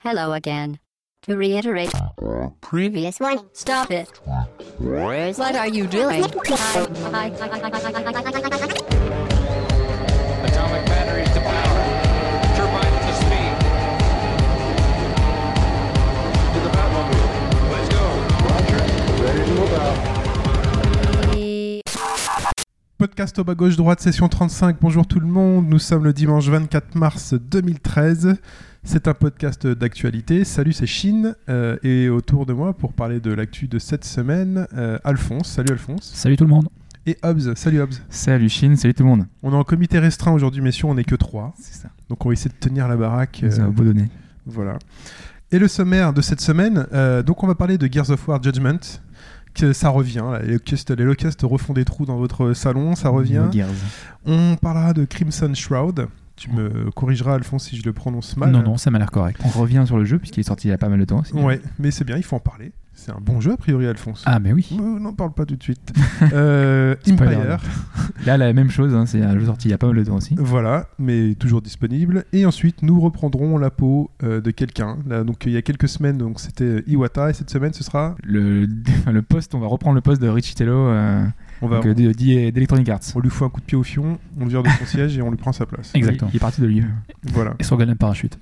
Hello again. To reiterate, previous one, stop it. What are you doing? Atomic batteries to power. Turbines to speed. To the Batmobile. Let's go. Podcast au bas gauche droite, session 35. Bonjour tout le monde. Nous sommes le dimanche 24 mars 2013. C'est un podcast d'actualité. Salut, c'est Chine. Euh, et autour de moi, pour parler de l'actu de cette semaine, euh, Alphonse. Salut Alphonse. Salut tout le monde. Et Hobbs. Salut Hobbs. Salut Chine, salut tout le monde. On est en comité restreint aujourd'hui, messieurs. On n'est que trois. C'est ça. Donc on va essayer de tenir la baraque. Ça euh, va beau donner. Voilà. Et le sommaire de cette semaine, euh, donc on va parler de Gears of War Judgment. Que ça revient, là. les locusts, refont des trous dans votre salon, ça revient. On parlera de Crimson Shroud. Tu me corrigeras, Alphonse, si je le prononce mal. Non, non, ça m'a l'air correct. On revient sur le jeu puisqu'il est sorti il y a pas mal de temps aussi. Ouais, mais c'est bien, il faut en parler. C'est un bon jeu, a priori, Alphonse. Ah, mais oui. Euh, N'en parle pas tout de suite. Euh, Empire, Là, la même chose, hein, c'est un jeu sorti il y a pas mal de temps aussi. voilà, mais toujours disponible. Et ensuite, nous reprendrons la peau euh, de quelqu'un. Là, Donc, il y a quelques semaines, donc c'était Iwata, et cette semaine, ce sera. Le, le poste, on va reprendre le poste de Richie Tello euh, On va. donc, euh, de- d'E- d'Electronic Arts. On lui fout un coup de pied au fion, on le vire de son siège et on lui prend sa place. Exactement. Il est parti de lui. Voilà. Et sur Golden Parachute.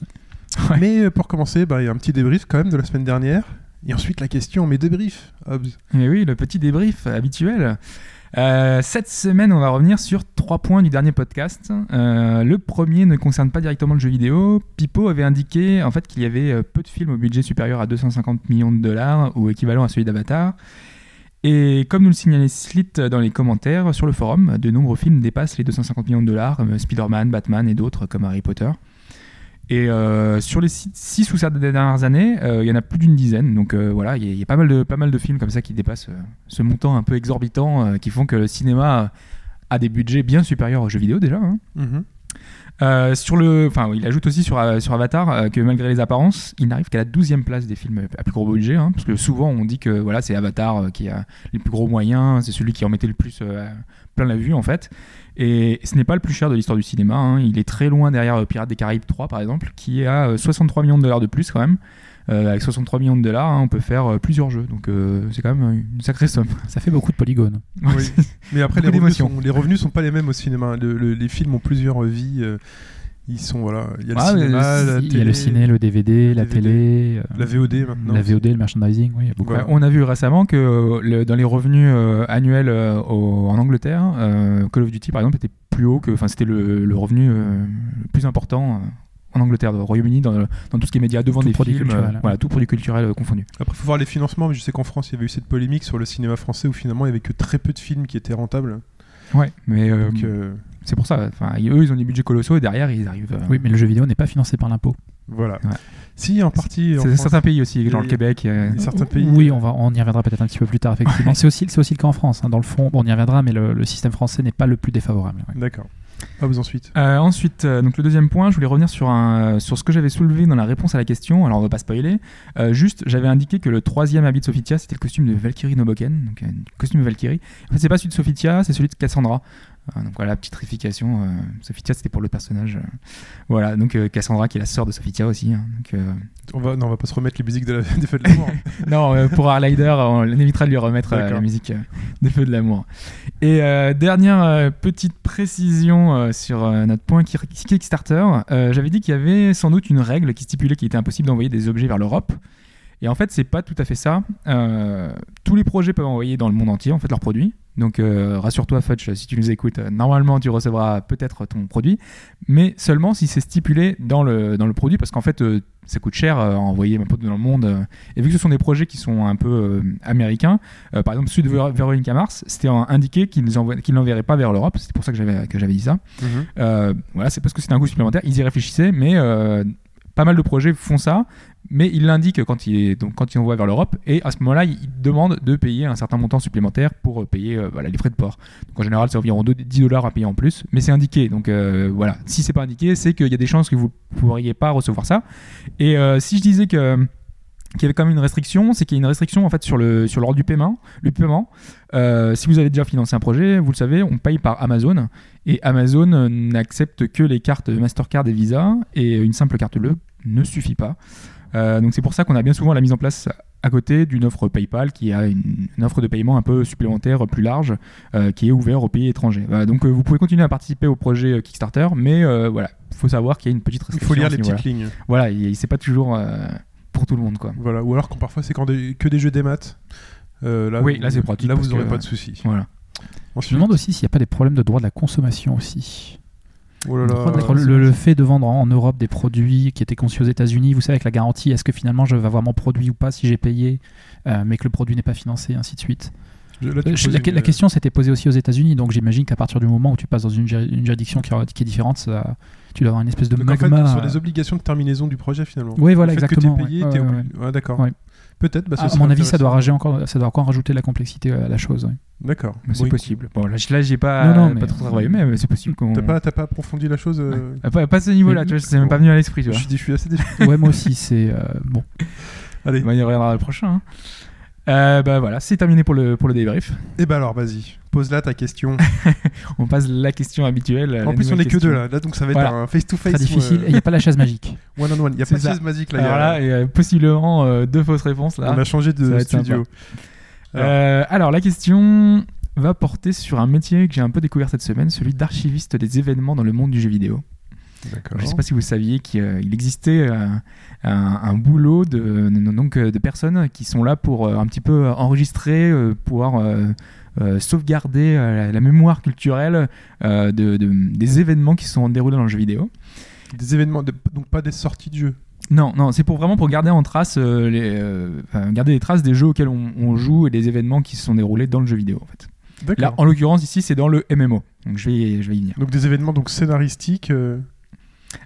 Ouais. Mais euh, pour commencer, bah, il y a un petit débrief quand même de la semaine dernière. Et ensuite, la question, mais débrief, Hobbs. Mais oui, le petit débrief habituel. Euh, cette semaine, on va revenir sur trois points du dernier podcast. Euh, le premier ne concerne pas directement le jeu vidéo. Pipo avait indiqué en fait qu'il y avait peu de films au budget supérieur à 250 millions de dollars ou équivalent à celui d'Avatar. Et comme nous le signalait Slit dans les commentaires sur le forum, de nombreux films dépassent les 250 millions de dollars, Spider-Man, Batman et d'autres comme Harry Potter. Et euh, sur les 6 ou 7 dernières années, euh, il y en a plus d'une dizaine. Donc euh, voilà, il y, a- pas mal, de, films comme ça qui dépassent ce montant un peu exorbitant, qui font que le cinéma a des budgets bien supérieurs aux jeux vidéo déjà. hein. Mhm. Euh, sur le, enfin, il ajoute aussi sur, euh, Avatar euh, que malgré les apparences, il n'arrive qu'à la 12e place des films à plus gros budget. hein, parce que souvent on dit que voilà, c'est Avatar qui a les plus gros moyens, c'est celui qui en mettait le plus plein la vue en fait. Et ce n'est pas le plus cher de l'histoire du cinéma. hein, il est très loin derrière Pirates des Caraïbes 3 par exemple, qui a euh, 63 millions de dollars de plus quand même. Euh, avec 63 millions de dollars, hein, on peut faire euh, plusieurs jeux. Donc euh, c'est quand même une sacrée somme. Ça fait beaucoup de polygones. Oui. Mais après, les revenus, sont, les revenus sont pas les mêmes au cinéma. Le- le- les films ont plusieurs vies. euh, ils sont, voilà. Il y a le Ah, cinéma, la Il y a le ciné, le DVD, la DVD, télé, la VOD maintenant. la VOD, le merchandising. Oui, il y a beaucoup. Voilà. On a vu récemment que le- dans les revenus euh, annuels euh, au- en Angleterre, euh, Call of Duty par exemple était plus haut que, enfin c'était le, le revenu euh, le plus important euh, en Angleterre, au Royaume-Uni, dans, tout ce qui est médias, devant Tout des films, euh, voilà, tout produit culturel euh, confondu. Après, il faut voir les financements. Mais je sais qu'en France, il y avait eu cette polémique sur le cinéma français où finalement, il y avait que très peu de films qui étaient rentables. Ouais, mais euh, euh, c'est pour ça. Enfin, eux, ils ont des budgets colossaux et derrière, ils arrivent. euh, Oui, mais le jeu vidéo n'est pas financé par l'impôt. voilà. Ouais. Si, en partie. c'est certains pays aussi, genre Et- le Québec. euh, certains pays. Oui, on, va, on y reviendra peut-être un petit peu plus tard, effectivement. C'est aussi, c'est aussi le cas en France. hein. Dans le fond, bon, on y reviendra, mais le, le système français n'est pas le plus défavorable. ouais. D'accord. Ensuite. Euh, ensuite, euh, donc le deuxième point, je voulais revenir sur, un, sur ce que j'avais soulevé dans la réponse à la question. Alors, on va pas spoiler. Euh, juste, j'avais indiqué que le troisième habit de Sophitia, c'était le costume de Valkyrie Noboken, donc un costume de Valkyrie. En fait, c'est pas celui de Sophitia, c'est celui de Cassandra. Euh, donc voilà, petite réification. euh, Sophitia, c'était pour le personnage. euh, voilà, donc Cassandra qui est la sœur de Sophitia aussi. hein. donc, On va, non, on va pas se remettre les musiques de la, des feux de l'amour. non, pour Harlider, on évitera de lui remettre la musique des Feux de l'amour. Et dernière petite précision sur notre point Ki- Kickstarter, j'avais dit qu'il y avait sans doute une règle qui stipulait qu'il était impossible d'envoyer des objets vers l'Europe. Et en fait, c'est pas tout à fait ça. Euh, tous les projets peuvent envoyer dans le monde entier en fait leurs produits. Donc euh, rassure-toi, Fudge, si tu nous écoutes, euh, normalement tu recevras peut-être ton produit, mais seulement si c'est stipulé dans le, dans le produit, parce qu'en fait euh, ça coûte cher à envoyer un peu dans le monde. et vu que ce sont des projets qui sont un peu américains, par exemple celui de Ver- Veronica Mars, c'était indiqué qu'ils qu'ils n'enverraient pas vers l'Europe, c'est pour ça que j'avais que j'avais dit ça. Mhm. Euh, voilà, c'est parce que c'était un coût supplémentaire. Ils y réfléchissaient, mais pas mal de projets font ça. Mais ils l'indiquent quand ils donc quand ils envoient vers l'Europe et à ce moment-là ils demandent de payer un certain montant supplémentaire pour euh, payer euh, les frais de port. Donc en général c'est environ 2 10 dollars à payer en plus, mais c'est indiqué. Donc euh, voilà, si c'est pas indiqué, c'est qu'il y a des chances que vous ne pourriez pas recevoir ça. Et si je disais que qu'il y avait quand même une restriction, c'est qu'il y a une restriction en fait sur le sur l'ordre du paiement. Le paiement, si vous avez déjà financé un projet, vous le savez, on paye par Amazon et Amazon n'accepte que les cartes Mastercard et Visa et une simple carte bleue ne suffit pas. Euh, donc c'est pour ça qu'on a bien souvent la mise en place à côté d'une offre PayPal qui a une, une offre de paiement un peu supplémentaire, plus large, euh, qui est ouverte aux pays étrangers. Donc euh, vous pouvez continuer à participer au projet euh, Kickstarter, mais euh, voilà, faut savoir qu'il y a une petite Il restriction. faut lire les petites lignes. Voilà, et, et c'est pas toujours euh, pour tout le monde quoi. Voilà. Ou alors quand parfois c'est quand des- que des jeux des maths. Euh, là, Oui, vous- là, c'est pratique Là, vous n'aurez que- pas de soucis. Voilà. Je me demande aussi s'il n'y a pas des problèmes de droit de la consommation aussi. Oh là là, Entre le, le fait de vendre en Europe des produits qui étaient conçus aux États-Unis, vous savez, avec la garantie, est-ce que finalement je vais avoir mon produit ou pas si j'ai payé, euh, mais que le produit n'est pas financé, ainsi de suite. je- là, tu Euh, la, la question s'était posée aussi aux États-Unis, donc j'imagine qu'à partir du moment où tu passes dans une, juri- une juridiction qui, qui est différente, ça- tu dois avoir une espèce de Donc, en fait, magma. sur les obligations de terminaison du projet finalement. Oui, voilà, Le fait exactement. Que payé, ouais. Ouais, d'accord. Peut-être. Bah, Ah, à mon avis, ça doit, rager encore, ça doit encore rajouter de la complexité à la chose. ouais. D'accord. Mais c'est possible. Bon, là, là j'ai pas, Non, non, mais- pas trop travaillé, mais c'est possible qu'on. T'as pas, approfondi la chose euh, Ah, Pas, pas à ce niveau-là, tu vois, c'est même pas venu à l'esprit, tu je, vois. suis, je suis assez déçu. ouais, moi aussi, c'est euh, bon. Allez. Bah, il reviendra le prochain. hein. Euh, bah voilà, c'est terminé pour le, pour le débrief. Et bah alors, vas-y. Pose là ta question. On passe la question habituelle. en plus, on est que deux là. Là, donc ça va être Voilà. un face-to-face. Très ou, difficile. euh, il n'y a pas la chaise magique. One on one. Il y a pas de chaise magique là. Alors là, il y a possiblement euh, deux fausses réponses là. on a changé de studio. Alors, Euh, alors la question va porter sur un métier que j'ai un peu découvert cette semaine, celui d'archiviste des événements dans le monde du jeu vidéo. Je ne sais pas si vous saviez qu'il il existait un, un boulot de, donc, de personnes qui sont là pour un petit peu enregistrer, pouvoir sauvegarder euh, la, la mémoire culturelle euh, de, de- des événements qui sont déroulés dans le jeu vidéo. Des événements, de- donc pas des sorties de jeu. Non, non, c'est pour vraiment pour garder en trace euh, les, euh, enfin, garder les traces des jeux auxquels on, on joue et des événements qui se sont déroulés dans le jeu vidéo en fait. Là, en l'occurrence ici, c'est dans le MMO. Donc je vais, je vais y venir. Donc des événements donc scénaristiques. euh,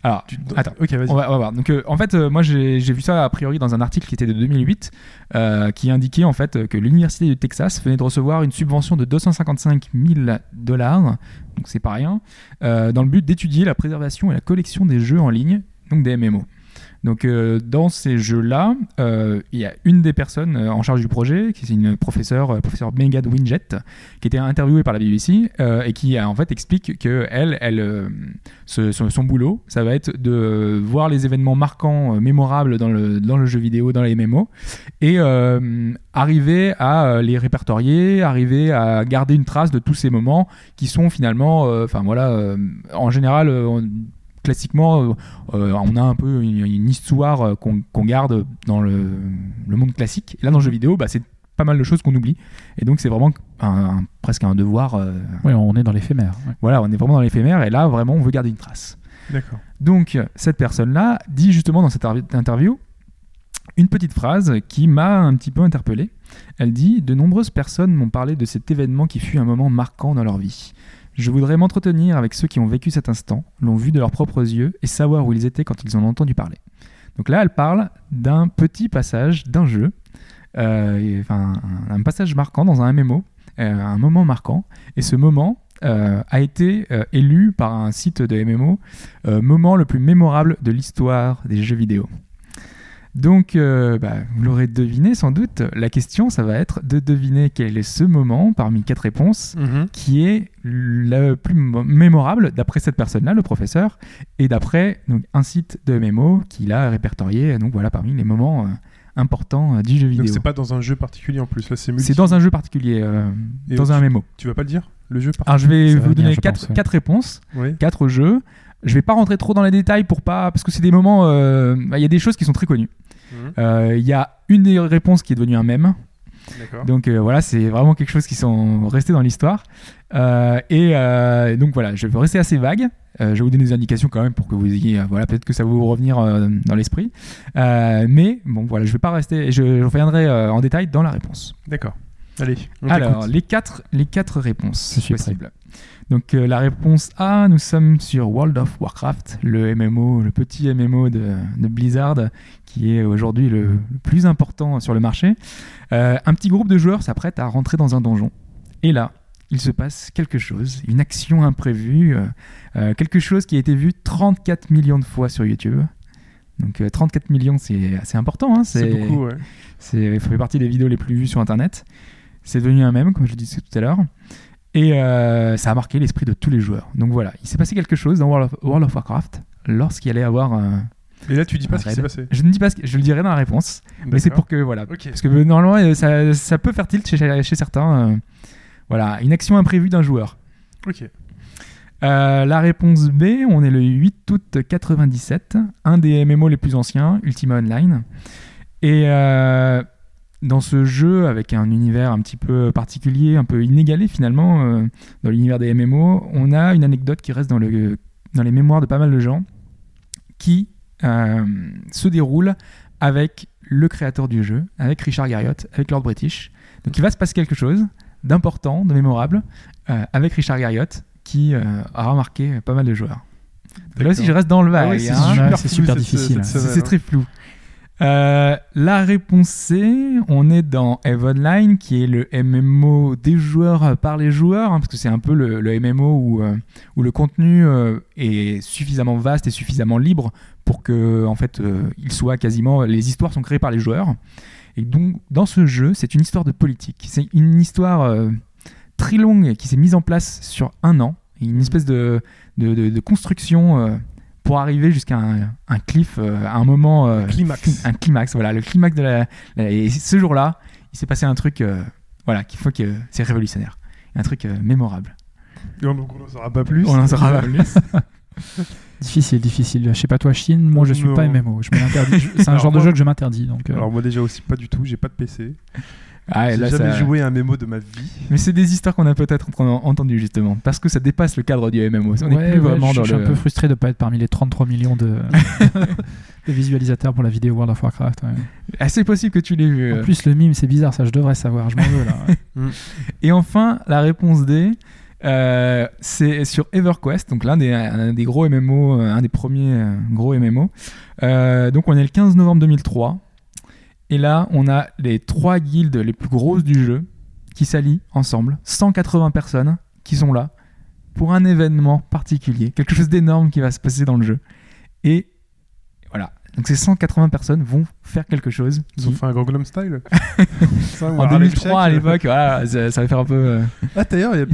Alors, tu- attends. Ok, vas-y. On va, on va voir. Donc, euh, en fait, euh, moi, j'ai vu ça a priori dans un article qui était de 2008, euh, qui indiquait en fait que l'université du Texas venait de recevoir une subvention de 255 000 dollars, donc c'est pas rien, dans le but d'étudier la préservation et la collection des jeux en ligne, donc des MMO. Donc, euh, dans ces jeux-là, euh, il y a une des personnes euh, en charge du projet, qui est une professeure, professeure Megad Winget, qui était interviewée par la BBC et qui en fait explique que elle, son, boulot, ça va être de voir les événements marquants, mémorables dans le, jeu vidéo, dans les MMO, et arriver à les répertorier, arriver à garder une trace de tous ces moments qui sont finalement, en général, classiquement, euh, euh, on a un peu une, une histoire euh, qu'on garde dans le, le monde classique. Et là, dans le jeu vidéo, bah, c'est pas mal de choses qu'on oublie. Et donc, c'est vraiment un- un- presque un devoir. euh, Oui, on est dans l'éphémère. ouais. voilà, on est vraiment dans l'éphémère. Et là, vraiment, on veut garder une trace. D'accord. Donc, cette personne-là dit justement dans cette interview une petite phrase qui m'a un petit peu interpellé. Elle dit De nombreuses personnes m'ont parlé de cet événement qui fut un moment marquant dans leur vie. Je voudrais m'entretenir avec ceux qui ont vécu cet instant, l'ont vu de leurs propres yeux et savoir où ils étaient quand ils en ont entendu parler. Donc là, elle parle d'un petit passage d'un jeu, euh, un, passage marquant dans un MMO, euh, un moment marquant. Et ce moment euh, a été élu par un site de MMO moment le plus mémorable de l'histoire des jeux vidéo. Donc, euh, bah, vous l'aurez deviné sans doute, la question, ça va être de deviner quel est ce moment parmi quatre réponses Mhm. qui est le plus mo- mémorable d'après cette personne-là, le professeur, et d'après donc, un site de MMO qu'il a répertorié donc voilà, parmi les moments euh, importants euh, du jeu Donc vidéo. c'est pas dans un jeu particulier en plus. Là, c'est. C'est dans un jeu particulier, euh, dans un MMO. Tu vas pas le dire Le jeu Alors je vais vous donner quatre, pense, ouais. quatre réponses, Oui. quatre jeux. Je vais pas rentrer trop dans les détails pour pas parce que c'est des moments. euh, bah, Il y a des choses qui sont très connues. Mhm. Euh, Il y a une des réponses qui est devenue un mème. Donc euh, voilà, c'est vraiment quelque chose qui sont restés dans l'histoire. Et donc voilà, je vais rester assez vague. Je vais vous donner des indications quand même pour que vous ayez, voilà, peut-être que ça va vous revenir dans l'esprit. Mais bon, voilà, je vais pas rester. Je, je reviendrai en détail dans la réponse. D'accord. Allez. on Alors, les quatre, les quatre réponses possibles. Donc, euh, la réponse A, nous sommes sur World of Warcraft, le MMO, le petit MMO de, de Blizzard, qui est aujourd'hui le, le plus important sur le marché. Euh, un petit groupe de joueurs s'apprête à rentrer dans un donjon. Et là, il se passe quelque chose, une action imprévue, euh, quelque chose qui a été vu 34 millions de fois sur YouTube. Donc, euh, 34 millions, c'est assez important. hein, c'est beaucoup, ouais. c'est, ça fait partie des vidéos les plus vues sur Internet. C'est devenu un mème, comme je le disais tout à l'heure. Et euh, ça a marqué l'esprit de tous les joueurs. Donc voilà, il s'est passé quelque chose dans World of, World of Warcraft lorsqu'il allait avoir un, Et là, tu dis pas ce qui s'est passé. Je ne dis pas ce que je le dirai dans la réponse, mais c'est pour que voilà, parce que normalement euh, ça, ça peut faire tilt chez, chez certains. euh, voilà, une action imprévue d'un joueur. Ok. Euh, la réponse B, on est le 8 août 97, un des MMO les plus anciens, Ultima Online. Et euh, dans ce jeu, avec un univers un petit peu particulier, un peu inégalé finalement, euh, dans l'univers des MMO, on a une anecdote qui reste dans, le, dans les mémoires de pas mal de gens, qui euh, se déroule avec le créateur du jeu, avec Richard Garriott, avec Lord British. Donc il va se passer quelque chose d'important, de mémorable, euh, avec Richard Garriott, qui euh, a remarqué pas mal de joueurs. Là aussi, je reste dans le Ah vague. ouais, c'est hein. super, difficile. C'est très flou. Euh, la réponse C, on est dans Eve Online, qui est le MMO des joueurs par les joueurs, hein, parce que c'est un peu le, MMO où, euh, où le contenu euh, est suffisamment vaste et suffisamment libre pour que, en fait, il soit quasiment, les histoires sont créées par les joueurs. Et donc, dans ce jeu, c'est une histoire de politique. C'est une histoire très longue qui s'est mise en place sur un an, une espèce de- de construction. Pour arriver jusqu'à un, un cliff, euh, à un moment. euh, Climax. Un climax, voilà. Le climax de la. la- et ce jour-là, il s'est passé un truc. euh, voilà, qu'il faut que. C'est révolutionnaire. Un truc euh, mémorable. Et on- donc on n'en saura pas plus. On en saura pas plus. Difficile, difficile. Je sais pas toi, Chine, moi je suis Non. pas MMO. C'est un Alors genre de jeu que je m'interdis. Donc, euh, Alors moi déjà aussi pas du tout, j'ai pas de PC. Ah, J'ai jamais ça- joué à un mémo de ma vie. Mais c'est des histoires qu'on a peut-être en- entendues justement. Parce que ça dépasse le cadre du MMO. On ouais, n'est plus ouais, vraiment je, dans je suis le. un peu frustré de pas être parmi les 33 millions de, de visualisateurs pour la vidéo World of Warcraft. ouais. Assez possible que tu l'aies vu. En euh. plus, le mime, c'est bizarre, ça je devrais savoir. Je m'en veux là. ouais. Et enfin, la réponse D, euh, c'est sur EverQuest, donc l'un des, un des gros MMO, euh, un des premiers gros MMO. Euh, donc on est le 15 novembre 2003. Et là, on a les trois guildes les plus grosses du jeu qui s'allient ensemble. 180 personnes qui sont là pour un événement particulier, quelque chose d'énorme qui va se passer dans le jeu. Et voilà. Donc ces 180 personnes vont faire quelque chose. Ils ont fait un Gangnam Style. Ça, en un Harlem 2003 à l'époque, voilà, ça, ça va faire un peu euh, Ah d'ailleurs, il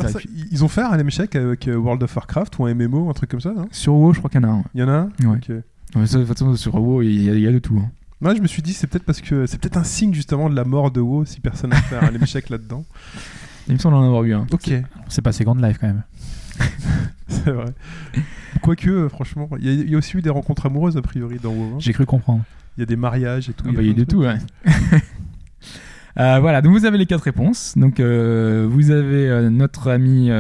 Ils ont fait un Shake avec euh, World of Warcraft ou un MMO, un truc comme ça, sur WoW, je crois qu'il y en a un. Il y en a un? Ouais. Ok. Ouais, ça, de toute façon, sur WoW, il y, a- il y a de tout. hein. Moi, je me suis dit, c'est peut-être parce que c'est peut-être un signe justement de la mort de WoW si personne n'a fait un Shake là-dedans. Il me semble en avoir eu un. Ok, C'est pas Second Life quand même. c'est vrai. Quoique, euh, franchement, il y, a- il y a aussi eu des rencontres amoureuses a priori dans WoW. hein. J'ai cru comprendre. Il y a des mariages et tout. Ah bah, il y a plein de tout, ouais. Euh, voilà, donc vous avez les quatre réponses. Donc euh, vous avez euh, notre ami.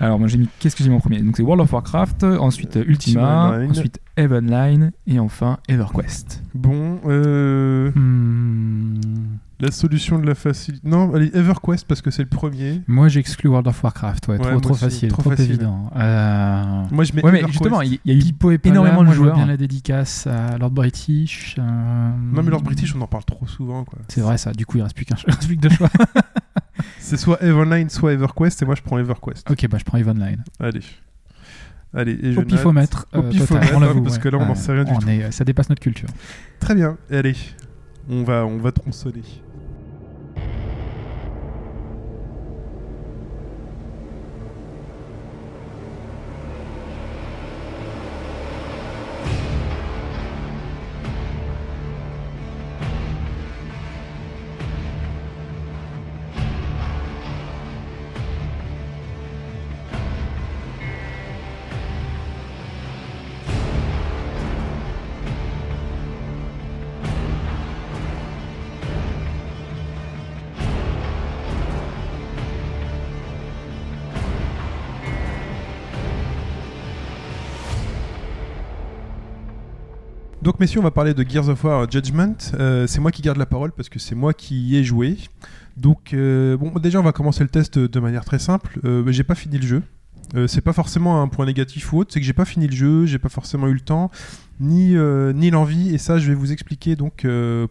Alors moi j'ai mis. Qu'est-ce que j'ai mis en premier? Donc c'est World of Warcraft, ensuite euh, Ultima, ensuite Eve Online et enfin EverQuest. Bon, euh, Hmm. la solution de la facilité. Non, allez, EverQuest parce que c'est le premier. Moi j'exclus World of Warcraft. Ouais, Ouais, trop, trop facile, trop trop, facile. évident. Euh... Moi, je mets Ouais, mais justement, il y a eu. Pipo est pas énormément là, de moi, je vois joueurs. bien la dédicace à Lord British. euh, Non, mais Lord British, on en parle trop souvent. quoi. C'est vrai ça, du coup il reste plus qu'un il reste plus que deux choix. C'est soit Eve Online, soit EverQuest, et moi je prends EverQuest. ok, bah je prends Eve Online. Allez. Allez, et je Au pifomètre. Au euh, pifomètre, total, on parce ouais. que là, on n'en sait rien du on tout. est- Ça dépasse notre culture. Très bien, et allez, on va, on va tronçonner. Messieurs, on va parler de Gears of War Judgment. Euh, c'est moi qui garde la parole parce que c'est moi qui y ai joué. Donc, euh, bon, déjà, on va commencer le test de manière très simple. Euh, j'ai pas fini le jeu. Euh, c'est pas forcément un point négatif ou autre, c'est que j'ai pas fini le jeu, j'ai pas forcément eu le temps, ni, ni l'envie, et ça, je vais vous expliquer donc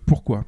pourquoi.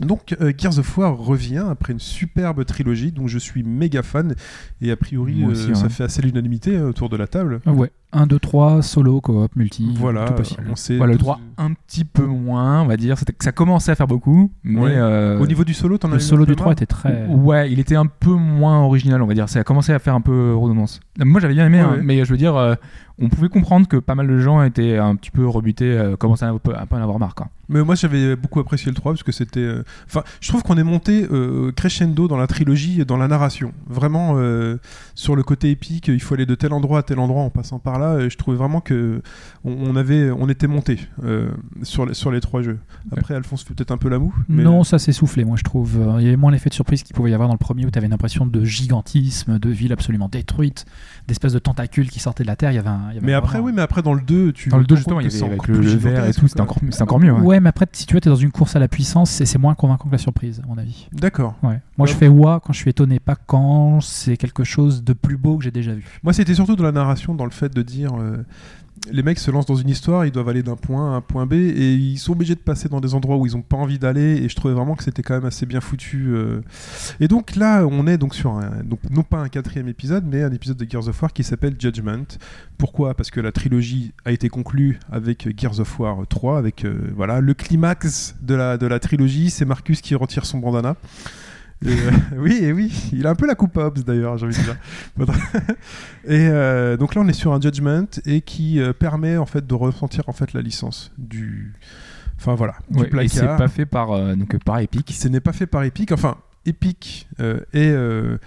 Donc, euh, Gears of War revient après une superbe trilogie, dont je suis méga fan, et a priori, aussi, euh, ça fait assez l'unanimité euh, autour de la table. Ah Ouais, 1, 2, 3, solo, coop, multi, Voilà, tout possible. on sait Voilà, le tous- 3 un petit peu moins, on va dire. C'était que ça commençait à faire beaucoup, mais Ouais. euh, Au niveau du solo, t'en as Le solo du 3 marre était très. Ouais, il était un peu moins original, on va dire. Ça a commencé à faire un peu redondance. Moi, j'avais bien aimé, Ouais, hein, ouais. mais je veux dire, euh, on pouvait comprendre que pas mal de gens étaient un petit peu rebutés, euh, commençaient un peu, un peu à en avoir marre. Quoi. Mais moi j'avais beaucoup apprécié le 3 parce que c'était. euh, Enfin, je trouve qu'on est monté euh, crescendo dans la trilogie, dans la narration. Vraiment, euh, sur le côté épique, il faut aller de tel endroit à tel endroit en passant par là. Et je trouvais vraiment que on, on avait, on était monté euh, sur, les, sur les trois jeux. Après, Alphonse fait peut-être un peu la moue. mais- Non, ça s'est soufflé, moi je trouve. Euh, Il y avait moins l'effet de surprise qu'il pouvait y avoir dans le premier où tu avais une impression de gigantisme, de ville absolument détruite, d'espèces de tentacules qui sortaient de la terre. Il y avait un, il y avait Mais après, oui, mais après dans le 2, tu. Dans le te 2, rends justement, il y que avait avec le, le verre et tout, c'était encore, encore mieux. ouais. Ouais, mais après, si tu vois, t'es dans une course à la puissance et c'est moins convaincant que la surprise, à mon avis. D'accord. Ouais. Moi, je Ouais. fais wa quand je suis étonné, pas quand c'est quelque chose de plus beau que j'ai déjà vu. Moi, c'était surtout dans la narration, dans le fait de dire. euh, les mecs se lancent dans une histoire, ils doivent aller d'un point à un point B et ils sont obligés de passer dans des endroits où ils n'ont pas envie d'aller et je trouvais vraiment que c'était quand même assez bien foutu. euh. Et donc là, on est donc sur un, donc non pas un quatrième épisode, mais un épisode de Gears of War qui s'appelle Judgment. Pourquoi? Parce que la trilogie a été conclue avec Gears of War 3, avec euh, voilà le climax de la de la trilogie, c'est Marcus qui retire son bandana. Et, euh, oui, et oui, il a un peu la coupe à Hobbs d'ailleurs, j'ai envie de dire. Et euh, donc là, on est sur un judgment et qui euh, permet en fait de ressentir en fait la licence du, enfin voilà, du Ouais, et c'est placard. pas fait par, euh, donc, par Epic. Ce n'est pas fait par Epic, enfin Epic euh, et, euh,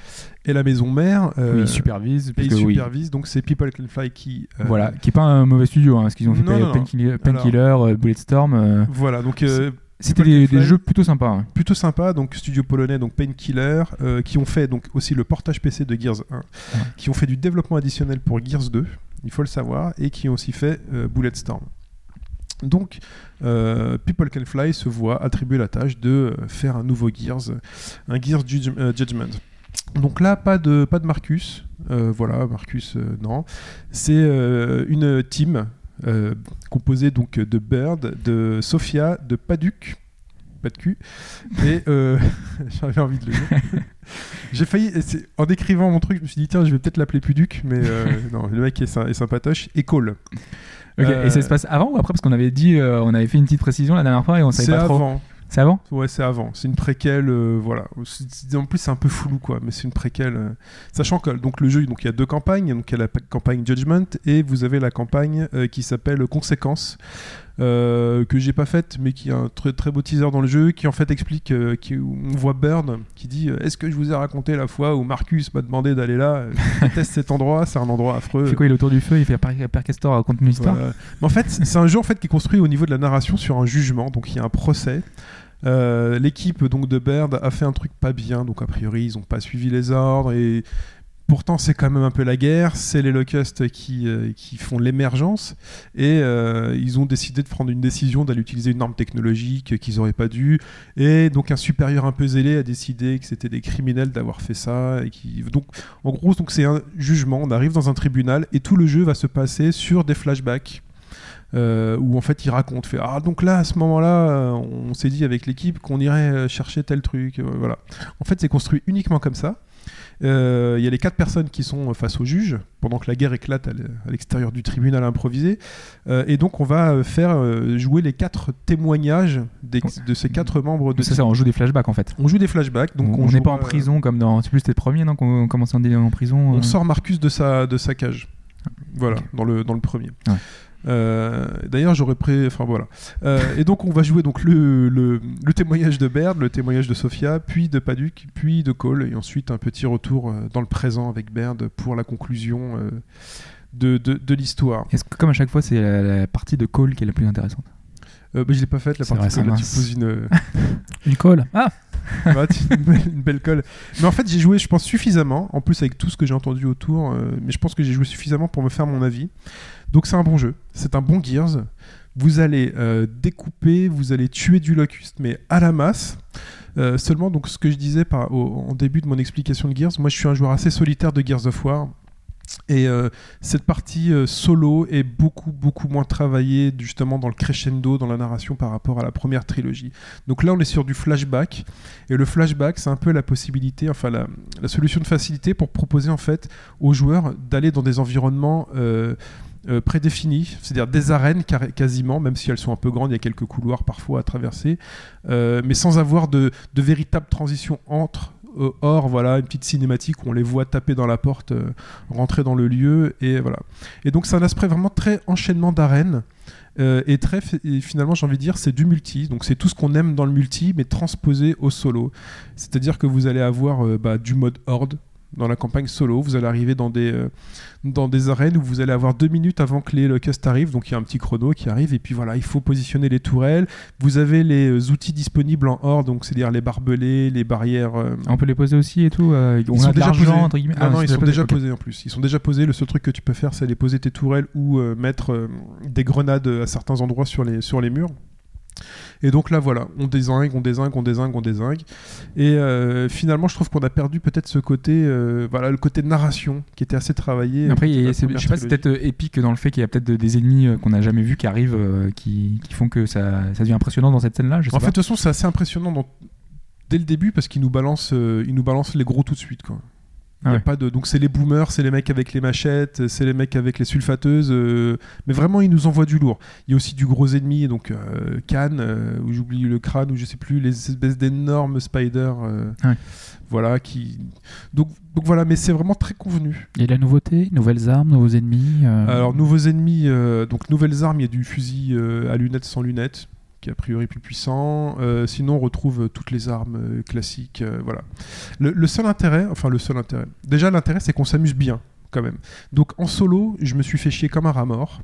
et la maison mère. euh, ils supervisent. et ils oui, supervisent, donc c'est People Can Fly qui. Voilà, qui est pas un mauvais studio, hein, parce qu'ils ont fait. Painkiller, euh, Voilà, donc C'était des, jeux plutôt sympas. plutôt sympa, donc studio polonais, donc Painkiller, euh, qui ont fait donc aussi le portage PC de Gears 1, qui ont fait du développement additionnel pour Gears 2, il faut le savoir, et qui ont aussi fait euh, Bulletstorm. Donc, euh, People Can Fly se voit attribuer la tâche de faire un nouveau Gears, un Gears Judge- Judgment. Donc là, pas de, pas de Marcus. Euh, voilà, Marcus, euh, non. C'est euh, une team euh, composée donc de Bird, de Sophia, de Paduk, pas de cul, et euh, j'avais envie de le dire. J'ai failli, en décrivant mon truc, je me suis dit tiens, je vais peut-être l'appeler Puduc, mais euh, non, le mec est, sy- est sympatoche, et Cole. Et ça se passe avant ou après? Parce qu'on avait dit, on avait fait une petite précision la dernière fois et on savait pas trop. C'est avant? Ouais, c'est avant. C'est une préquelle, euh, voilà. En plus, c'est un peu flou, quoi. Mais c'est une préquelle. euh, Sachant que donc le jeu, donc il y a deux campagnes. Donc il y a la pa- campagne Judgment et vous avez la campagne euh, qui s'appelle Conséquences. Euh, que j'ai pas faite, mais qui a un très très beau teaser dans le jeu, qui en fait explique, euh, qui, on voit Burn qui dit euh, Est-ce que je vous ai raconté la fois où Marcus m'a demandé d'aller là? Je déteste cet endroit, c'est un endroit affreux. Fait quoi Il est autour du feu, il fait Per Castor raconte une histoire? Voilà. Mais en fait, c'est un jeu en fait qui est construit au niveau de la narration sur un jugement. Donc il y a un procès. Euh, L'équipe donc de Baird a fait un truc pas bien. Donc a priori, ils n'ont pas suivi les ordres et Pourtant, c'est quand même un peu la guerre. C'est les Locusts qui, euh, qui font l'émergence. Et euh, ils ont décidé de prendre une décision d'aller utiliser une arme technologique qu'ils n'auraient pas dû. Et donc, un supérieur un peu zélé a décidé que c'était des criminels d'avoir fait ça. Et qui... Donc, en gros, donc c'est un jugement. On arrive dans un tribunal et tout le jeu va se passer sur des flashbacks. Euh, où en fait il raconte fait ah donc là à ce moment-là on s'est dit avec l'équipe qu'on irait chercher tel truc voilà en fait c'est construit uniquement comme ça euh, il y a les quatre personnes qui sont face au juge pendant que la guerre éclate à l'extérieur du tribunal improvisé Euh, et donc on va euh, faire jouer les quatre témoignages des- de ces quatre membres de C'est ça, on joue des flashbacks en fait. on joue des flashbacks donc on n'est pas en prison comme dans. C'est plus c'était le premier, non Qu'on on commençait en, en prison. on sort Marcus de sa, de sa cage. Voilà, dans, le, dans le premier. Ouais. Euh, D'ailleurs, j'aurais pris. Enfin voilà. Euh, et donc, on va jouer donc le, le, le témoignage de Baird, le témoignage de Sophia, puis de Paduk, puis de Cole, et ensuite un petit retour euh, dans le présent avec Baird pour la conclusion euh, de, de, de l'histoire. Est-ce que comme à chaque fois, c'est la, la partie de Call qui est la plus intéressante? Bah, je l'ai pas faite la partie vrai, Cole, là, tu poses une. Une colle. Ah Bah, une, belle, une belle colle. Mais en fait, j'ai joué, je pense, suffisamment, en plus avec tout ce que j'ai entendu autour, euh, mais je pense que j'ai joué suffisamment pour me faire mon avis. Donc c'est un bon jeu, c'est un bon Gears. Vous allez euh, découper, vous allez tuer du locuste, mais à la masse. Euh, seulement, donc ce que je disais en début de mon explication de Gears, moi je suis un joueur assez solitaire de Gears of War. Et euh, cette partie solo est beaucoup beaucoup moins travaillée justement dans le crescendo, dans la narration par rapport à la première trilogie. Donc là on est sur du flashback et le flashback c'est un peu la possibilité, enfin la, solution de facilité pour proposer en fait aux joueurs d'aller dans des environnements euh, prédéfinies, c'est-à-dire des arènes quasiment, même si elles sont un peu grandes, il y a quelques couloirs parfois à traverser, euh, mais sans avoir de, de véritable transition entre. euh, Or, voilà, une petite cinématique où on les voit taper dans la porte, euh, rentrer dans le lieu, et voilà. Et donc, c'est un aspect vraiment très enchaînement d'arènes, et très, finalement, j'ai envie de dire, c'est du multi. Donc, c'est tout ce qu'on aime dans le multi, mais transposé au solo. C'est-à-dire que vous allez avoir bah, du mode horde dans la campagne solo. Vous allez arriver dans des, euh, dans des arènes où vous allez avoir deux minutes avant que les locusts arrivent. Donc, il y a un petit chrono qui arrive. Et puis voilà, il faut positionner les tourelles. Vous avez les euh, outils disponibles en horde, donc c'est-à-dire les barbelés, les barrières. euh, On peut les poser aussi et tout. euh, on ils a sont de déjà posés. entre guillemets. Non, Ah, non, ils sont déjà posés en plus. Ils sont déjà posés. Le seul truc que tu peux faire, c'est aller poser tes tourelles ou mettre des grenades à certains endroits sur les, sur les murs. Et donc là, voilà, on désingue, on désingue, on désingue, on désingue. Et euh, finalement, je trouve qu'on a perdu peut-être ce côté, euh, voilà, le côté narration qui était assez travaillé. Après, je sais pas, c'est trilogie. peut-être euh, épique dans le fait qu'il y a peut-être de- des ennemis qu'on n'a jamais vus qui arrivent, qui, qui font que ça, ça devient impressionnant dans cette scène-là. Sais En fait, pas. de toute façon, c'est assez impressionnant dans- dès le début parce qu'ils nous balancent, ils nous balancent les gros tout de suite, quoi. Il y Ah a ouais. pas de... Donc c'est les boomers, c'est les mecs avec les machettes, c'est les mecs avec les sulfateuses, euh, mais vraiment ils nous envoient du lourd. Il y a aussi du gros ennemi, donc euh, Cannes, euh, où j'oublie le crâne, ou je sais plus, les espèces d'énormes spiders, euh, Ouais. voilà, qui... Donc, donc voilà, mais c'est vraiment très convenu. Et la nouveauté, nouvelles armes, nouveaux ennemis. Alors nouveaux ennemis, donc nouvelles armes, il y a du fusil à lunettes sans lunettes, qui est a priori plus puissant. Euh, sinon, on retrouve toutes les armes euh, classiques. euh, voilà. Le, le seul intérêt, enfin le seul intérêt, déjà l'intérêt, c'est qu'on s'amuse bien quand même. Donc en solo, je me suis fait chier comme un rat mort.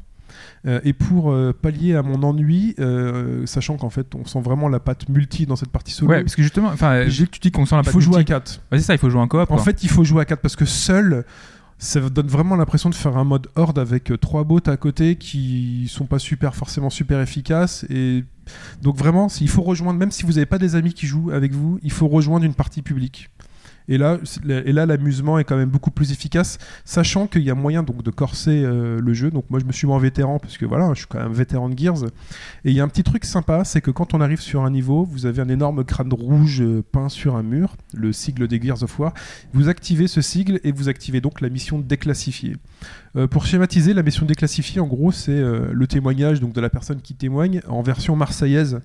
Euh, et pour euh, pallier à mon ennui, euh, sachant qu'en fait on sent vraiment la patte multi dans cette partie solo, Ouais, parce que justement, enfin, tu dis qu'on sent la il patte faut jouer à multi- 4. Ouais, c'est ça, il faut jouer en coop. En quoi. fait, il faut jouer à 4 parce que seul, ça donne vraiment l'impression de faire un mode horde avec trois bots à côté qui sont pas super forcément super efficaces et donc vraiment, il faut rejoindre même si vous n'avez pas des amis qui jouent avec vous, il faut rejoindre une partie publique. Et là, et là, l'amusement est quand même beaucoup plus efficace, sachant qu'il y a moyen donc de corser euh, le jeu. Donc moi, je me suis mis en vétéran parce que voilà, je suis quand même vétéran de Gears. Et il y a un petit truc sympa, c'est que quand on arrive sur un niveau, vous avez un énorme crâne rouge euh, peint sur un mur, le sigle des Gears of War. Vous activez ce sigle et vous activez donc la mission déclassifiée. Euh, pour schématiser, la mission déclassifiée, en gros, c'est le témoignage donc de la personne qui témoigne en version marseillaise.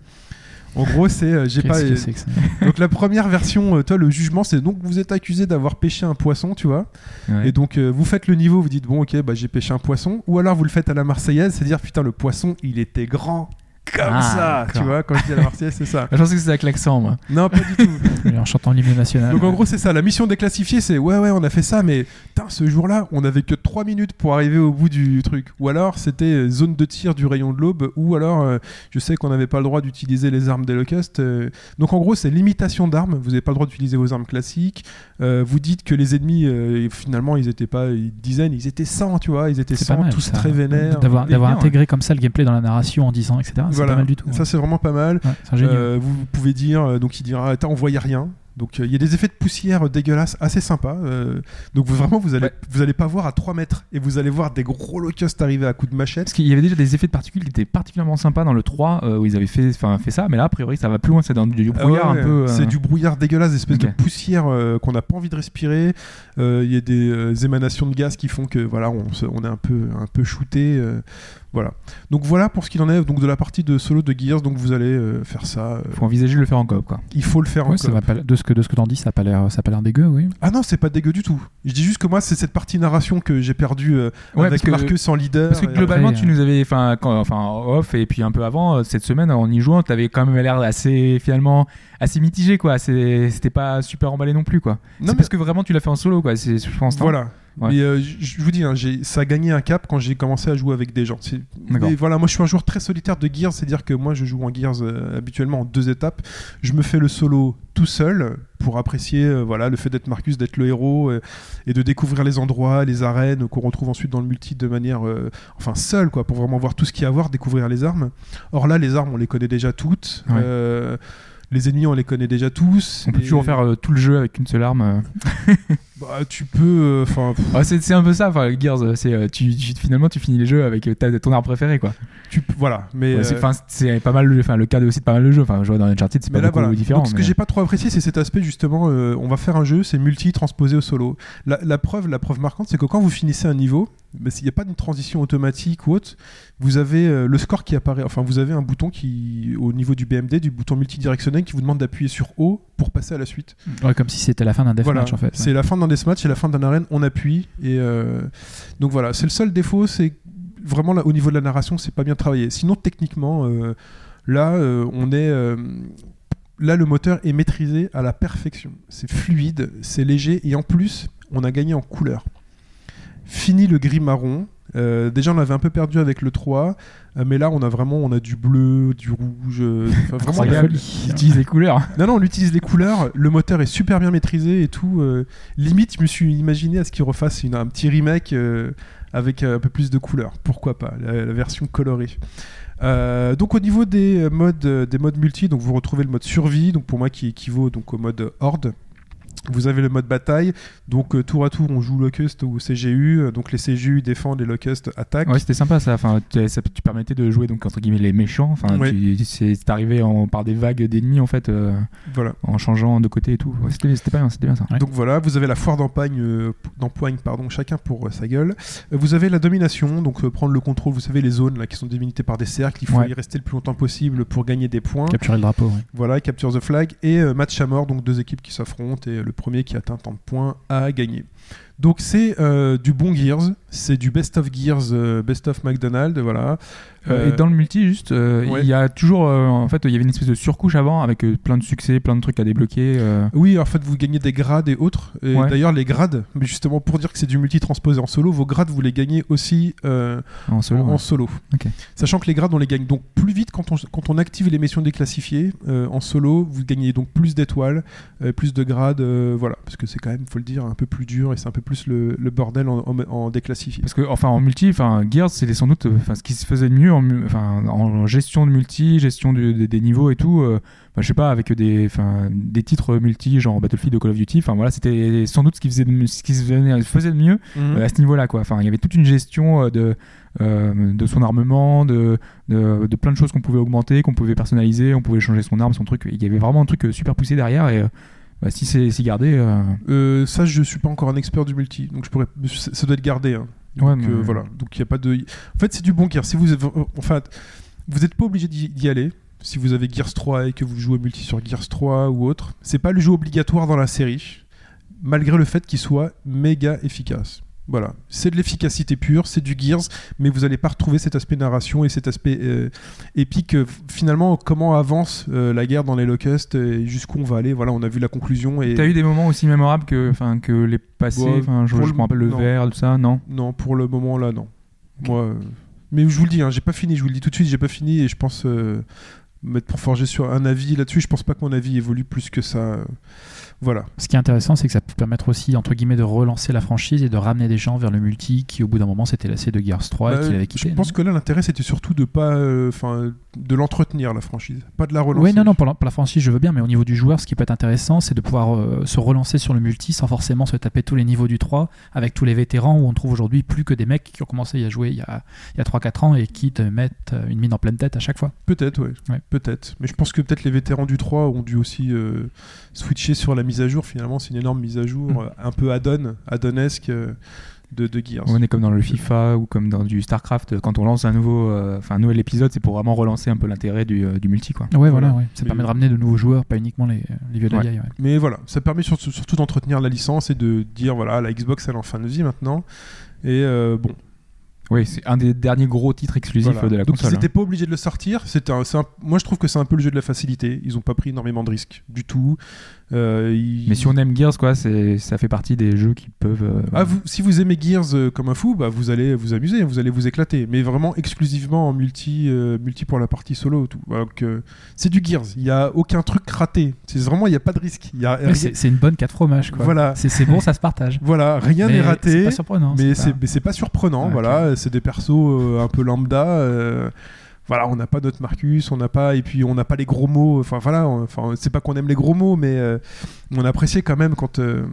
En gros, c'est euh, j'ai pas. que c'est que ça Donc la première version, euh, toi, le jugement, c'est donc vous êtes accusé d'avoir pêché un poisson, tu vois. Ouais. Et donc euh, vous faites le niveau, vous dites bon ok, bah j'ai pêché un poisson. Ou alors vous le faites à la marseillaise, c'est dire putain le poisson, il était grand comme Ah, ça, tu vois. Quand je dis à la marseillaise, c'est ça. Je pensais que c'était avec l'accent, moi. Non, pas du tout. En chantant l'hymne national. Donc en gros c'est ça, la mission déclassifiée c'est ouais ouais on a fait ça mais putain, ce jour-là on avait que 3 minutes pour arriver au bout du truc. Ou alors c'était euh, zone de tir du rayon de l'aube ou alors euh, je sais qu'on n'avait pas le droit d'utiliser les armes des locusts. euh. donc en gros c'est limitation d'armes, vous n'avez pas le droit d'utiliser vos armes classiques. Euh, vous dites que les ennemis finalement ils étaient pas une dizaine, ils étaient 100 tu vois, ils étaient C'est 100 pas mal, tous ça. très vénères. D'avoir intégré comme ça le gameplay dans la narration en disant, etc. C'est Voilà, pas mal du tout. ça c'est vraiment pas mal. Ouais. Euh, vous pouvez dire, euh, donc il dira, on voyait rien. Donc euh, il y a des effets de poussière dégueulasses assez sympas. euh, donc vous, vraiment vous allez, Ouais. vous allez pas voir à 3 mètres et vous allez voir des gros locusts arriver à coups de machette. Parce qu'il y avait déjà des effets de particules qui étaient particulièrement sympas dans le 3 euh, où ils avaient fait, enfin, fait ça, mais là a priori ça va plus loin, c'est dans du Ah brouillard ouais, un peu. euh, C'est du brouillard dégueulasse, des espèces de poussière euh, qu'on n'a pas envie de respirer. Euh, Il y a des euh, émanations de gaz qui font que voilà, on est un peu, un peu shooté. Euh, voilà. Donc voilà pour ce qu'il en est donc de la partie de solo de Gears. Donc vous allez euh, faire ça. euh, Faut envisager de le faire en coop, quoi. il faut le faire Ouais, en ça coop. va pas- de ce que de ce que t'en dis, ça a pas l'air ça a pas l'air dégueu, oui. Ah non, c'est pas dégueu du tout. Je dis juste que moi, c'est cette partie narration que j'ai perdue euh, Ouais, avec parce que- Marcus en leader. Parce que globalement, après, tu nous avais, enfin, enfin, off et puis un peu avant euh, cette semaine en y jouant, t'avais quand même l'air assez finalement assez mitigé, quoi. C'était pas super emballé non plus, quoi. Non, mais parce que vraiment tu l'as fait en solo, quoi. C'est, je pense. non voilà. Ouais. Mais euh, je vous dis, hein, ça a gagné un cap quand j'ai commencé à jouer avec des gens. Mais voilà, moi je suis un joueur très solitaire de Gears, c'est-à-dire que moi je joue en Gears euh, habituellement en deux étapes. Je me fais le solo tout seul pour apprécier euh, voilà le fait d'être Marcus, d'être le héros euh, et de découvrir les endroits, les arènes qu'on retrouve ensuite dans le multi de manière euh, enfin seul quoi, pour vraiment voir tout ce qu'il y a à voir, découvrir les armes. Or là, les armes on les connaît déjà toutes. Ouais. Les ennemis, on les connaît déjà tous. On peut toujours faire tout le jeu avec une seule arme. Bah, tu peux. euh, Enfin, Ah, c'est un peu ça, enfin, Gears, euh, c'est, euh, tu, tu- finalement tu finis les jeux avec ta- ton arme préférée quoi. tu voilà. Mais, Ouais, c'est, euh, pas mal, le- le cas aussi de pas mal de jeux. Enfin, jouer dans Uncharted, c'est pas là, beaucoup voilà. différent. Donc, ce que j'ai pas trop apprécié, c'est cet aspect justement. euh, on va faire un jeu, c'est multi transposé au solo. La, la preuve, la preuve marquante, c'est que quand vous finissez un niveau, mais s'il n'y a pas d'une transition automatique ou autre, vous avez le score qui apparaît. Enfin, vous avez un bouton qui, au niveau du BMD, du bouton multidirectionnel, qui vous demande d'appuyer sur O pour passer à la suite. Ouais, comme si c'était la fin d'un Voilà, deathmatch en fait. c'est la fin d'un deathmatch, c'est la fin d'un arène, on appuie. Et euh, donc voilà, c'est le seul défaut, c'est vraiment au niveau de la narration, c'est pas bien travaillé. Sinon, techniquement, euh, là, euh, on est. là, le moteur est maîtrisé à la perfection. C'est fluide, c'est léger, et en plus, on a gagné en couleur. Fini le gris marron. Euh, déjà, on avait un peu perdu avec le 3, euh, mais là, on a vraiment on a du bleu, du rouge. euh, vraiment, la folie. Utilisent les couleurs. non, non, on utilise les couleurs, le moteur est super bien maîtrisé et tout. euh, limite, je me suis imaginé à ce qu'il refasse une- un petit remake euh, avec un peu plus de couleurs. Pourquoi pas, la, la version colorée. Euh, donc au niveau des modes, des modes multi, donc vous retrouvez le mode survie, donc pour moi qui équivaut donc au mode horde. Vous avez le mode bataille, donc euh, tour à tour on joue locust ou CGU, euh, donc les CGU défendent, les locusts attaquent. Ouais, c'était sympa ça. Enfin, tu, ça- tu permettais de jouer donc entre guillemets les méchants. Enfin, Ouais. tu- c'est arrivé en, par des vagues d'ennemis en fait, euh, Voilà. en changeant de côté et tout. Ouais, c'était c'était pas bien, c'était bien ça. Ouais. Donc voilà, vous avez la foire d'empoigne, euh, d'empoigne, pardon, chacun pour euh, sa gueule. Vous avez la domination, donc euh, prendre le contrôle. Vous savez les zones là qui sont délimitées par des cercles. Il faut Ouais. y rester le plus longtemps possible pour gagner des points. Capturer le drapeau. ouais. Voilà, capture the flag et euh, match à mort, donc deux équipes qui s'affrontent et euh, le premier qui atteint tant de points a gagné. Donc c'est euh, du bon Gears, c'est du best of Gears, euh, best of McDonald's, voilà. Euh, et dans le multi, juste, ouais. il y a toujours, en fait, il y avait une espèce de surcouche avant avec plein de succès, plein de trucs à débloquer. Oui, en fait, vous gagnez des grades et autres. Et Ouais. D'ailleurs, les grades, mais justement pour dire que c'est du multi transposé en solo, vos grades, vous les gagnez aussi en solo. en, ouais. en solo. Sachant que les grades, on les gagne donc plus vite quand on, quand on active les missions déclassifiées. En solo, vous gagnez donc plus d'étoiles, plus de grades, voilà. Parce que c'est quand même, faut le dire, un peu plus dur et c'est un peu plus le, le bordel en, en- en déclassifié. Parce que, enfin, en multi, enfin, Gears, c'était sans doute, enfin, ce qui se faisait de mieux en, mu- enfin, en gestion de multi, gestion du- des- des niveaux et tout. euh, je sais pas, avec des, enfin, des titres multi, genre Battlefield ou Call of Duty. Enfin, voilà, c'était sans doute ce qui faisait, de, ce qui se faisait de mieux Mhm. euh, à ce niveau-là, quoi. Enfin, il y avait toute une gestion euh, de, euh, de son armement, de, de, de plein de choses qu'on pouvait augmenter, qu'on pouvait personnaliser, on pouvait changer son arme, son truc. Il y avait vraiment un truc super poussé derrière et. Bah, si c'est si gardé, euh, Euh, ça, je suis pas encore un expert du multi, donc je pourrais, ça doit être gardé. hein. Ouais, Donc, mais- euh, voilà. Donc il y a pas de. En fait, c'est du bon gear. Si vous, enfin, vous n'êtes pas obligé d'y d'y aller. Si vous avez Gears 3 et que vous jouez multi sur Gears 3 ou autre, c'est pas le jeu obligatoire dans la série, malgré le fait qu'il soit méga efficace. Voilà, c'est de l'efficacité pure, c'est du Gears, mais vous n'allez pas retrouver cet aspect narration et cet aspect euh, épique. euh, finalement, comment avance euh, la guerre dans les Locusts et jusqu'où on va aller. Voilà, on a vu la conclusion et T'as eu des moments aussi mémorables que, que les passés, Ouais, je, me rappelle le verre, tout ça, non? Non, pour le moment là, non. Moi, mais je vous le dis, hein, j'ai pas fini. Je vous le dis tout de suite, j'ai pas fini et je pense mettre pour forger sur un avis là-dessus. Je pense pas que mon avis évolue plus que ça. Voilà. Ce qui est intéressant, c'est que ça peut permettre aussi, entre guillemets, de relancer la franchise et de ramener des gens vers le multi qui, au bout d'un moment, s'était lassé de Gears 3 Bah, et qu'il avait quitté. je pense que là, l'intérêt c'était surtout de pas, euh, enfin, de l'entretenir la franchise, pas de la relancer. Oui, non, non, pour la, pour la franchise, je veux bien, mais au niveau du joueur, ce qui peut être intéressant, c'est de pouvoir euh, se relancer sur le multi sans forcément se taper tous les niveaux du 3 avec tous les vétérans où on trouve aujourd'hui plus que des mecs qui ont commencé à jouer il y a, il y a 3-4 ans et qui te mettent euh, une mine en pleine tête à chaque fois. Peut-être. Ouais. Peut-être. Mais je pense que peut-être les vétérans du 3 ont dû aussi euh, switcher sur la mise à jour. Finalement, c'est une énorme mise à jour, Mm. euh, un peu add-on, add-onesque euh, de, de Gears. On est comme dans le FIFA ou comme dans du StarCraft, quand on lance un nouveau, euh, enfin, un nouvel épisode, c'est pour vraiment relancer un peu l'intérêt du, euh, du multi, quoi. Ouais, Voilà. ouais. ça Mais- permet de ramener de nouveaux joueurs, pas uniquement les, les vieux de la Ouais. vieille. ouais. Mais voilà, ça permet surtout, surtout d'entretenir la licence et de dire voilà, la Xbox elle est en fin de vie maintenant. Et euh, bon, Oui, c'est un des derniers gros titres exclusifs voilà. de la donc console. ils hein. n'étaient pas obligés de le sortir. Un- c'est un- moi je trouve que c'est un peu le jeu de la facilité. Ils n'ont pas pris énormément de risques du tout. Euh, Mais si on aime Gears, quoi, c'est, ça fait partie des jeux qui peuvent. euh, Ah, vous, si vous aimez Gears euh, comme un fou, bah, vous allez vous amuser, vous allez vous éclater. Mais vraiment exclusivement en multi, multi pour la partie solo. Tout. C'est du Gears. Il n'y a aucun truc raté. C'est vraiment, il n'y a pas de risque. A c'est c'est une bonne 4 fromages. Quoi. Voilà. C'est c'est bon, ça se partage. Voilà, rien n'est C'est raté. pas surprenant. mais c'est c'est pas- c'est pas surprenant. Ah, ok. Voilà, c'est des persos un peu lambda. Voilà, on n'a pas d'autres Marcus, on n'a pas et puis on n'a pas les gros mots. Enfin voilà, enfin c'est pas qu'on aime les gros mots, mais euh, on appréciait quand même quand euh,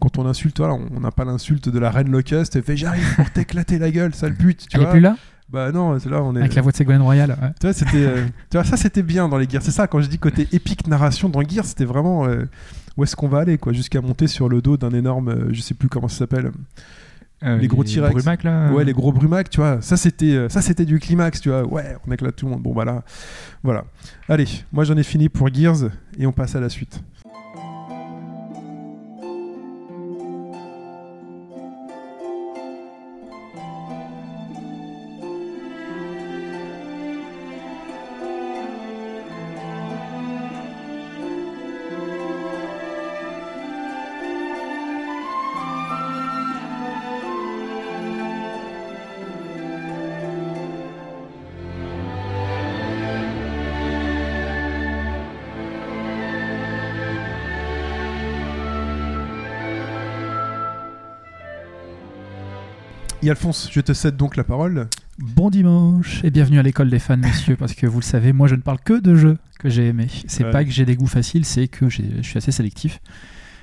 quand on insulte. Voilà, on n'a pas l'insulte de la reine Locust. Fait j'arrive pour t'éclater la gueule, sale pute. Tu Elle est vois plus là? Bah non, c'est là on est. Avec la voix de Ségolène Royal. ouais. Tu vois, c'était, euh, tu vois, ça c'était bien dans les Gears. C'est ça, quand je dis côté épique narration dans Gears, c'était vraiment où est-ce qu'on va aller, quoi, jusqu'à monter sur le dos d'un énorme, je sais plus comment ça s'appelle. Euh, Les gros T-Rex. Brumac, là. Ouais, les gros brumacs, tu vois. Ça c'était, euh, ça c'était du climax, tu vois. Ouais, on éclate tout le monde. Bon bah là, voilà. Allez, moi j'en ai fini pour Gears et on passe à la suite. Et Alphonse, je te cède donc la parole. Bon dimanche et bienvenue à l'école des fans, messieurs, parce que vous le savez, moi je ne parle que de jeux que j'ai aimés. C'est Ouais. pas que j'ai des goûts faciles, c'est que je suis assez sélectif.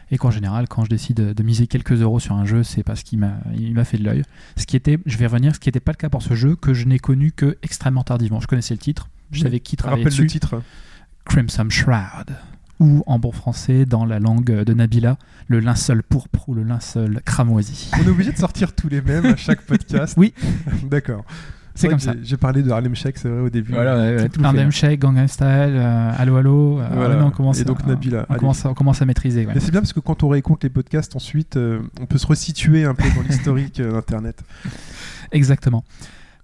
Et qu'en général, quand je décide de miser quelques euros sur un jeu, c'est parce qu'il m'a fait de l'œil. Ce qui était, je vais revenir, ce qui n'était pas le cas pour ce jeu, que je n'ai connu que extrêmement tardivement. Je connaissais le titre, je savais qui travaillait Rappelle le titre. Crimson Shroud, ou en bon français, dans la langue de Nabila, le linceul pourpre ou le linceul cramoisi. On est obligé de sortir tous les mêmes à chaque podcast. Oui. D'accord. C'est comme ça. j'ai- parlé de Harlem Shake, c'est vrai au début. Voilà, ouais, ouais, tout le Harlem. Shake, Gangnam Style, euh, Allo Allo, euh, Voilà. ouais, on commence Et donc Nabila, On commence, à, on commence à maîtriser. Mais c'est bien parce que quand on réécoute les podcasts ensuite, euh, on peut se resituer un peu dans l'historique euh, Internet. Exactement.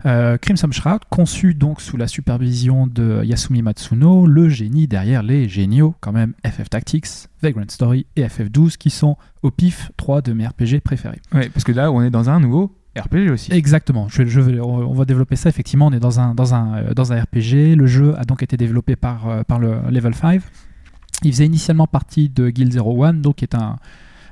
Euh, Crimson Shroud, conçu donc sous la supervision de Yasumi Matsuno, le génie derrière les géniaux, quand même, FF Tactics, Vagrant Story et FF12, qui sont au pif 3 de mes RPG préférés. Ouais, parce que là, on est dans un nouveau RPG aussi. Exactement. Je, je vais- on va développer ça. Effectivement, on est dans un, dans un, euh, dans un RPG. Le jeu a donc été développé par, euh, par le Level 5. Il faisait initialement partie de Guild 01, donc qui est un,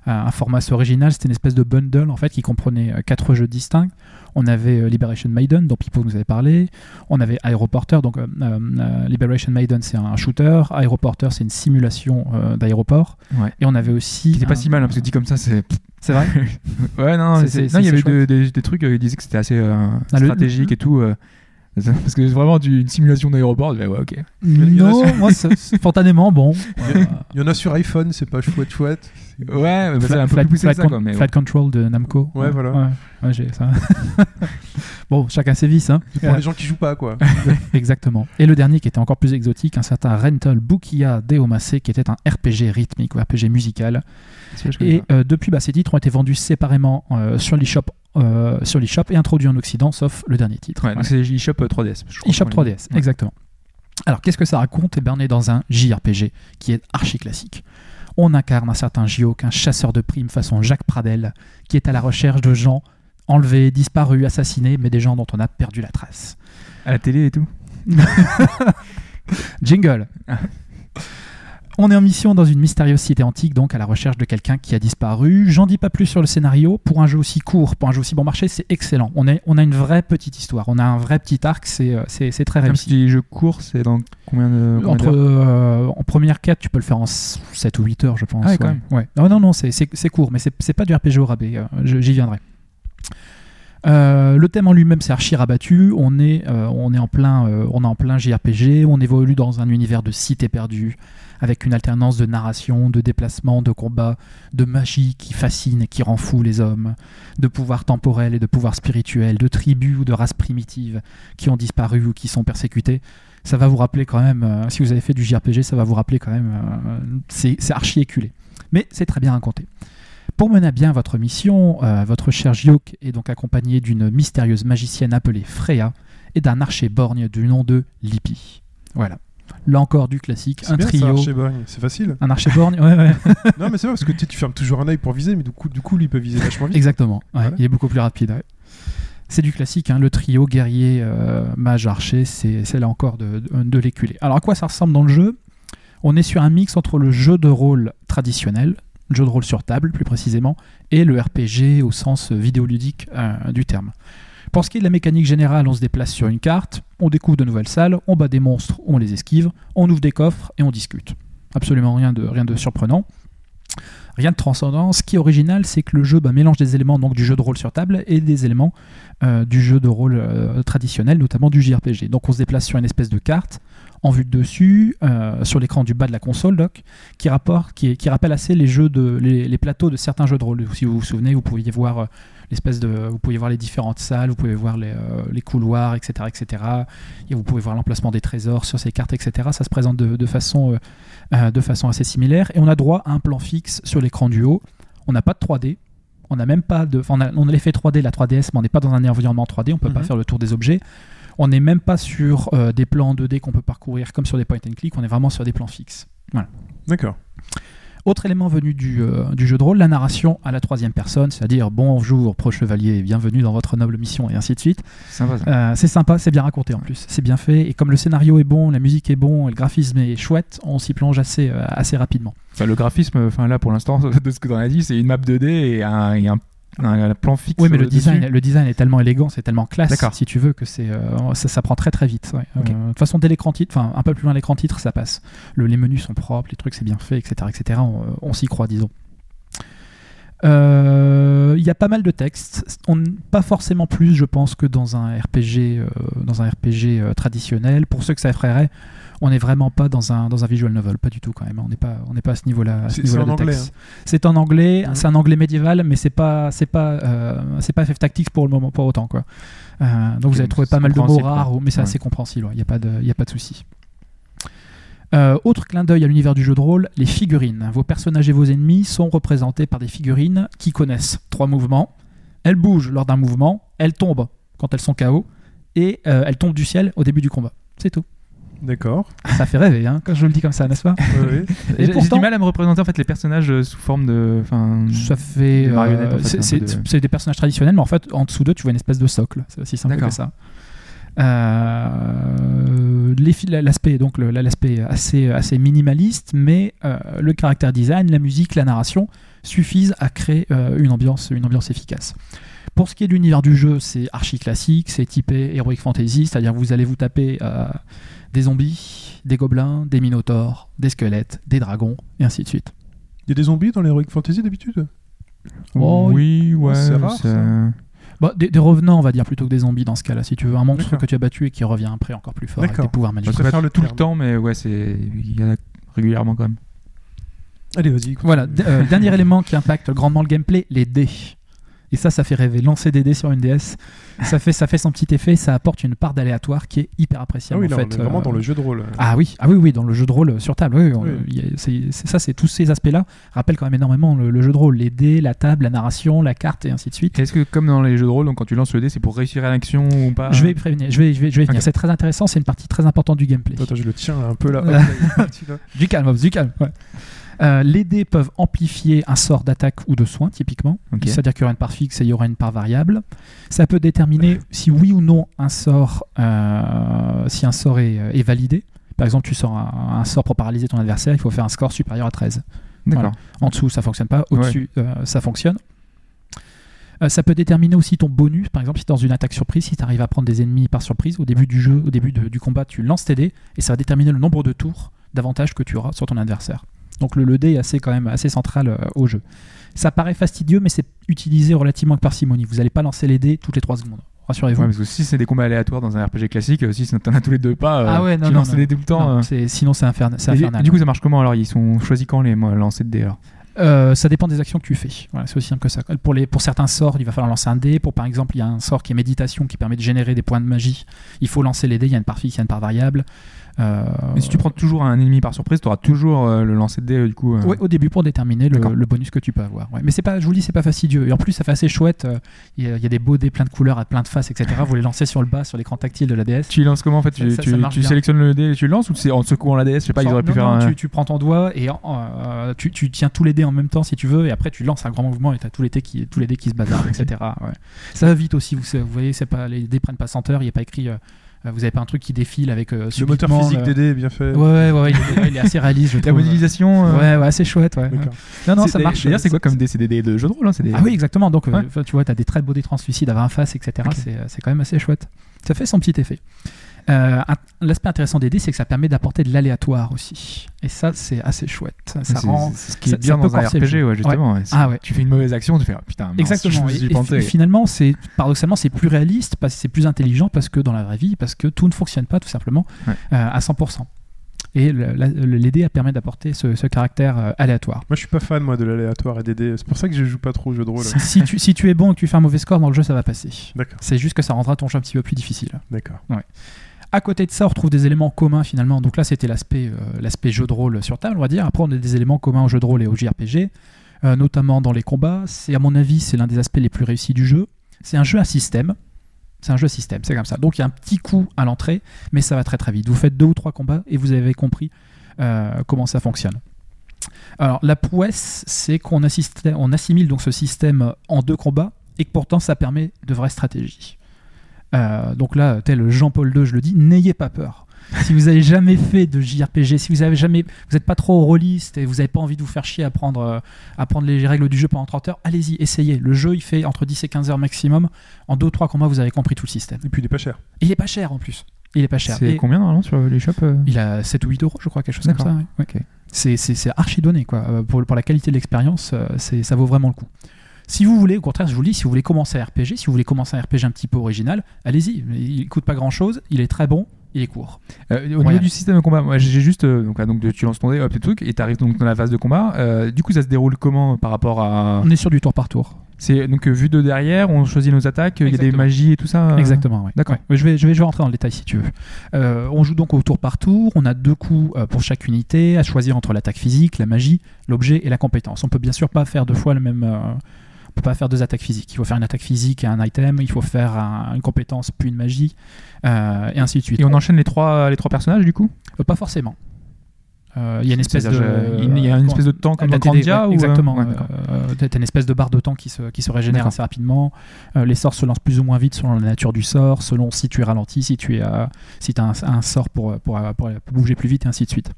un format original. C'était une espèce de bundle en fait qui comprenait quatre jeux distincts. On avait euh, Liberation Maiden, dont Pipo nous avait parlé. On avait Aeroporter. Donc euh, euh, Liberation Maiden, c'est un shooter. Aeroporter, c'est une simulation d'aéroport. Ouais. Et on avait aussi. C'était pas si mal, hein, parce que dit comme ça, c'est. C'est vrai. Ouais, non, il y avait des, des trucs, ils disaient que c'était assez euh, Ah, le- stratégique et tout. euh, parce que c'est vraiment du- une simulation d'aéroport. Ouais, ok. Non, moi, c'est- spontanément, bon. Il y en a sur iPhone, c'est pas chouette chouette. Ouais, mais bah, c'est un peu plus poussé que Flight ça, Con- quoi. Mais Flight Control de Namco. Ouais, voilà. Ouais, ouais, j'ai ça. bon, chacun ses vices. Hein. C'est pour les gens qui jouent pas, quoi. Exactement. Et le dernier qui était encore plus exotique, un certain Rental Bukia Deomase, qui était un RPG rythmique ou RPG musical. Et euh, depuis, bah, ces titres ont été vendus séparément euh, sur l'eShop euh, sur l'eShop et introduits en Occident, sauf le dernier titre. Ouais, donc c'est eShop euh, 3DS. eShop qu'on l'a dit. 3DS, Ouais. exactement. Alors, qu'est-ce que ça raconte? Eh bien, on est dans un JRPG qui est archi classique. On incarne un certain Gio, un chasseur de primes façon Jacques Pradel, qui est à la recherche de gens enlevés, disparus, assassinés, mais des gens dont on a perdu la trace. À la télé et tout? Jingle On est en mission dans une mystérieuse cité antique, donc à la recherche de quelqu'un qui a disparu. J'en dis pas plus sur le scénario. Pour un jeu aussi court, pour un jeu aussi bon marché, c'est excellent. On, est, on a une vraie petite histoire, on a un vrai petit arc, c'est euh, c'est- c'est très réussi. si jeu court, c'est dans combien de. combien Entre, euh, en première quête, tu peux le faire en 7 ou 8 heures, je pense. Ah ouais, quand même. Ouais. Non, non, non, c'est- court, mais c'est pas du RPG au rabais. euh, J'y viendrai. Euh, le thème en lui-même, c'est archi rabattu. On est, euh, on est en plein, euh, on est en plein JRPG. On évolue dans un univers de cités perdues, avec une alternance de narration, de déplacement, de combat, de magie qui fascine et qui rend fou les hommes, de pouvoirs temporels et de pouvoirs spirituels, de tribus ou de races primitives qui ont disparu ou qui sont persécutées ça va vous rappeler quand même, si vous avez fait du JRPG, ça va vous rappeler quand même, c'est archi éculé. Mais c'est très bien raconté. Pour mener à bien votre mission, euh, votre cher Giok est donc accompagné d'une mystérieuse magicienne appelée Freya et d'un archer borgne du nom de Lippi. Voilà. Là encore du classique, un bien, trio. C'est facile. Un archer borgne, ouais, ouais. non, mais c'est vrai parce que tu tu fermes toujours un œil pour viser, mais du coup, du coup, lui il peut viser vachement vite. Exactement. ouais, Voilà. Il est beaucoup plus rapide. ouais. C'est du classique, hein, le trio guerrier, euh, mage, archer, c'est c'est là encore de, de, de l'éculé. Alors à quoi ça ressemble dans le jeu? On est sur un mix entre le jeu de rôle traditionnel, le jeu de rôle sur table plus précisément, et le RPG au sens vidéoludique euh, du terme. pour ce qui est de la mécanique générale, on se déplace sur une carte, on découvre de nouvelles salles, on bat des monstres, on les esquive, on ouvre des coffres et on discute. Absolument rien de, rien de surprenant. Rien de transcendant. Ce qui est original, c'est que le jeu bah, mélange des éléments donc, du jeu de rôle sur table et des éléments euh, du jeu de rôle euh, traditionnel, notamment du JRPG. Donc on se déplace sur une espèce de carte en vue de dessus, euh, sur l'écran du bas de la console, doc, qui, rapporte, qui, qui rappelle assez les jeux de les, les plateaux de certains jeux de rôle. Si vous vous souvenez, vous pouviez voir euh, l'espèce de, vous pouvez voir les différentes salles, vous pouvez voir les, euh, les couloirs, etc., etc. Et vous pouvez voir l'emplacement des trésors sur ces cartes, etc. Ça se présente de, de façon, de façon assez similaire. Et on a droit à un plan fixe sur l'écran du haut. On n'a pas de 3D. On n'a même pas de. on a, on a l'effet 3D, la 3DS, mais on n'est pas dans un environnement 3D. On peut pas Mhm. faire le tour des objets. On n'est même pas sur euh, des plans 2D qu'on peut parcourir comme sur des point and click. On est vraiment sur des plans fixes. D'accord. Autre élément venu du, euh, du jeu de rôle, la narration à la troisième personne, c'est-à-dire bonjour pro chevalier, bienvenue dans votre noble mission et ainsi de suite. Euh, c'est sympa, c'est bien raconté en plus, c'est bien fait et comme le scénario est bon, la musique est bon, et le graphisme est chouette, on s'y plonge assez, euh, assez rapidement. Enfin, le graphisme, enfin là pour l'instant, de ce que tu en as dit, c'est une map 2D et un, et un, un plan fixe. Oui, mais le dessus. design, le design est tellement élégant, c'est tellement classe, si tu veux, que c'est euh, ça, ça prend très très vite. ouais. Euh, De toute façon, dès l'écran titre, enfin un peu plus loin l'écran titre, ça passe. Le- les menus sont propres, les trucs c'est bien fait, etc., etc. On, on s'y croit, disons. Euh, Il y a pas mal de textes, on, pas forcément plus, je pense, que dans un RPG, euh, dans un RPG euh, traditionnel. Pour ceux que ça effraierait, on n'est vraiment pas dans un, dans un visual novel, pas du tout quand même. On n'est pas, on n'est pas à ce niveau-là. C'est- niveau-là c'est en anglais, texte. C'est en anglais, Mhm. c'est un anglais médiéval, mais c'est pas, c'est pas, euh, c'est pas FF Tactics pour le moment, pas autant quoi. Euh, donc vous trouvé c'est pas mal de mots rares, mais c'est Ouais. assez compréhensible. Il n'y a pas de, y a pas de souci. Euh, autre clin d'œil à l'univers du jeu de rôle, les figurines. Vos personnages et vos ennemis sont représentés par des figurines qui connaissent trois mouvements. Elles bougent lors d'un mouvement, elles tombent quand elles sont KO, et euh, elles tombent du ciel au début du combat. C'est tout. D'accord. Ça fait rêver, hein, quand je le dis comme ça, n'est-ce pas? Et J'ai du mal à me représenter en fait les personnages euh, sous forme de. Enfin, Ça fait. Euh, en fait, c'est- de- des personnages traditionnels, mais en fait, en dessous d'eux, tu vois une espèce de socle. C'est aussi simple que ça. Euh, l'aspect donc l'aspect assez assez minimaliste mais euh, le caractère design la musique la narration suffisent à créer euh, une ambiance une ambiance efficace pour ce qui est de l'univers du jeu c'est archi classique c'est typé heroic fantasy c'est-à-dire que vous allez vous taper euh, des zombies des gobelins des minotaures des squelettes des dragons et ainsi de suite Il y a des zombies dans l'Heroic Fantasy d'habitude? Oh, oui, ouais. c'est rare, ça. Bah, des, des revenants, on va dire, plutôt que des zombies dans ce cas-là. Si tu veux, un monstre que tu as battu et qui revient après encore plus fort avec des pouvoirs Je magiques. préfère préfère le le tout le temps, mais ouais, c'est il y en a régulièrement quand même. Allez, vas-y. Voilà, euh, dernier élément qui impacte grandement le gameplay, les dés. Et ça, ça fait rêver. Lancer des dés sur une DS, ça fait, ça fait son petit effet, ça apporte une part d'aléatoire qui est hyper Ah appréciable. oui, en là, fait. on est vraiment Euh, dans le jeu de rôle. Ah oui, ah oui, oui, dans le jeu de rôle euh, sur table. Oui, oui, on- Oui. il y a- c'est c'est ça, c'est tous ces aspects-là rappellent quand même énormément le, le jeu de rôle, les dés, la table, la narration, la carte et ainsi de suite. Est-ce que comme dans les jeux de rôle, donc quand tu lances le dé, c'est pour réussir à l'action ou pas Je vais y prévenir, je vais, je vais, je vais venir. C'est très intéressant, c'est une partie très importante du gameplay. Attends, je le tiens un peu là. Du calme, du calme. ouais. Euh, les dés peuvent amplifier un sort d'attaque ou de soin, typiquement. C'est-à-dire qu'il y aura une part fixe et il y aura une part variable. Ça peut déterminer si oui ou non un sort, euh, si un sort est, est validé. Par exemple, tu sors un, un sort pour paralyser ton adversaire, il faut faire un score supérieur à 13. D'accord. En dessous, ça fonctionne pas. Au-dessus, euh, ça fonctionne. Euh, ça peut déterminer aussi ton bonus. Par exemple, si dans une attaque surprise, si tu arrives à prendre des ennemis par surprise, au début du jeu, au début de- du combat, tu lances tes dés et ça va déterminer le nombre de tours d'avantage que tu auras sur ton adversaire. Donc le, le dé est assez, quand même assez central euh, au jeu. Ça paraît fastidieux, mais c'est utilisé relativement avec parcimonie. Vous n'allez pas lancer les dés toutes les 3 secondes. Rassurez-vous. Ouais, parce que si c'est des combats aléatoires dans un RPG classique, euh, si t'en as tous les deux pas, euh, Ah ouais, non, tu non, lances non. les dés tout le temps. Sinon, c'est infernal. du coup, ça marche comment alors? Ils sont choisis quand les moi, lancers de dés alors? Euh, ça dépend des actions que tu fais. Voilà, c'est aussi simple que ça. Pour, les, pour certains sorts, il va falloir lancer un dé. Pour par exemple, il y a un sort qui est méditation qui permet de générer des points de magie. Il faut lancer les dés. Il y a une part fixe, il y a une part variable. Euh, Mais si tu prends toujours un ennemi par surprise, tu auras toujours euh, le lancer de dés euh, du coup. Ouais, au début pour déterminer le, bonus que tu peux avoir. ouais. Mais c'est pas, je vous dis, c'est pas fastidieux. Et en plus, ça fait assez chouette. Il y, a- il y a des beaux dés plein de couleurs, à plein de faces, etc. vous les lancez sur le bas, sur l'écran tactile de la DS. Tu lances comment en fait Tu, Ça- sélectionnes le dé et tu le lances ou c'est en secouant la DS Je sais pas, ils auraient pu non, faire non, un. tu, tu prends ton doigt et euh, tu, tu tiens tous les dés en même temps si tu veux, et après tu lances un grand mouvement et tu as tous les dés qui, tous les dés qui se bazardent, etc. ouais. Ça va vite aussi, vous, voyez, c'est pas, les dés prennent pas 100 heures, il n'y a pas écrit Euh, vous avez pas un truc qui défile avec euh, Le moteur physique le- d'aider est bien fait. Ouais, ouais, ouais, il est, il est assez réaliste, je La trouve. modélisation. euh, Ouais, ouais, assez chouette, ouais. Non, non, c'est ça marche. D'ailleurs, c'est quoi comme des, c'est dés de jeu de rôle hein, c'est des- Ah oui, exactement. Donc, euh, tu vois, tu as des très beaux dés translucides à 20 faces, etc. Ok. C'est, c'est quand même assez chouette. Ça fait son petit effet. Euh, L'aspect intéressant des dés, c'est que ça permet d'apporter de l'aléatoire aussi. Et ça, c'est assez chouette. Ça rend. ce qui ça- est bien ça peut dans un RPG, ouais, justement. ouais. Ah ouais. Tu fais une mauvaise action, tu fais ah, putain, mince, Exactement. je me Et, suis et finalement, c'est paradoxalement, c'est plus réaliste, parce que c'est plus intelligent, parce que dans la vraie vie, parce que tout ne fonctionne pas tout simplement Ouais. euh, à 100%. Et le, la- le- les dés permet d'apporter ce, ce caractère euh, aléatoire. Moi, je suis pas fan moi de l'aléatoire et des dés. C'est pour ça que je joue pas trop au jeu de rôle. Si, si tu, si tu es bon et que tu fais un mauvais score dans le jeu, ça va passer. D'accord, C'est juste que ça rendra ton jeu un petit peu plus difficile. d'accord. À côté de ça, on retrouve des éléments communs finalement. Donc là, c'était l'aspect euh, l'aspect jeu de rôle sur table, on va dire. Après, on a des éléments communs au jeu de rôle et au JRPG, euh, notamment dans les combats. C'est à mon avis, c'est l'un des aspects les plus réussis du jeu. C'est un jeu à système. C'est un jeu à système, c'est comme ça. Donc il y a un petit coup à l'entrée, mais ça va très très vite. Vous faites deux ou trois combats et vous avez compris euh, comment ça fonctionne. Alors la prouesse, c'est qu'on assimile donc ce système en deux combats et que pourtant ça permet de vraies stratégies. Euh, donc là, tel Jean-Paul II, je le dis, n'ayez pas peur. Si vous avez jamais fait de JRPG, si vous avez jamais, vous n'êtes pas trop rôliste et vous n'avez pas envie de vous faire chier à prendre, euh, à prendre les règles du jeu pendant 30 heures, allez-y, essayez. Le jeu, il fait entre 10 et 15 heures maximum. En 2 ou 3 combats, vous avez compris tout le système. Et puis il est pas cher. Et il est pas cher en plus. Il est pas cher. C'est Et- combien normalement sur les shops euh il a 7 ou 8 euros, je crois, quelque chose comme ça. ouais. Ouais. Ok. C'est, c'est- c'est archi donné, quoi. Pour, pour la qualité de l'expérience, c'est, ça vaut vraiment le coup. Si vous voulez, au contraire, je vous le dis, si vous voulez commencer un RPG, si vous voulez commencer un RPG un petit peu original, allez-y. Il coûte pas grand chose, il est très bon, il est court. Euh, au niveau du système de combat, moi j'ai juste euh, donc, là, donc tu lances ton dé, hop, et truc, et t'arrives donc dans la phase de combat. Euh, du coup, ça se déroule comment par rapport à On est sur du tour par tour. C'est donc vu de derrière, on choisit nos attaques, il y a des magies et tout ça. Exactement, ouais. D'accord. Ouais. Je, vais, je, vais, je vais rentrer dans le détail si tu veux. On joue donc au tour par tour. On a deux coups pour chaque unité, à choisir entre l'attaque physique, la magie, l'objet et la compétence. On peut bien sûr pas faire deux fois le même. On peut pas faire deux attaques physiques. Il faut faire une attaque physique et un item. Il faut faire un- une compétence puis une magie euh, et ainsi de suite. Et on enchaîne les trois les trois personnages du coup? Euh, pas forcément. Euh, Il y a une espèce de. C'est-à-dire, je- il y a une espèce de temps comme La dans Grandia ouais, ou, Exactement. ouais. Euh, T'as une espèce de barre de temps qui se, qui se régénère assez rapidement. Euh, les sorts se lancent plus ou moins vite selon la nature du sort, selon si tu es ralenti, si tu es, si as un, un sort pour, pour, pour- pour bouger plus vite et ainsi de suite.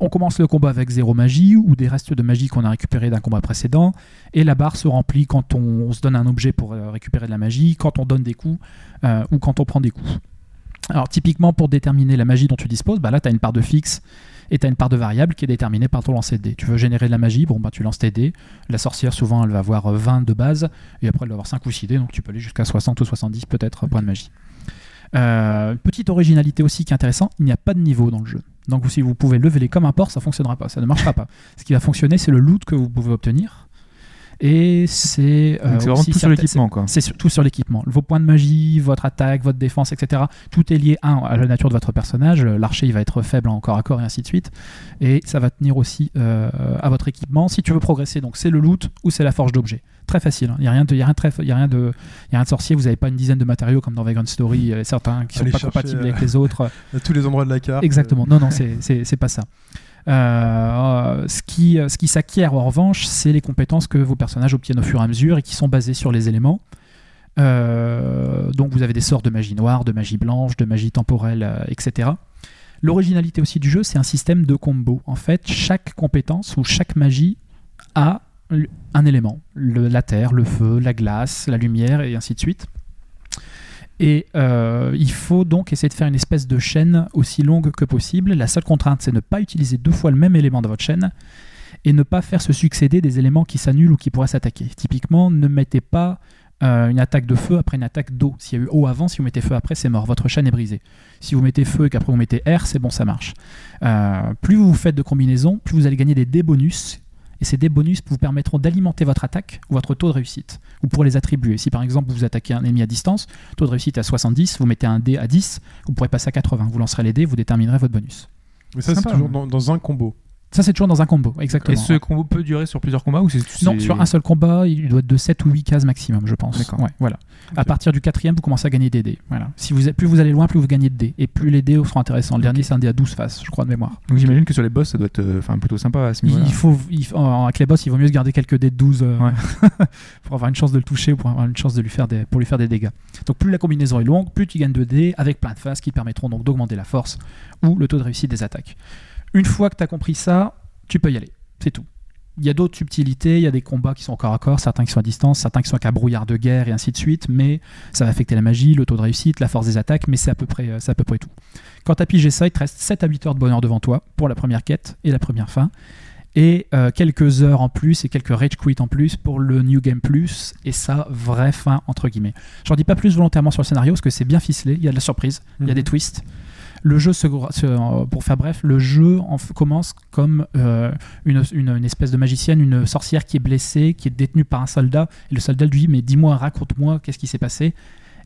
On commence le combat avec zéro magie ou des restes de magie qu'on a récupéré d'un combat précédent. Et la barre se remplit quand on, se donne un objet pour euh, récupérer de la magie, quand on donne des coups euh, ou quand on prend des coups. Alors typiquement pour déterminer la magie dont tu disposes, bah là tu as une part de fixe et tu as une part de variable qui est déterminée par ton lancer de dés. Tu veux générer de la magie, bon bah tu lances tes dés. La sorcière souvent elle va avoir euh, 20 de base et après elle va avoir 5 ou 6 dés donc tu peux aller jusqu'à 60 ou 70 peut-être points de magie. Euh, petite originalité aussi qui est intéressante, il n'y a pas de niveau dans le jeu. Donc si vous pouvez lever comme un port, ça fonctionnera pas, ça ne marchera pas. Ce qui va fonctionner, c'est le loot que vous pouvez obtenir. Et c'est euh, vraiment tout sur l'équipement quoi. c'est surtout sur l'équipement. Vos points de magie, votre attaque, votre défense, etc. Tout est lié, un, à la nature de votre personnage. L'archer, il va être faible en corps à corps et ainsi de suite. Et ça va tenir aussi euh, à votre équipement. Si tu veux progresser, donc c'est le loot ou c'est la forge d'objets. Très facile. hein. Il n'y a rien de, y a rien de très, il y a rien de, il y a rien de sorcier. Vous n'avez pas une dizaine de matériaux comme dans Vagrant Story, euh, certains qui sont Allez pas compatibles euh, avec les autres. À tous les endroits de la carte. Exactement. Non, non, c'est- c'est c'est pas ça. Euh, ce qui, ce qui s'acquiert en revanche, c'est les compétences que vos personnages obtiennent au fur et à mesure et qui sont basées sur les éléments. Euh, donc vous avez des sorts de magie noire, de magie blanche, de magie temporelle, euh, etc. L'originalité aussi du jeu, c'est un système de combo. En fait, chaque compétence ou chaque magie a un élément. La terre, le feu, la glace, la lumière et ainsi de suite. Et euh, il faut donc essayer de faire une espèce de chaîne aussi longue que possible. La seule contrainte, c'est ne pas utiliser deux fois le même élément dans votre chaîne et ne pas faire se succéder des éléments qui s'annulent ou qui pourraient s'attaquer. Typiquement, ne mettez pas euh, une attaque de feu après une attaque d'eau. S'il y a eu eau avant, si vous mettez feu après, c'est mort. Votre chaîne est brisée. Si vous mettez feu et qu'après vous mettez air, c'est bon, ça marche. Euh, plus vous faites de combinaisons, plus vous allez gagner des dés bonus. Et ces dés bonus vous permettront d'alimenter votre attaque ou votre taux de réussite. Vous pourrez les attribuer. Si par exemple vous attaquez un ennemi à distance, taux de réussite à 70, vous mettez un dé à 10, vous pourrez passer à 80. Vous lancerez les dés, vous déterminerez votre bonus. Mais ça, c'est toujours dans, dans un combo. Ça, c'est toujours dans un combo, exactement. Et ce combo peut durer sur plusieurs combats ou c'est Non, sur un seul combat, il doit être de 7 ou 8 cases maximum, je pense. D'accord. Ouais, voilà. À partir du quatrième, vous commencez à gagner des dés. Voilà. Si vous, plus vous allez loin, plus vous gagnez de dés. Et plus les dés seront intéressants. Le dernier, c'est un dé à 12 faces, je crois, de mémoire. Donc j'imagine que sur les boss, ça doit être euh, plutôt sympa à ce niveau-là. Il faut, il euh, avec les boss, il vaut mieux se garder quelques dés de 12 euh, Ouais. pour avoir une chance de le toucher ou pour avoir une chance de lui faire des, pour lui faire des dégâts. Donc plus la combinaison est longue, plus tu gagnes de dés avec plein de phases qui permettront donc d'augmenter la force ou le taux de réussite des attaques. Une fois que tu as compris ça, tu peux y aller. C'est tout. Il y a d'autres subtilités, il y a des combats qui sont corps à corps, certains qui sont à distance, certains qui sont avec un brouillard de guerre et ainsi de suite, mais ça va affecter la magie, le taux de réussite, la force des attaques, mais c'est à peu près, euh, à peu près tout. Quand tu as pigé ça, il te reste 7 à 8 heures de bonheur devant toi pour la première quête et la première fin, et euh, quelques heures en plus et quelques rage quit en plus pour le New Game Plus, et ça, vraie fin entre guillemets. J'en dis pas plus volontairement sur le scénario parce que c'est bien ficelé, il y a de la surprise, il y a Mhm. des twists. Le jeu, se, se- euh, pour faire bref, le jeu en commence comme euh, une, une- une espèce de magicienne, une sorcière qui est blessée, qui est détenue par un soldat. Et le soldat lui dit Mais dis-moi, raconte-moi, qu'est-ce qui s'est passé?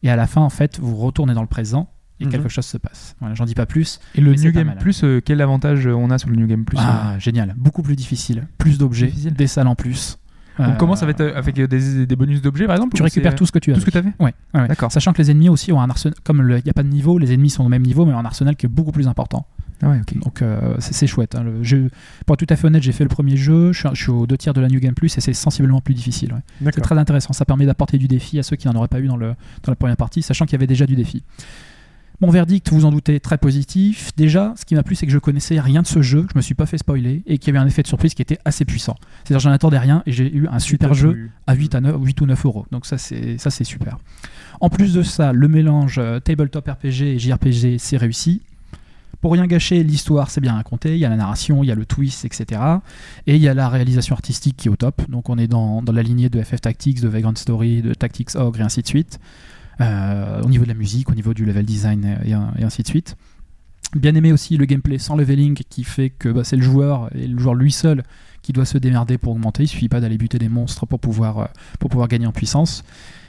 Et à la fin, en fait, vous retournez dans le présent et Mhm. quelque chose se passe. Voilà, j'en dis pas plus. Et le New Game. Plus, euh, quel avantage on a sur le New Game Plus euh ah, génial. Beaucoup plus difficile. Plus d'objets, des salles en plus. Donc Euh, va être euh, avec des, des bonus d'objets par exemple Tu récupères tout ce que tu as. tout ce que tu avais Ouais, ouais. D'accord. Sachant que les ennemis aussi ont un arsenal. Comme il n'y a pas de niveau, les ennemis sont au même niveau, mais ont un arsenal qui est beaucoup plus important. Ah ouais. Donc euh, c'est chouette. hein. Le jeu, pour être tout à fait honnête, j'ai fait le premier jeu, je suis, je suis aux deux tiers de la New Game Plus et c'est sensiblement plus difficile. ouais. C'est très intéressant. Ça permet d'apporter du défi à ceux qui n'en auraient pas eu dans, le, dans la première partie, sachant qu'il y avait déjà du défi. Mon verdict, vous en doutez, très positif. Déjà, ce qui m'a plu, c'est que je connaissais rien de ce jeu, que je me suis pas fait spoiler et qu'il y avait un effet de surprise qui était assez puissant. C'est-à-dire, j'en attendais rien et j'ai eu un super jeu à 8, à 9, 8 ou 9 euros. Donc ça c'est ça c'est super. En plus de ça, le mélange euh, tabletop RPG et JRPG, c'est réussi. Pour rien gâcher, l'histoire c'est bien raconté, il y a la narration, il y a le twist, etc. Et il y a la réalisation artistique qui est au top. Donc on est dans, dans la lignée de FF Tactics, de Vagrant Story, de Tactics Ogre et ainsi de suite. Euh, au niveau de la musique, au niveau du level design et, et ainsi de suite. Bien aimé aussi le gameplay sans leveling qui fait que bah, c'est le joueur et le joueur lui seul qui doit se démerder pour augmenter. Il suffit pas d'aller buter des monstres pour pouvoir, euh, pour pouvoir gagner en puissance.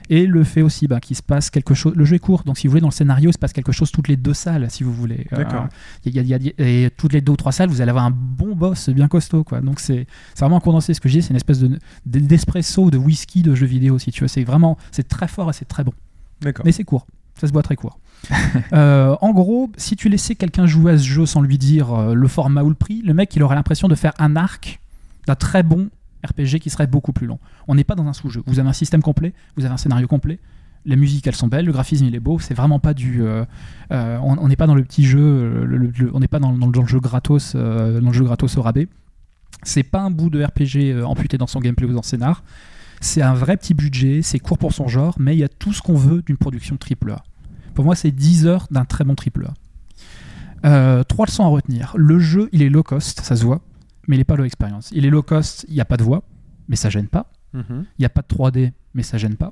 Et le fait aussi bah, qu'il se passe quelque chose. Le jeu est court, donc si vous voulez, dans le scénario, il se passe quelque chose toutes les deux salles, si vous voulez. Euh, D'accord. il y a- il y a- il y a- et toutes les deux ou trois salles, vous allez avoir un bon boss bien costaud. Quoi. Donc c'est vraiment condensé. Ce que je dis, c'est une espèce de- d'espresso, de whisky de jeu vidéo, si tu veux. C'est vraiment c'est très fort et c'est très bon. Mais c'est court. Ça se boit très court. Euh, en gros, si tu laissais quelqu'un jouer à ce jeu sans lui dire euh, le format ou le prix, le mec il aurait l'impression de faire un arc d'un très bon RPG qui serait beaucoup plus long. On n'est pas dans un sous-jeu. Vous avez un système complet, vous avez un scénario complet. Les musiques elles sont belles, le graphisme il est beau. C'est vraiment pas du. euh, on n'est pas dans le petit jeu. le- le- le- on n'est pas dans, le jeu gratos, dans le jeu gratos au rabais. C'est pas un bout de RPG amputé dans son gameplay ou dans son scénar. C'est un vrai petit budget, c'est court pour son genre, mais il y a tout ce qu'on veut d'une production AAA. Pour moi, c'est 10 heures d'un très bon AAA. Euh, trois leçons à retenir. Le jeu, il est low cost, ça se voit, mais il n'est pas low experience. Il est low cost, il n'y a pas de voix, mais ça gêne pas. Mhm. Il n'y a pas de 3D, mais ça gêne pas.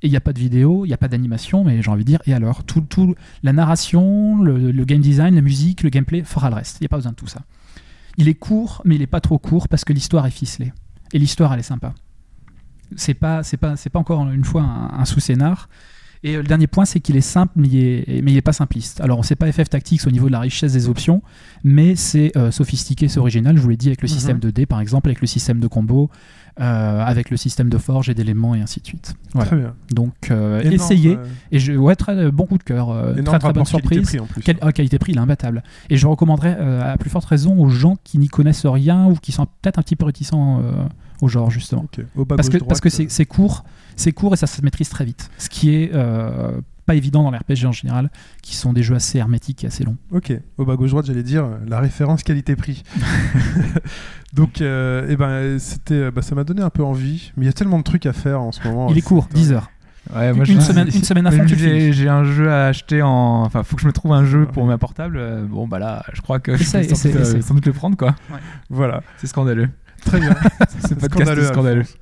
Et il n'y a pas de vidéo, il n'y a pas d'animation, mais j'ai envie de dire, et alors? Tout, tout, La narration, le, le game design, la musique, le gameplay fera le reste. Il n'y a pas besoin de tout ça. Il est court, mais il n'est pas trop court parce que l'histoire est ficelée. Et l'histoire, elle est sympa. C'est pas, c'est pas, c'est pas encore une fois un, un sous-scénar. Et le dernier point, c'est qu'il est simple, mais il est, mais il est pas simpliste. Alors, on sait pas FF Tactics au niveau de la richesse des options, mais c'est euh, sophistiqué, c'est original. Je vous l'ai dit avec le Mhm. système de dés, par exemple, avec le système de combo, euh, avec le système de forge et d'éléments et ainsi de suite. Voilà. Très bien. Donc, euh, Énorme, essayez. Et je, ouais, très bon coup de cœur, très très bonne surprise. qualité-prix, en plus. Quel- ah, qualité-prix, il est imbattable. Et je recommanderais à plus forte raison aux gens qui n'y connaissent rien ou qui sont peut-être un petit peu réticents au genre, justement. Ok. Au bas Parce que, gauche, parce que droite, c'est c'est court, c'est court et ça se maîtrise très vite. Ce qui est euh, pas évident dans les RPG en général, qui sont des jeux assez hermétiques et assez longs. euh, Ok, au bas gauche droite, j'allais dire euh, la référence qualité-prix. Donc, euh, eh ben, c'était, euh, bah, ça m'a donné un peu envie, mais il y a tellement de trucs à faire en ce moment. il est court, 10 heures. Ouais, Une je- semaine- une semaine à fond. J'ai j'ai un jeu à acheter en. Enfin, faut que je me trouve un jeu pour ma portable. Euh, Bon, bah là, je crois que je vais doute, euh, sans doute le prendre, quoi. Voilà, C'est scandaleux. Très bien. Ce podcast est scandaleux. Alphonse.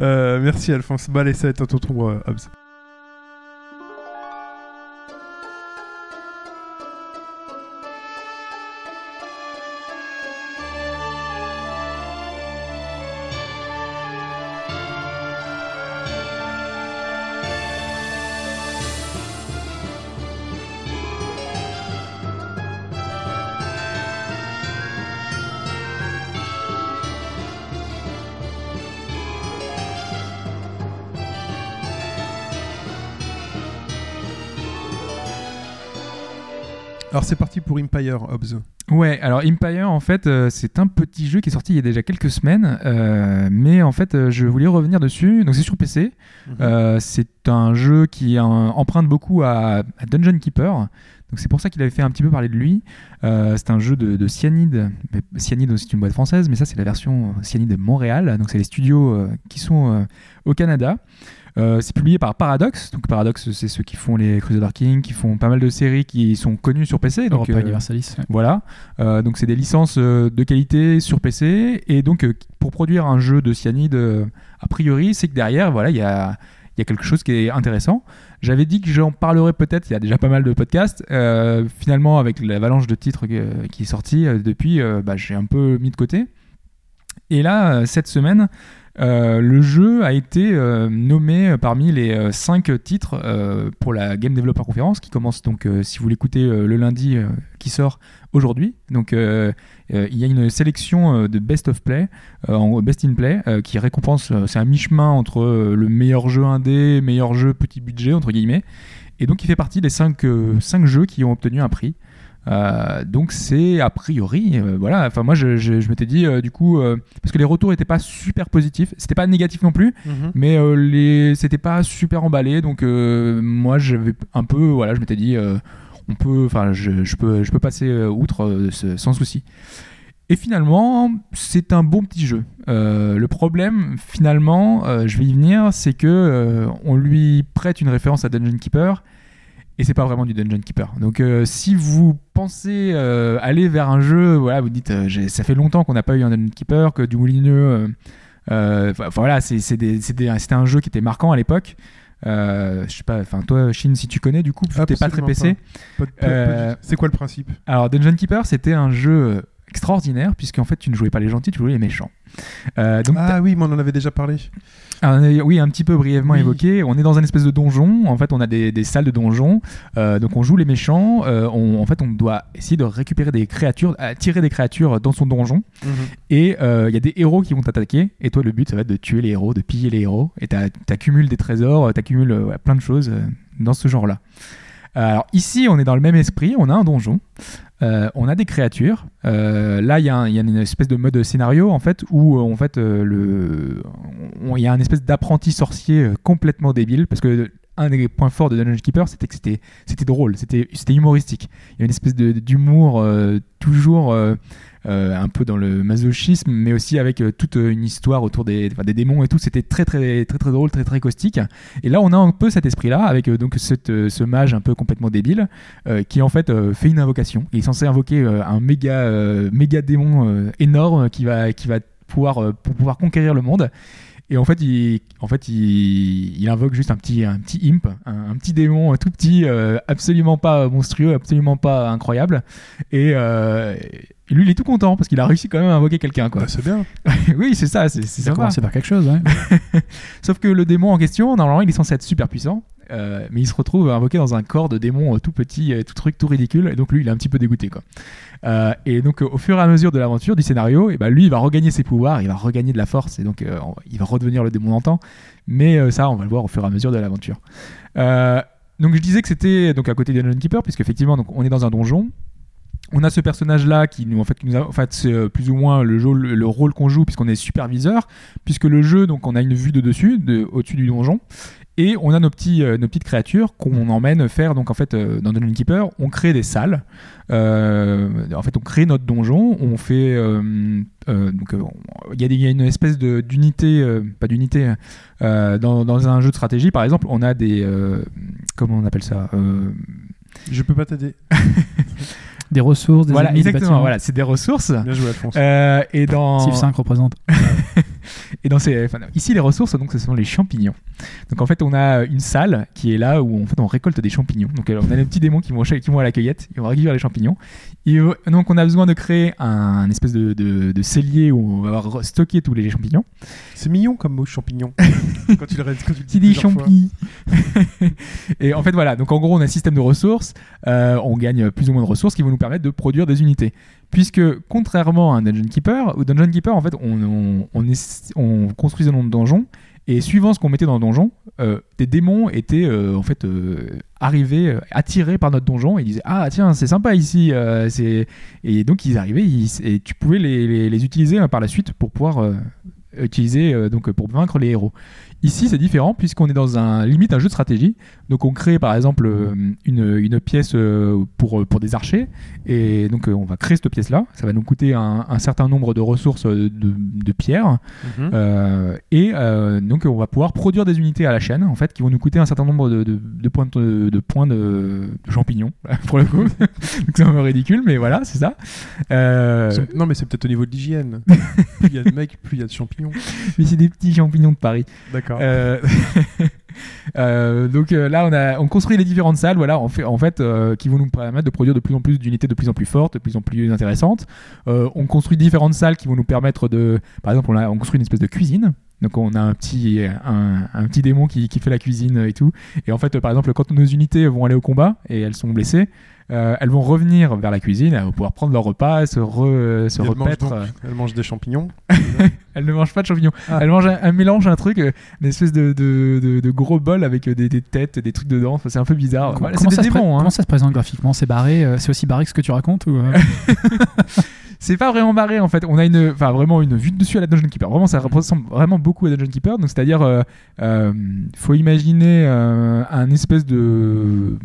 Euh, merci Alphonse. Bah, allez, ça va être à ton tour, Hobbs. Alors c'est parti pour Empire Hobbs. Ouais, alors Empire, en fait, euh, c'est un petit jeu qui est sorti il y a déjà quelques semaines, euh, mais en fait, euh, je voulais revenir dessus. Donc, c'est sur PC. Mhm. C'est un jeu qui emprunte beaucoup à, à Dungeon Keeper. Donc, c'est pour ça qu'il avait fait un petit peu parler de lui. C'est un jeu de, de Cyanide. Mais Cyanide, c'est une boîte française, mais ça, c'est la version Cyanide Montréal. Donc, c'est les studios qui sont au Canada. Euh, c'est publié par Paradox. Donc, Paradox, c'est ceux qui font les Crusader King, qui font pas mal de séries qui sont connues sur PC. Donc, Europa euh, Universalis. ouais. voilà, Euh, donc c'est des licences de qualité sur PC et donc pour produire un jeu de cyanide, a priori, c'est que derrière, voilà, il y a, il y a quelque chose qui est intéressant. J'avais dit que j'en parlerai peut-être, il y a déjà pas mal de podcasts. Finalement, avec l'avalanche de titres qui est sorti euh, depuis, bah, j'ai un peu mis de côté. Et là, cette semaine, euh, le jeu a été euh, nommé parmi les 5 titres euh, pour la Game Developer Conference qui commence donc, euh, si vous l'écoutez, euh, le lundi euh, qui sort aujourd'hui. Donc, euh, euh, il y a une sélection euh, de Best of Play, euh, Best in Play, euh, qui récompense, euh, c'est un mi-chemin entre euh, le meilleur jeu indé, meilleur jeu petit budget, entre guillemets. Et donc, il fait partie des 5 jeux qui ont obtenu un prix. Euh, donc c'est a priori, euh, voilà. Enfin moi je, je, je m'étais dit euh, du coup parce que les retours étaient pas super positifs, c'était pas négatif non plus, Mhm. mais les c'était pas super emballé. Donc moi j'avais un peu voilà, je m'étais dit on peut, enfin je, je peux je peux passer outre sans souci. Et finalement, c'est un bon petit jeu. Le problème, finalement, je vais y venir, c'est que on lui prête une référence à Dungeon Keeper et c'est pas vraiment du Dungeon Keeper. Donc, euh, si vous pensez euh, aller vers un jeu, voilà, vous dites, euh, ça fait longtemps qu'on n'a pas eu un Dungeon Keeper, que du Moulineux, enfin voilà, c'était un jeu qui était marquant à l'époque. Je sais pas, enfin toi, Shin, si tu connais, du coup, t'es pas très PC. C'est quoi le principe? Alors, Dungeon Keeper, c'était un jeu extraordinaire, puisqu'en fait, tu ne jouais pas les gentils, tu jouais les méchants. Euh, donc, Ah oui, mais on en avait déjà parlé. ah, euh, oui, un petit peu brièvement Oui. évoqué. On est dans un espèce de donjon. En fait, on a des, des salles de donjon. Euh, donc, on joue les méchants. On- en fait, on doit essayer de récupérer des créatures, tirer des créatures dans son donjon. Mhm. Et il y a des héros qui vont t'attaquer. Et toi, le but, ça va être de tuer les héros, de piller les héros. Et t'accumules des trésors, t'accumules ouais, plein de choses dans ce genre-là. Alors ici, on est dans le même esprit. On a un donjon. Euh, on a des créatures. Euh, là, il y, a une espèce de mode scénario en fait où euh, en fait il y a un espèce d'apprenti sorcier complètement débile parce que un des points forts de Dungeon Keeper, c'était que c'était drôle, c'était humoristique. Il y a une espèce d'humour euh, toujours euh, euh, un peu dans le masochisme, mais aussi avec toute une histoire autour des, démons et tout. C'était très très très très drôle, très très caustique. Et là, on a un peu cet esprit-là avec donc ce mage un peu complètement débile qui en fait fait une invocation. Il est censé invoquer un méga méga démon énorme qui va qui va pouvoir pour pouvoir conquérir le monde. Et en fait, il, en fait, il, il invoque juste un petit, un petit imp, un, un petit démon tout petit, euh, absolument pas monstrueux, absolument pas incroyable. Et, euh, et lui, il est tout content parce qu'il a réussi quand même à invoquer quelqu'un, quoi. Bah, c'est bien. oui, c'est ça, c'est c'est commencé par quelque chose, ouais. Sauf que le démon en question, normalement, il est censé être super puissant. euh, mais il se retrouve invoqué dans un corps de démon tout petit, tout truc, tout ridicule. Et donc lui, il est un petit peu dégoûté, quoi. Euh, et donc, euh, au fur et à mesure de l'aventure, du scénario, et ben lui, il va regagner ses pouvoirs, il va regagner de la force, et donc euh, il va redevenir le démon d'antan. Mais ça, on va le voir au fur et à mesure de l'aventure. Donc je disais que c'était donc à côté de Dungeon Keeper, puisque effectivement, donc on est dans un donjon. On a ce personnage-là qui nous, en fait, a, en fait, c'est plus ou moins le, jeu- le rôle qu'on joue puisqu'on est superviseur, puisque le jeu, donc, on a une vue de dessus, de, au-dessus du donjon, et on a nos, petits, euh, nos petites créatures qu'on emmène faire. Donc, en fait, euh, dans Dungeon Keeper, on crée des salles. Euh, en fait, on crée notre donjon. On fait, euh, euh, donc, euh, il y, a y une espèce de, d'unité, euh, pas d'unité, euh, dans, dans un jeu de stratégie, par exemple, on a des, euh, comment on appelle ça Euh, Je peux pas t'aider. Des ressources, des Voilà, des exactement. Voilà, c'est des ressources. Bien joué, Alphonse. Euh, et dans Civ 5 représente. et dans ces enfin, ici les ressources donc ce sont les champignons. Donc en fait on a une salle qui est là où en fait on récolte des champignons. Donc on a des petits démons qui vont qui vont à la cueillette, ils vont récupérer les champignons. Et euh, donc on a besoin de créer un, espèce de, de, de cellier où on va avoir stocké tous les champignons. C'est mignon comme mot champignon. quand tu le quand tu dis Et en fait voilà, donc en gros on a un système de ressources, euh, on gagne plus ou moins de ressources qui vont nous permettre de produire des unités. Puisque contrairement à un Dungeon Keeper, ou Dungeon Keeper en fait on, on, construit un nom de donjon Et suivant ce qu'on mettait dans le donjon, euh, des démons étaient euh, en fait euh, arrivés, attirés par notre donjon. Et ils disaient Ah, tiens, c'est sympa ici. c'est... Et donc, ils arrivaient et tu pouvais les, les- utiliser hein, par la suite pour pouvoir utiliser, donc, pour vaincre les héros. Ici, c'est différent puisqu'on est dans un limite un jeu de stratégie. Donc, on crée par exemple euh, une, une pièce euh, pour, pour des archers. Et donc, euh, on va créer cette pièce-là. Ça va nous coûter un, un certain nombre de ressources euh, de, de pierres. Mhm. Euh, et euh, donc on va pouvoir produire des unités à la chaîne en fait qui vont nous coûter un certain nombre de, de- de points de, points de, champignons pour le coup. donc c'est un peu ridicule mais voilà c'est ça. Euh, Non, mais c'est peut-être au niveau de l'hygiène. plus il y a de mecs, plus il y a de champignons. mais c'est des petits champignons de Paris. D'accord. Euh, donc euh, là, on, a, on construit les différentes salles, voilà, en fait, en fait euh, qui vont nous permettre de produire de plus en plus d'unités de plus en plus fortes, de plus en plus intéressantes. On construit différentes salles qui vont nous permettre de, par exemple, on, a, on construit une espèce de cuisine. Donc on a un petit, un, petit démon qui, qui fait la cuisine et tout. Et en fait, par exemple, quand nos unités vont aller au combat et elles sont blessées, euh, elles vont revenir vers la cuisine, elles vont pouvoir prendre leur repas, se, re- se repaître. donc- Elle mange des champignons. Elle ne mange pas de champignons. Ah. Elle mange un, un mélange, un truc, euh, une espèce de, de, de- de gros bol avec euh, des, des têtes, des trucs dedans. Enfin, c'est un peu bizarre. Com- Voilà, comment, c'est ça des démons. hein. comment ça se présente graphiquement? C'est barré euh, C'est aussi barré que ce que tu racontes ou, euh? C'est pas vraiment barré en fait. On a une, enfin vraiment une vue de dessus à la Dungeon Keeper. Vraiment, ça ressemble vraiment beaucoup à Dungeon Keeper. Donc c'est-à-dire, euh, euh, faut imaginer euh, un espèce de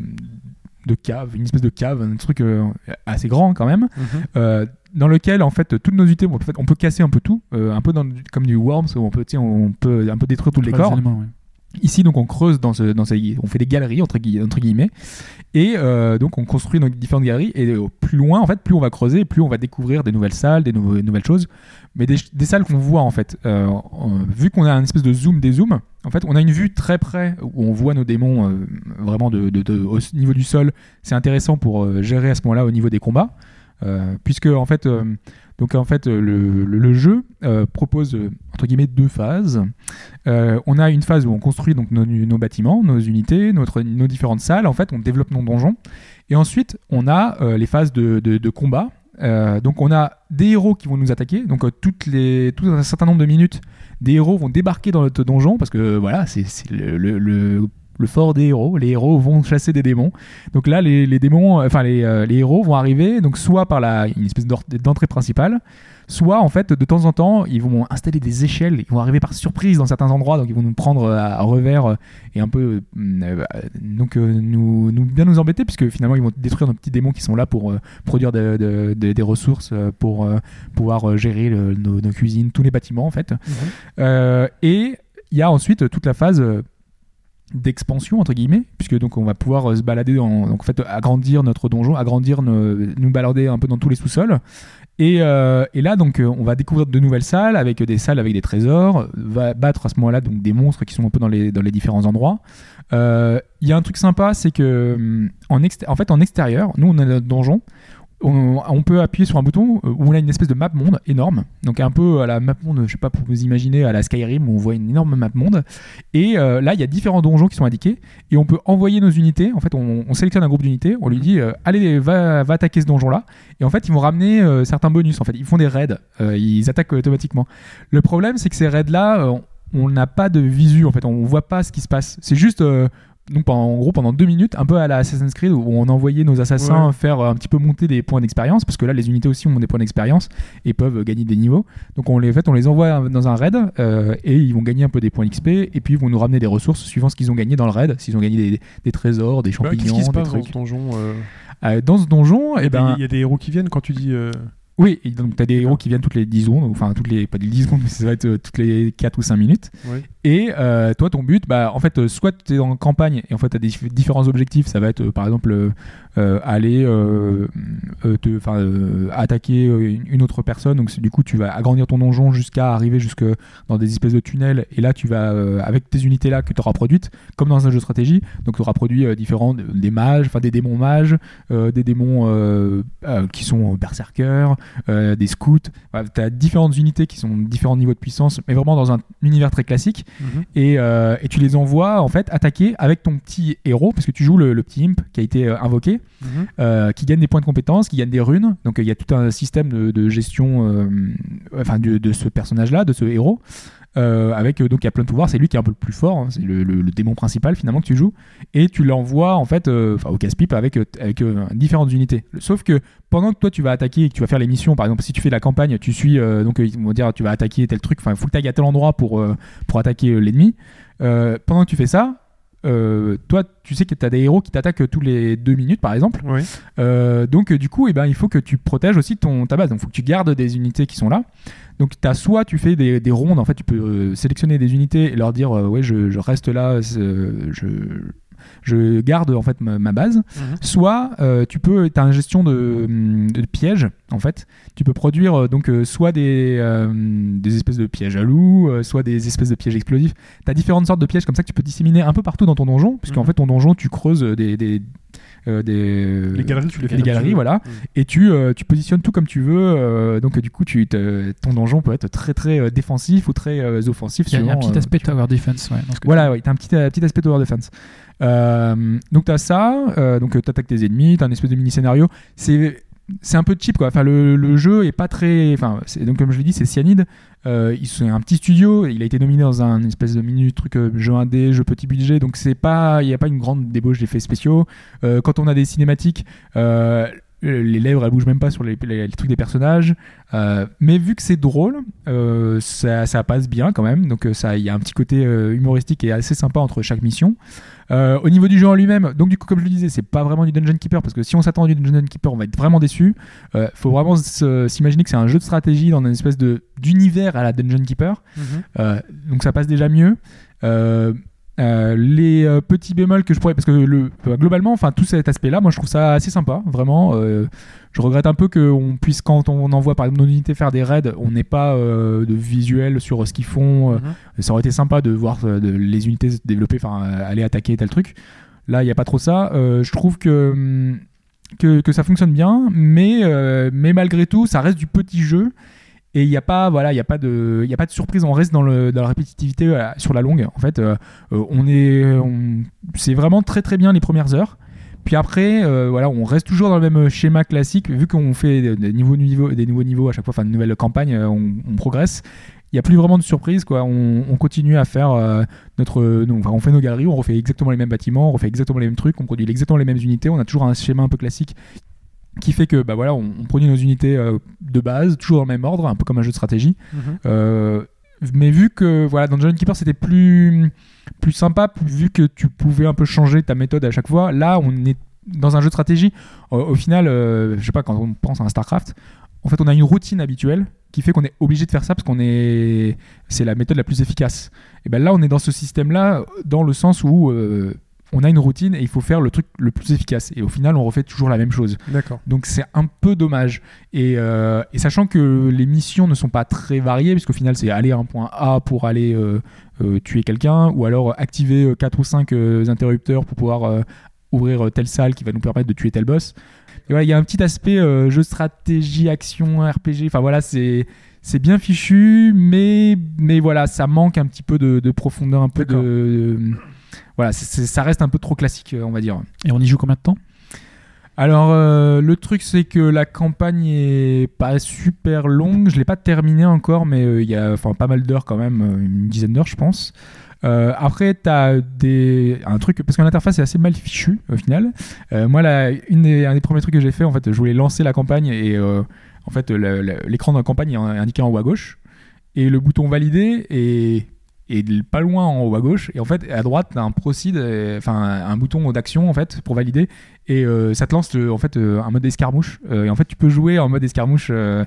de cave, une espèce de cave, un truc euh, assez grand quand même. Mhm. euh, dans lequel en fait toutes nos unités, bon, en fait, on peut casser un peu tout, euh, un peu dans, comme du Worms où on peut, on peut un peu détruire tout le décor. Ici, donc, on creuse dans, ce, dans ces, on fait des galeries entre, gui- entre guillemets, et euh, donc on construit nos différentes galeries. Et euh, plus loin, en fait, plus on va creuser, plus on va découvrir des nouvelles salles, des nouveaux- nouvelles choses, mais des, salles qu'on voit en fait. Euh, vu qu'on a un espèce de zoom des zooms, en fait, on a une vue très près où on voit nos démons euh, vraiment de, au niveau du sol. C'est intéressant pour gérer à ce moment-là au niveau des combats, puisque en fait. Donc en fait, euh, le, jeu euh, propose euh, entre guillemets deux phases. On a une phase où on construit donc nos, bâtiments, nos unités, nos différentes salles. En fait, on développe nos donjons. Et ensuite, on a les phases de, combat. Donc, on a des héros qui vont nous attaquer. Donc, toutes les, tout un certain nombre de minutes, des héros vont débarquer dans notre donjon parce que voilà, c'est le- le- fort des héros. Les héros vont chasser des démons. Donc là, les, les démons, enfin les, euh, les héros vont arriver donc soit par la, une espèce d'entrée principale, soit en fait de temps en temps ils vont installer des échelles, ils vont arriver par surprise dans certains endroits, donc ils vont nous prendre à, à revers euh, et un peu euh, euh, donc euh, nous, nous bien nous embêter puisque finalement ils vont détruire nos petits démons qui sont là pour euh, produire de- de- de- des ressources euh, pour euh, pouvoir euh, gérer le- nos, nos cuisines, tous les bâtiments en fait. Euh, et il y a ensuite toute la phase euh, d'expansion entre guillemets puisque donc on va pouvoir euh, se balader dans, donc en fait agrandir notre donjon agrandir nos- nous balader un peu dans tous les sous-sols. Et, euh, et là donc euh, on va découvrir de nouvelles salles avec des salles avec des trésors va battre à ce moment-là donc des monstres qui sont un peu dans les, dans les différents endroits. Euh, il y a un truc sympa c'est que hum, en, en fait en extérieur nous on a notre donjon on, peut appuyer sur un bouton euh, où on a une espèce de map monde énorme. Donc un peu à la map monde je sais pas pour vous imaginer à la Skyrim où on voit une énorme map monde. Et euh, là il y a différents donjons qui sont indiqués et on peut envoyer nos unités. En fait on, on sélectionne un groupe d'unités on lui dit euh, allez va, attaquer ce donjon là et en fait ils vont ramener certains bonus. En fait ils font des raids ils attaquent automatiquement. Le problème c'est que ces raids là on n'a pas de visu en fait. On voit pas ce qui se passe. C'est juste donc pendant- en gros pendant deux minutes un peu à la Assassin's Creed où on envoyait nos assassins Ouais. faire euh, un petit peu monter des points d'expérience parce que là les unités aussi ont des points d'expérience et peuvent gagner des niveaux donc on les, fait, on les envoie dans un raid euh, et ils vont gagner un peu des points d'XP et puis ils vont nous ramener des ressources suivant ce qu'ils ont gagné dans le raid s'ils ont gagné des, des trésors des Bah, champignons se des passe dans trucs ce donjon euh Euh, dans ce donjon Il y, et des- ben il y a des héros qui viennent quand tu dis. Oui et donc t'as des héros qui viennent toutes les 10 secondes enfin toutes les pas les 10 secondes mais ça va être euh, toutes les 4 ou 5 minutes. Et euh, toi, ton but, bah, en fait, euh, soit tu es en campagne et en fait, tu as des dif- différents objectifs. Ça va être, par exemple, aller euh, euh, te, euh, attaquer euh, une, autre personne. Donc, du coup, tu vas agrandir ton donjon jusqu'à arriver jusque dans des espèces de tunnels. Et là, tu vas, euh, avec tes unités là que tu auras produites, comme dans un jeu de stratégie, donc tu auras produit euh, différents, des mages, enfin des démons mages, euh, des démons euh, euh, qui sont berserkers, euh, des scouts. tu as différentes unités qui sont différents niveaux de puissance, mais vraiment dans un univers très classique Mhm. et, euh, et tu les envoies en fait attaquer avec ton petit héros parce que tu joues le, le petit imp qui a été euh, invoqué Mhm. euh, qui gagne des points de compétence qui gagne des runes donc il y a tout un système de, gestion euh, enfin de, ce personnage là de ce héros euh, avec euh, donc il y a plein de pouvoirs. C'est lui qui est un peu le plus fort, hein, c'est le, démon principal finalement que tu joues, et tu l'envoies en fait euh, au casse-pipe avec, différentes unités. Sauf que pendant que toi tu vas attaquer et que tu vas faire les missions, par exemple si tu fais la campagne, tu suis donc ils vont dire tu vas attaquer tel truc, enfin il faut que tu ailles à tel endroit pour, pour attaquer l'ennemi. Pendant que tu fais ça, euh, toi tu sais que tu as des héros qui t'attaquent tous les deux minutes par exemple. Oui. Euh, donc euh, du coup, eh ben, il faut que tu protèges aussi ton, ta base. Donc il faut que tu gardes des unités qui sont là. Donc as soit tu fais des, des rondes, en fait tu peux sélectionner des unités et leur dire ouais je, je reste là, je, je garde en fait ma, ma base. Soit euh, tu peux, tu as une gestion de, de pièges en fait. Tu peux produire euh, donc euh, soit des, euh, des espèces de pièges à loups, soit des espèces de pièges explosifs. Tu as différentes sortes de pièges comme ça que tu peux disséminer un peu partout dans ton donjon, puisqu'en Mhm. fait ton donjon tu creuses des, des, des Les galeries, tu les fais les tu galeries, voilà. Mm. Et tu, euh, tu positionnes tout comme tu veux. euh, donc, euh, du coup, tu, te- ton donjon peut être très très euh, défensif ou très euh, offensif. Il y a, il y a un petit euh, aspect tower defense. Ouais, voilà, ouais, t'as un petit, euh, petit aspect tower defense. Euh, donc t'as ça, euh, donc euh, t'attaques tes ennemis, t'as un espèce de mini scénario. C'est c'est un peu cheap quoi. Enfin le, jeu est pas très, enfin c'est- donc comme je l'ai dit c'est Cyanide. Euh, sont un petit studio. Il a été nominé dans un espèce de mini truc euh, jeu indé, jeu petit budget. Donc c'est pas, il y a pas une grande débauche d'effets spéciaux. Euh, quand on a des cinématiques. euh, les lèvres elles bougent même pas sur les, les- trucs des personnages Euh, mais vu que c'est drôle ça, ça passe bien quand même donc ça il y a un petit côté humoristique et assez sympa entre chaque mission euh, au niveau du jeu en lui-même, donc du coup, comme je le disais, c'est pas vraiment du Dungeon Keeper parce que si on s'attend à du Dungeon Keeper, on va être vraiment déçu. Euh, faut vraiment se- s'imaginer que c'est un jeu de stratégie dans une espèce de d'univers à la Dungeon Keeper. Mhm. Euh, donc ça passe déjà mieux. Euh, les euh, petits bémols que je pourrais parce que le euh, globalement enfin tout cet aspect là moi je trouve ça assez sympa vraiment Euh, je regrette un peu qu'on puisse quand on envoie par exemple nos unités faire des raids on n'ait pas de visuel sur ce qu'ils font Mhm. ça aurait été sympa de voir de- les unités se développer, enfin aller attaquer tel truc. Là, il n'y a pas trop ça. Je trouve que, que, que ça fonctionne bien, mais, mais malgré tout, ça reste du petit jeu. Et il n'y a pas, voilà, il y a pas de, il a pas de surprise. On reste dans, le, dans la répétitivité euh, sur la longue. En fait, euh, euh, on est, c'est vraiment très très bien les premières heures. Puis après, voilà, on reste toujours dans le même schéma classique. Vu qu'on fait des, nouveaux niveaux, des nouveaux niveaux à chaque fois, enfin de nouvelles campagnes, on, progresse. Il n'y a plus vraiment de surprise, quoi. On, on continue à faire notre, on fait nos galeries, on refait exactement les mêmes bâtiments, on refait exactement les mêmes trucs, on produit exactement les mêmes unités. On a toujours un schéma un peu classique qui fait que, bah voilà, on, on produit nos unités euh, de base, toujours dans le même ordre, un peu comme un jeu de stratégie. Mhm. Euh, mais vu que voilà dans Dungeon Keeper c'était plus plus sympa plus- vu que tu pouvais un peu changer ta méthode à chaque fois là on est dans un jeu de stratégie au, au final euh, je sais pas quand on pense à un Starcraft en fait on a une routine habituelle qui fait qu'on est obligé de faire ça parce qu'on est c'est la méthode la plus efficace et ben là on est dans ce système là dans le sens où euh, on a une routine et il faut faire le truc le plus efficace et au final on refait toujours la même chose D'accord. donc c'est un peu dommage. Et, euh, et sachant que les missions ne sont pas très variées, puisqu'au final c'est aller à un point A pour aller euh, euh, tuer quelqu'un, ou alors activer 4 ou 5 interrupteurs pour pouvoir ouvrir telle salle qui va nous permettre de tuer tel boss. Et voilà, il y a un petit aspect jeu stratégie, action, RPG. Enfin voilà, c'est c'est bien fichu, mais mais voilà, ça manque un petit peu de, de profondeur, un peu de voilà, ça reste un peu trop classique, on va dire. Et on y joue combien de temps? Alors, euh, le truc, c'est que la campagne est pas super longue. Je l'ai pas terminée encore, mais euh, il y a enfin, pas mal d'heures quand même, euh, une dizaine d'heures, je pense. Euh, après, tu as des... un truc, parce que l'interface est assez mal fichue au final. Euh, moi, la, une des, un des premiers trucs que j'ai fait, en fait, je voulais lancer la campagne et euh, en fait, l'écran de la campagne est indiqué en haut à gauche et le bouton valider est, est pas loin en haut à gauche. Et en fait, à droite, tu as un proceed, euh, enfin un bouton d'action en fait pour valider. Et euh, ça te lance le- en fait euh, un mode escarmouche. Euh, et en fait tu peux jouer en mode escarmouche euh,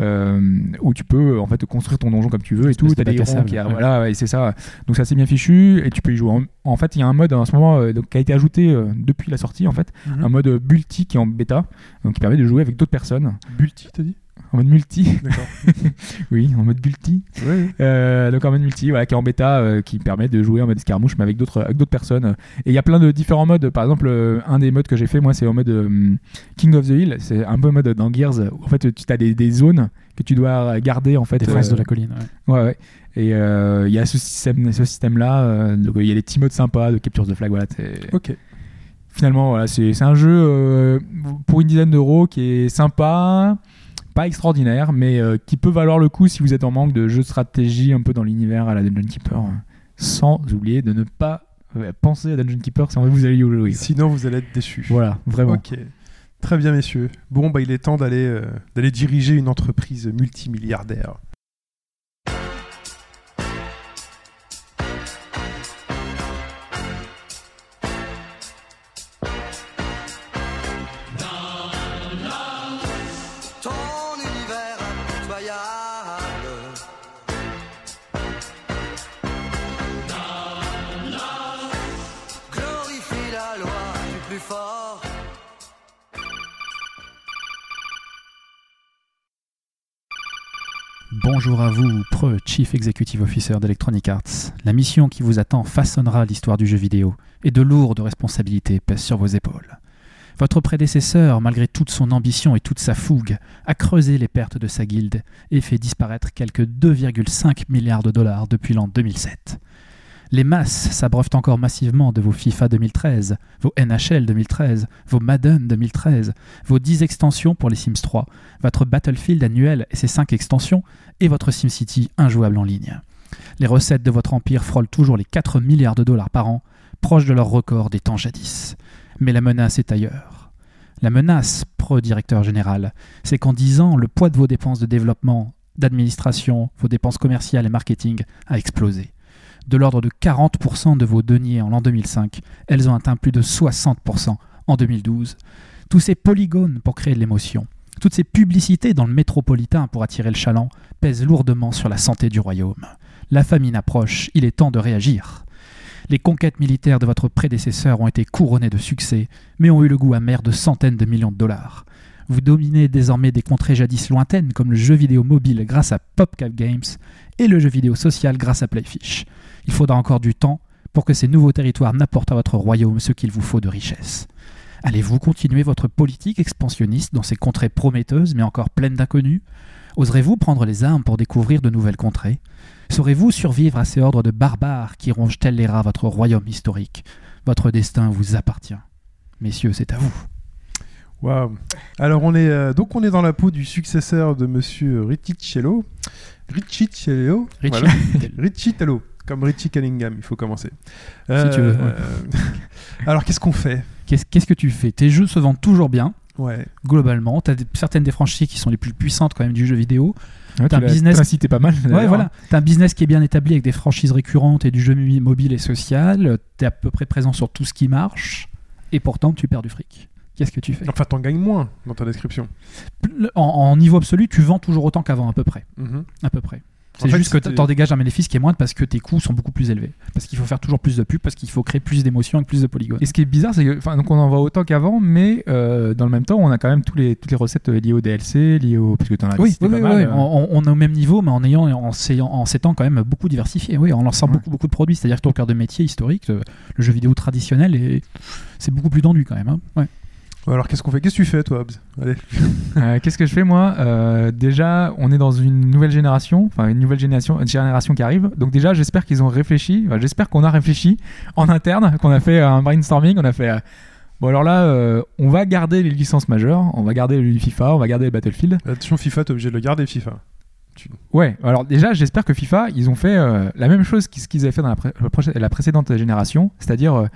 euh, où tu peux en fait construire ton donjon comme tu veux et tout. T'as des sable, qui ouais. voilà ouais, c'est ça. Donc c'est assez bien fichu. Et tu peux y jouer en, en fait il y a un mode en ce moment euh, donc, qui a été ajouté euh, depuis la sortie en fait. Mhm. un mode multi qui est en bêta donc qui permet de jouer avec d'autres personnes. Bulti, t'as dit? En mode multi D'accord. oui en mode multi ouais. euh, donc en mode multi, voilà, qui est en bêta, euh, qui permet de jouer en mode escarmouche, mais avec d'autres avec d'autres personnes. Et il y a plein de différents modes. Par exemple, euh, un des modes que j'ai fait, moi, c'est en mode euh, King of the Hill. C'est un peu mode dans Gears. Où, en fait, tu as des, des zones que tu dois garder en fait. Défense euh, de la colline. ouais. Ouais, ouais. Et euh, il y a ce système, ce système-là. euh, donc il y a des petits modes sympas de capture de flag. Voilà, Ok. finalement, voilà, c'est c'est un jeu euh, pour une dizaine d'euros qui est sympa, pas extraordinaire, mais euh, qui peut valoir le coup si vous êtes en manque de jeux de stratégie un peu dans l'univers à la Dungeon Keeper. euh, Sans oublier de ne pas euh, penser à Dungeon Keeper si vous allez y jouer. Sinon, vous allez être déçus. Voilà, vraiment. Ok. Très bien, messieurs. Bon, bah, il est temps d'aller euh, d'aller diriger une entreprise multimilliardaire. Bonjour à vous, Pre, Chief Executive Officer d'Electronic Arts. La mission qui vous attend façonnera l'histoire du jeu vidéo, et de lourdes responsabilités pèsent sur vos épaules. Votre prédécesseur, malgré toute son ambition et toute sa fougue, a creusé les pertes de sa guilde et fait disparaître quelques 2,5 milliards de dollars depuis l'an 2007. Les masses s'abreuvent encore massivement de vos FIFA 2013, vos NHL 2013, vos Madden 2013, vos 10 extensions pour les Sims 3, votre Battlefield annuel et ses 5 extensions, et votre SimCity injouable en ligne. Les recettes de votre empire frôlent toujours les 4 milliards de dollars par an, proches de leur record des temps jadis. Mais la menace est ailleurs. La menace, pro-directeur général, c'est qu'en 10 ans, le poids de vos dépenses de développement, d'administration, vos dépenses commerciales et marketing a explosé. De l'ordre de 40% de vos deniers en l'an 2005, elles ont atteint plus de 60% en 2012. Tous ces polygones pour créer de l'émotion, toutes ces publicités dans le métropolitain pour attirer le chaland pèsent lourdement sur la santé du royaume. La famine approche, il est temps de réagir. Les conquêtes militaires de votre prédécesseur ont été couronnées de succès, mais ont eu le goût amer de centaines de millions de dollars. Vous dominez désormais des contrées jadis lointaines comme le jeu vidéo mobile grâce à PopCap Games et le jeu vidéo social grâce à Playfish. Il faudra encore du temps pour que ces nouveaux territoires n'apportent à votre royaume ce qu'il vous faut de richesse. Allez-vous continuer votre politique expansionniste dans ces contrées prometteuses mais encore pleines d'inconnus? Oserez-vous prendre les armes pour découvrir de nouvelles contrées? Saurez-vous survivre à ces ordres de barbares qui rongent tels les rats votre royaume historique? Votre destin vous appartient. Messieurs, c'est à vous. Waouh. Alors, on est, euh, donc, on est dans la peau du successeur de monsieur Riccicello. Riccicello. Richie. Voilà. Riccicello. Comme Richie Cunningham, il faut commencer. tu veux, ouais. euh, Alors, qu'est-ce qu'on fait? Qu'est-ce qu'est-ce que tu fais? Tes jeux se vendent toujours bien, Ouais. globalement. Tu as certaines des franchises qui sont les plus puissantes quand même du jeu vidéo. Ouais, T'as un business- t'as cité pas mal. Ouais, d'ailleurs. voilà. As un business qui est bien établi avec des franchises récurrentes et du jeu mobile et social. Tu es à peu près présent sur tout ce qui marche. Et pourtant, tu perds du fric. Qu'est-ce que tu fais Enfin, t'en gagnes moins dans ta description. en, en niveau absolu, tu vends toujours autant qu'avant, à peu près. Mhm. À peu près. C'est fait, juste que c'était- tu en dégages un bénéfice qui est moindre parce que tes coûts sont beaucoup plus élevés. Parce qu'il faut faire toujours plus de pubs, parce qu'il faut créer plus d'émotions et plus de polygones. Et ce qui est bizarre, c'est que, donc on en voit autant qu'avant, mais euh, dans le même temps, on a quand même tous les, toutes les recettes liées au DLC, liées au, parce que t'en as Oui, oui, oui, mal, oui. euh. On, on est au même niveau, mais en ayant, en, s'étant quand même beaucoup diversifié. Oui, en lançant Ouais. beaucoup, beaucoup de produits. C'est-à-dire que ton cœur de métier historique, le, le jeu vidéo traditionnel, est- c'est beaucoup plus tendu quand même. hein. Ouais. Alors, qu'est-ce qu'on fait? Qu'est-ce que tu fais, toi, Allez. Euh, Qu'est-ce que je fais moi? Euh, Déjà, on est dans une nouvelle génération, enfin une nouvelle génération, génération qui arrive. Donc déjà, j'espère qu'ils ont réfléchi. enfin, j'espère qu'on a réfléchi en interne, qu'on a fait un brainstorming, on a fait. euh, Bon alors là, euh, on va garder les licences majeures, on va garder le FIFA, on va garder le Battlefield. Attention, FIFA, t'es obligé de le garder, FIFA. Ouais, alors déjà, j'espère que FIFA, ils ont fait euh, la même chose qu'ce qu'ils avaient fait dans la, pré- précédente génération, c'est-à-dire euh,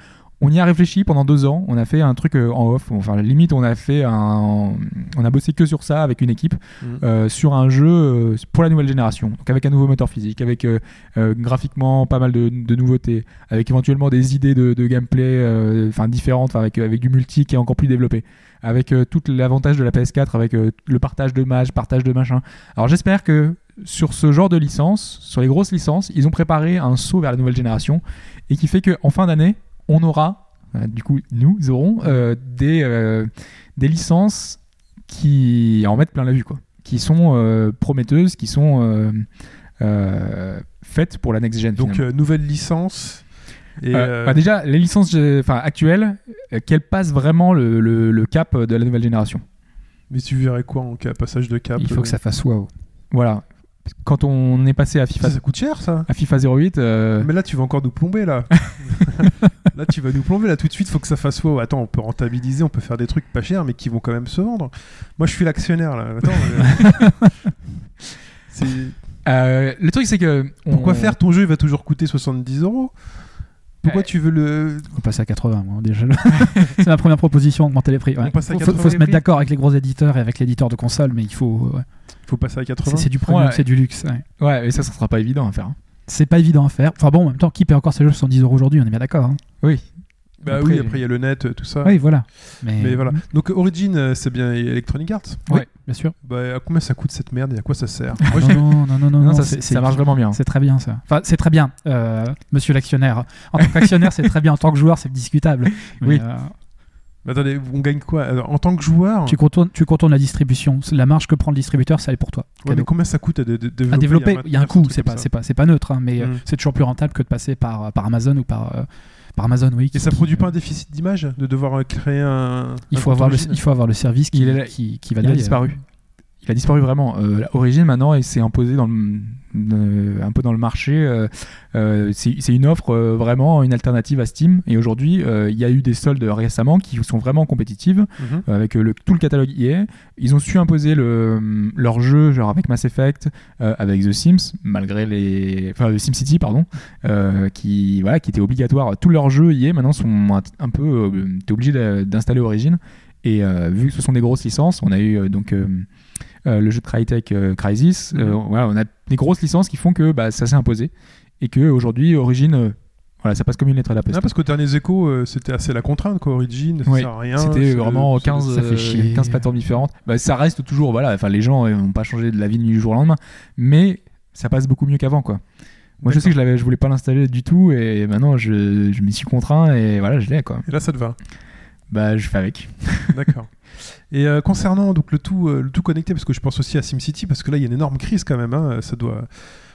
on y a réfléchi pendant deux ans, on a fait un truc euh, en off, enfin limite on a fait un, on a bossé que sur ça avec une équipe Mhm. euh, sur un jeu euh, pour la nouvelle génération, donc avec un nouveau moteur physique, avec euh, euh, graphiquement pas mal de, de nouveautés, avec éventuellement des idées de, de gameplay, enfin différentes, avec avec du multi qui est encore plus développé, avec tout l'avantage de la PS4, avec le partage de matchs, partage de machin. Alors j'espère que sur ce genre de licence, sur les grosses licences, ils ont préparé un saut vers la nouvelle génération et qui fait qu'en fin d'année, on aura, euh, du coup, nous aurons euh, des, euh, des licences qui en mettent plein la vue, quoi. Qui sont prometteuses, qui sont faites pour la next gen. Donc, nouvelle licence. Et, Euh, euh, bah déjà, les licences actuelles, qu'elles passent vraiment le, le- le cap de la nouvelle génération. mais tu verrais quoi en cas passage de cap Il faut euh, que ça fasse wow. Voilà. Quand on est passé à FIFA, Ça, ça coûte cher, ça à FIFA 08, euh, Mais là, tu vas encore nous plomber, là. là, tu vas nous plomber là tout de suite. Faut que ça fasse wow. Attends, on peut rentabiliser, on peut faire des trucs pas chers, mais qui vont quand même se vendre. Moi, je suis l'actionnaire là. Attends. euh, c'est- Euh, le truc, c'est que. Pourquoi on- faire ton jeu Il va toujours coûter 70 euros? Pourquoi tu veux le On passe à 80, moi, déjà. c'est ma première proposition, augmenter les prix. ouais. On passe à faut, faut- 80 faut se mettre d'accord avec les gros éditeurs et avec l'éditeur de console, mais il faut. ouais. Faut passer à 80 C'est c'est du premium, Ouais. c'est du luxe. ouais. Ouais, et ça, ça sera pas évident à faire. hein. C'est pas évident à faire. Enfin bon, en même temps, qui paie encore ses jeux 70 euros aujourd'hui On est bien d'accord. hein. Oui. Bah Après- oui, après il y a le net, tout ça. Oui, voilà. Mais, Mais voilà. Donc Origin, euh, c'est bien Electronic Arts. Oui, Ouais. bien sûr. Bah à combien ça coûte cette merde et à quoi ça sert? Ah, Moi, non, non, non, non, non, Non, non, ça, c'est- ça marche vraiment bien. C'est très bien ça. Enfin, c'est très bien, euh, monsieur l'actionnaire. En tant qu'actionnaire, c'est très bien. En tant que joueur, c'est discutable. Mais, Oui. euh, Mais attendez, on gagne quoi? Alors, En tant que joueur, tu, contournes, tu contournes la distribution. La marge que prend le distributeur, ça est pour toi. ouais, mais combien ça coûte à, de- de- développer? À développer, il y a un coût. C'est pas, pas, neutre, hein, mais euh, Mm. c'est toujours plus rentable que de passer par, par Amazon ou par, euh, par Amazon, oui. Et ça qui- produit pas un déficit d'image de devoir euh, créer un. il un faut, avoir le, compte il faut avoir le service qui, Il est là- qui, qui va Il a derrière. disparu. Il a disparu vraiment. Euh, Origin maintenant, il s'est imposé dans le, euh, un peu dans le marché. euh, euh, c'est une offre vraiment une alternative à Steam. Et aujourd'hui, il y a eu des soldes récemment qui sont vraiment compétitives Mhm. avec le, tout le catalogue EA. Ils ont su imposer le, leur jeu, genre avec Mass Effect, avec The Sims, malgré les, enfin The SimCity pardon, qui voilà, qui était obligatoire. Tous leurs jeux EA maintenant sont un, un peu, t'es obligé d'installer Origin. Et vu que ce sont des grosses licences, on a eu donc euh, le jeu de Crytek euh, Crysis. euh, Mhm. voilà, on a des grosses licences qui font que bah, ça s'est imposé et que aujourd'hui Origin, euh, voilà, ça passe comme une lettre à la poste. Ah, parce qu'aux derniers échos, euh, c'était assez la contrainte, quoi. Origin, ça Oui, sert à rien. C'était vraiment le- c'est le- 15, ça fait chier. 15 plateformes différentes. Bah, ça reste toujours, voilà, enfin les gens n'ont pas changé de la vie du jour au lendemain, mais ça passe beaucoup mieux qu'avant, quoi. Moi, je sais que je, je voulais pas l'installer du tout, et maintenant je, je m'y suis contraint, et voilà, je l'ai, quoi. Et là, ça te va? Bah, je fais avec. D'accord. Et euh, concernant donc le tout, euh, le tout connecté, parce que je pense aussi à SimCity, parce que là il y a une énorme crise quand même. hein, ça doit.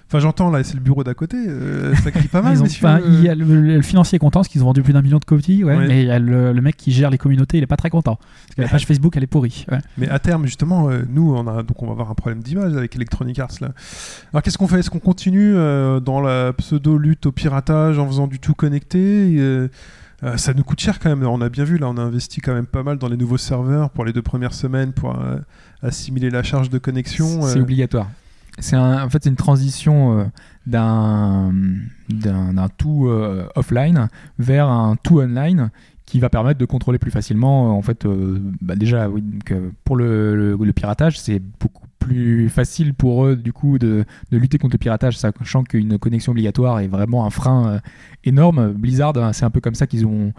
Enfin, j'entends là, c'est le bureau d'à côté. euh, ça crie pas mal. Ils ont- messieurs, enfin, il y a le, le financier est content parce qu'ils ont vendu plus d'un million de copies, ouais, Ouais. mais il y a le, le mec qui gère les communautés, il est pas très content. Parce que la page Facebook, elle est pourrie. ouais. Mais à terme, justement, euh, nous, on a donc on va avoir un problème d'image avec Electronic Arts là. Alors qu'est-ce qu'on fait? Est-ce qu'on continue euh, dans la pseudo lutte au piratage en faisant du tout connecté euh, Ça nous coûte cher quand même. On a bien vu là, on a investi quand même pas mal dans les nouveaux serveurs pour les deux premières semaines pour euh, assimiler la charge de connexion. C'est euh. obligatoire. C'est en fait une transition d'un tout offline vers un tout online qui va permettre de contrôler plus facilement. euh, En fait, euh, bah déjà, oui, donc, euh, pour le, le- le piratage, c'est beaucoup plus facile pour eux du coup de, de lutter contre le piratage, sachant qu'une connexion obligatoire est vraiment un frein euh, énorme. Blizzard, hein, c'est un peu comme ça qu'ils ont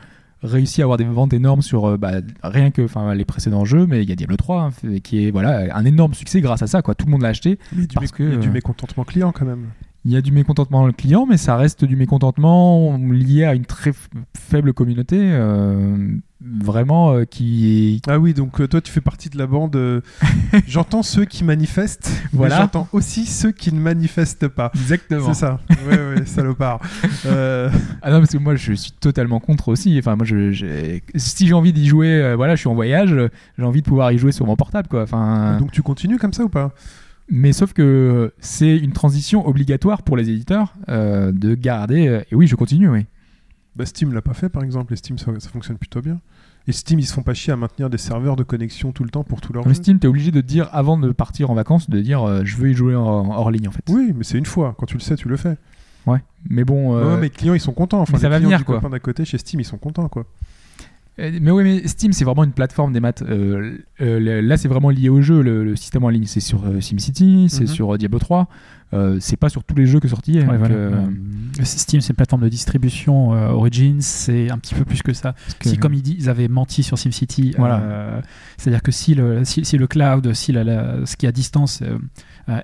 réussi à avoir des ventes énormes sur bah, rien que enfin les précédents jeux mais il y a Diablo 3 hein, qui est voilà un énorme succès grâce à ça quoi tout le monde l'a acheté du, parce que, il y a du mécontentement client quand même. Il y a du mécontentement client, mais ça reste du mécontentement lié à une très faible communauté, euh, vraiment euh, qui Ah oui, donc euh, toi tu fais partie de la bande. euh, j'entends ceux qui manifestent, Voilà. mais j'entends aussi ceux qui ne manifestent pas. exactement. C'est ça. Ouais, ouais, salopard. Ah non, parce que moi je suis totalement contre aussi. Enfin, moi, je, j'ai- si j'ai envie d'y jouer, voilà, je suis en voyage, j'ai envie de pouvoir y jouer sur mon portable, quoi. Enfin, donc tu continues comme ça ou pas? Mais sauf que c'est une transition obligatoire pour les éditeurs euh, de garder. euh, et oui, je continue, oui. bah, Steam l'a pas fait par exemple. Et Steam ça, ça fonctionne plutôt bien. Et Steam ils se font pas chier à maintenir des serveurs de connexion tout le temps pour tous leurs Comme jeux. Steam, t'es obligé de dire avant de partir en vacances, de dire euh, je veux y jouer en, hors ligne en fait. Oui, mais c'est une fois. Quand tu le sais, tu le fais. Ouais. Mais bon. euh, Ouais, mais les clients ils sont contents. Enfin, mais ça les va clients venir, du quoi. d'à côté chez Steam ils sont contents quoi. Euh, Mais oui, mais Steam, c'est vraiment une plateforme des maths. Euh, euh, là, c'est vraiment lié au jeu, le, le système en ligne. C'est sur SimCity, c'est Mhm. sur Diablo 3. Euh, c'est pas sur tous les jeux que. Ouais, donc, voilà. euh, Steam, c'est une plateforme de distribution. euh, Origins, c'est un petit peu plus que ça. que- Si, comme ils, disent, ils avaient menti sur SimCity, Voilà. euh, c'est-à-dire que si le, si, si le cloud, si la- la- ce qui est à distance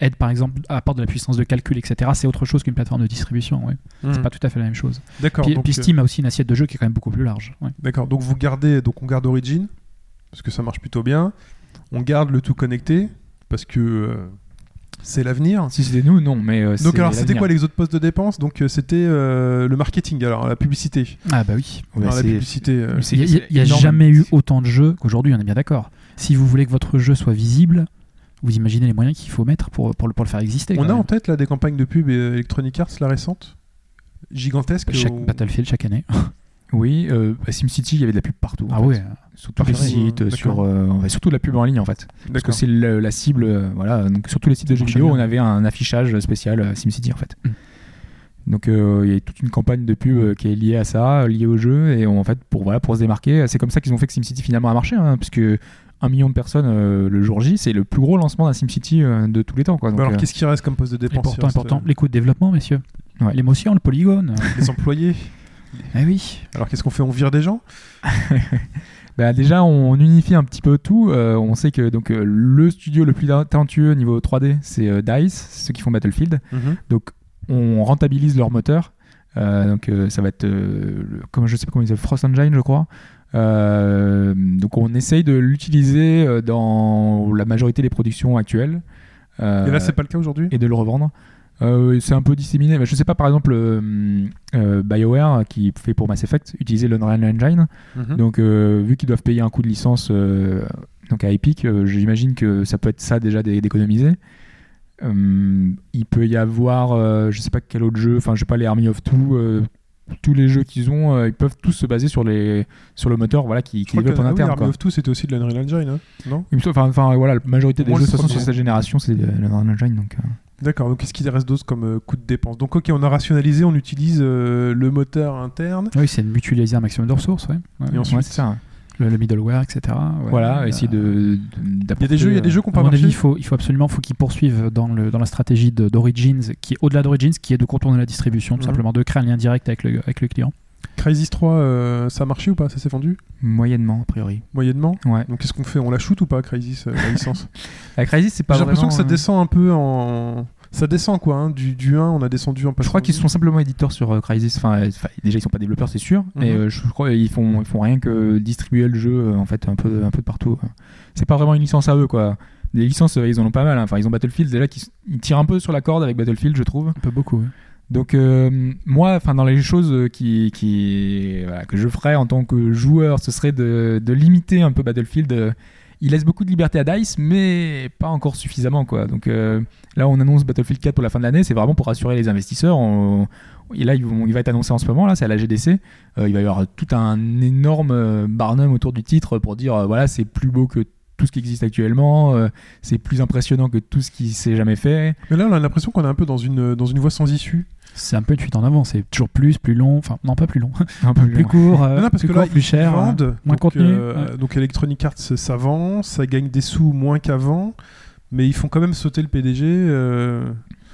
aide par exemple, apporte de la puissance de calcul, etc., c'est autre chose qu'une plateforme de distribution. ouais. C'est pas tout à fait la même chose. D'accord. Puis, donc, puis Steam a aussi une assiette de jeu qui est quand même beaucoup plus large. ouais. D'accord. Donc vous gardez, donc on garde Origin parce que ça marche plutôt bien. On garde le tout connecté parce que c'est l'avenir. Si c'était nous, non. Mais euh, Donc alors c'était quoi les autres postes de dépenses? Donc euh, c'était euh, le marketing, alors la publicité. Ah bah oui. La publicité. Il n'y a, jamais eu autant de jeux qu'aujourd'hui, on est bien d'accord. Si vous voulez que votre jeu soit visible, vous imaginez les moyens qu'il faut mettre pour, pour, le, pour le faire exister. on a en tête là des campagnes de pub et, Electronic Arts, la récente gigantesque. Chaque au- Battlefield chaque année. Oui, euh, à SimCity, il y avait de la pub partout. Ah ouais. Sur tous les Partout, sites, sur, euh, surtout de la pub en ligne en fait. Parce que c'est le- la cible, euh, voilà. Donc sur tous les sites de jeux marche vidéo, bien. on avait un affichage spécial euh, SimCity en fait. Mm. Donc euh, il y a toute une campagne de pub euh, qui est liée à ça, euh, liée au jeu, et on- en fait pour voilà pour se démarquer, c'est comme ça qu'ils ont fait que SimCity finalement a marché, hein, puisque un million de personnes euh, le jour J, c'est le plus gros lancement d'un SimCity euh, de tous les temps quoi. Donc, Bah alors, euh, qu'est-ce qui reste comme poste de dépense Important, euh, Les coûts de développement, messieurs. Ouais. L'émotion, le polygone. Les employés. Eh oui. Alors, qu'est-ce qu'on fait? On vire des gens? Bah, déjà, on unifie un petit peu tout. Euh, on sait que donc euh, le studio le plus talentueux au niveau 3D, c'est euh, Dice, ceux qui font Battlefield. Donc, on rentabilise leur moteur. Donc, ça va être, le- comment je sais pas comment ils appellent, Frost Engine, je crois. Donc, on essaye de l'utiliser dans la majorité des productions actuelles. Et là, c'est pas le cas aujourd'hui? et de le revendre. Euh, c'est un peu disséminé. Mais je sais pas, par exemple, euh, euh, BioWare, qui fait pour Mass Effect, utiliser l'Unreal Engine. Mhm. Donc, euh, vu qu'ils doivent payer un coût de licence donc à Epic, j'imagine que ça peut être ça déjà d'é- d'économiser. Il peut y avoir, je sais pas quel autre jeu, enfin, je sais pas, les Army of Two, tous les jeux qu'ils ont, ils peuvent tous se baser sur, les, sur le moteur voilà, qui, qui développe en ah interne. Army of Two, c'était aussi de l'Unreal Engine, hein non? Enfin, voilà, la majorité des Moi, jeux de toute façon sur cette génération, c'est de l'Unreal Engine. Donc, D'accord, donc qu'est-ce qu'il reste d'autre comme euh, coût de dépense? Donc, ok, on a rationalisé, on utilise euh, le moteur interne. Oui, c'est de mutualiser un maximum de ressources. Ouais. Ouais. Et ensuite, ouais, c'est ça. hein. Le, le middleware, etc. Ouais. Voilà, Euh, essayer de. de- Il y a des jeux, il y a des jeux mon marché? avis, il faut, il faut absolument faut qu'ils poursuivent dans, le, dans la stratégie d'Origins, qui est au-delà d'Origins, qui est de contourner la distribution, tout Mhm. simplement, de créer un lien direct avec le, avec le client. Crysis 3, euh, ça a marché ou pas? Ça s'est vendu? Moyennement, a priori. Moyennement? Ouais. Donc, qu'est-ce qu'on fait? On la shoot ou pas, Crysis, euh, la licence? La Crysis, c'est pas J'ai l'impression que ça euh, descend un peu en. Ça descend quoi, hein. du, du 1, on a descendu en Je passant. crois qu'ils sont simplement éditeurs sur euh, Crysis. Enfin, euh, enfin, déjà, ils sont pas développeurs, c'est sûr. Mais Mhm. euh, je crois qu'ils font, ils font rien que distribuer le jeu euh, en fait un peu, un peu de partout. C'est pas vraiment une licence à eux, quoi. Des licences, euh, ils en ont pas mal. hein. Enfin, ils ont Battlefield déjà qui s- ils tirent un peu sur la corde avec Battlefield, je trouve. Un peu beaucoup. Donc euh, moi, enfin dans les choses qui, que je ferais en tant que joueur, ce serait de, limiter un peu Battlefield. Il laisse beaucoup de liberté à Dice, mais pas encore suffisamment quoi. Donc euh, là, on annonce Battlefield 4 pour la fin de l'année. C'est vraiment pour rassurer les investisseurs. Et là, il va être annoncé en ce moment. Là, c'est à la GDC. Euh, il va y avoir tout un énorme barnum autour du titre pour dire voilà, c'est plus beau que tout ce qui existe actuellement. euh, c'est plus impressionnant que tout ce qui s'est jamais fait. Mais là, on a l'impression qu'on est un peu dans une, dans une voie sans issue. C'est un peu une fuite en avant. C'est toujours plus, plus long. Enfin, non, pas plus long. Un peu plus court, euh, Non, non, parce plus que court, là, plus cher. euh, moins donc, contenu, euh, ouais. donc Electronic Arts, ça vend, ça gagne des sous moins qu'avant, mais ils font quand même sauter le PDG.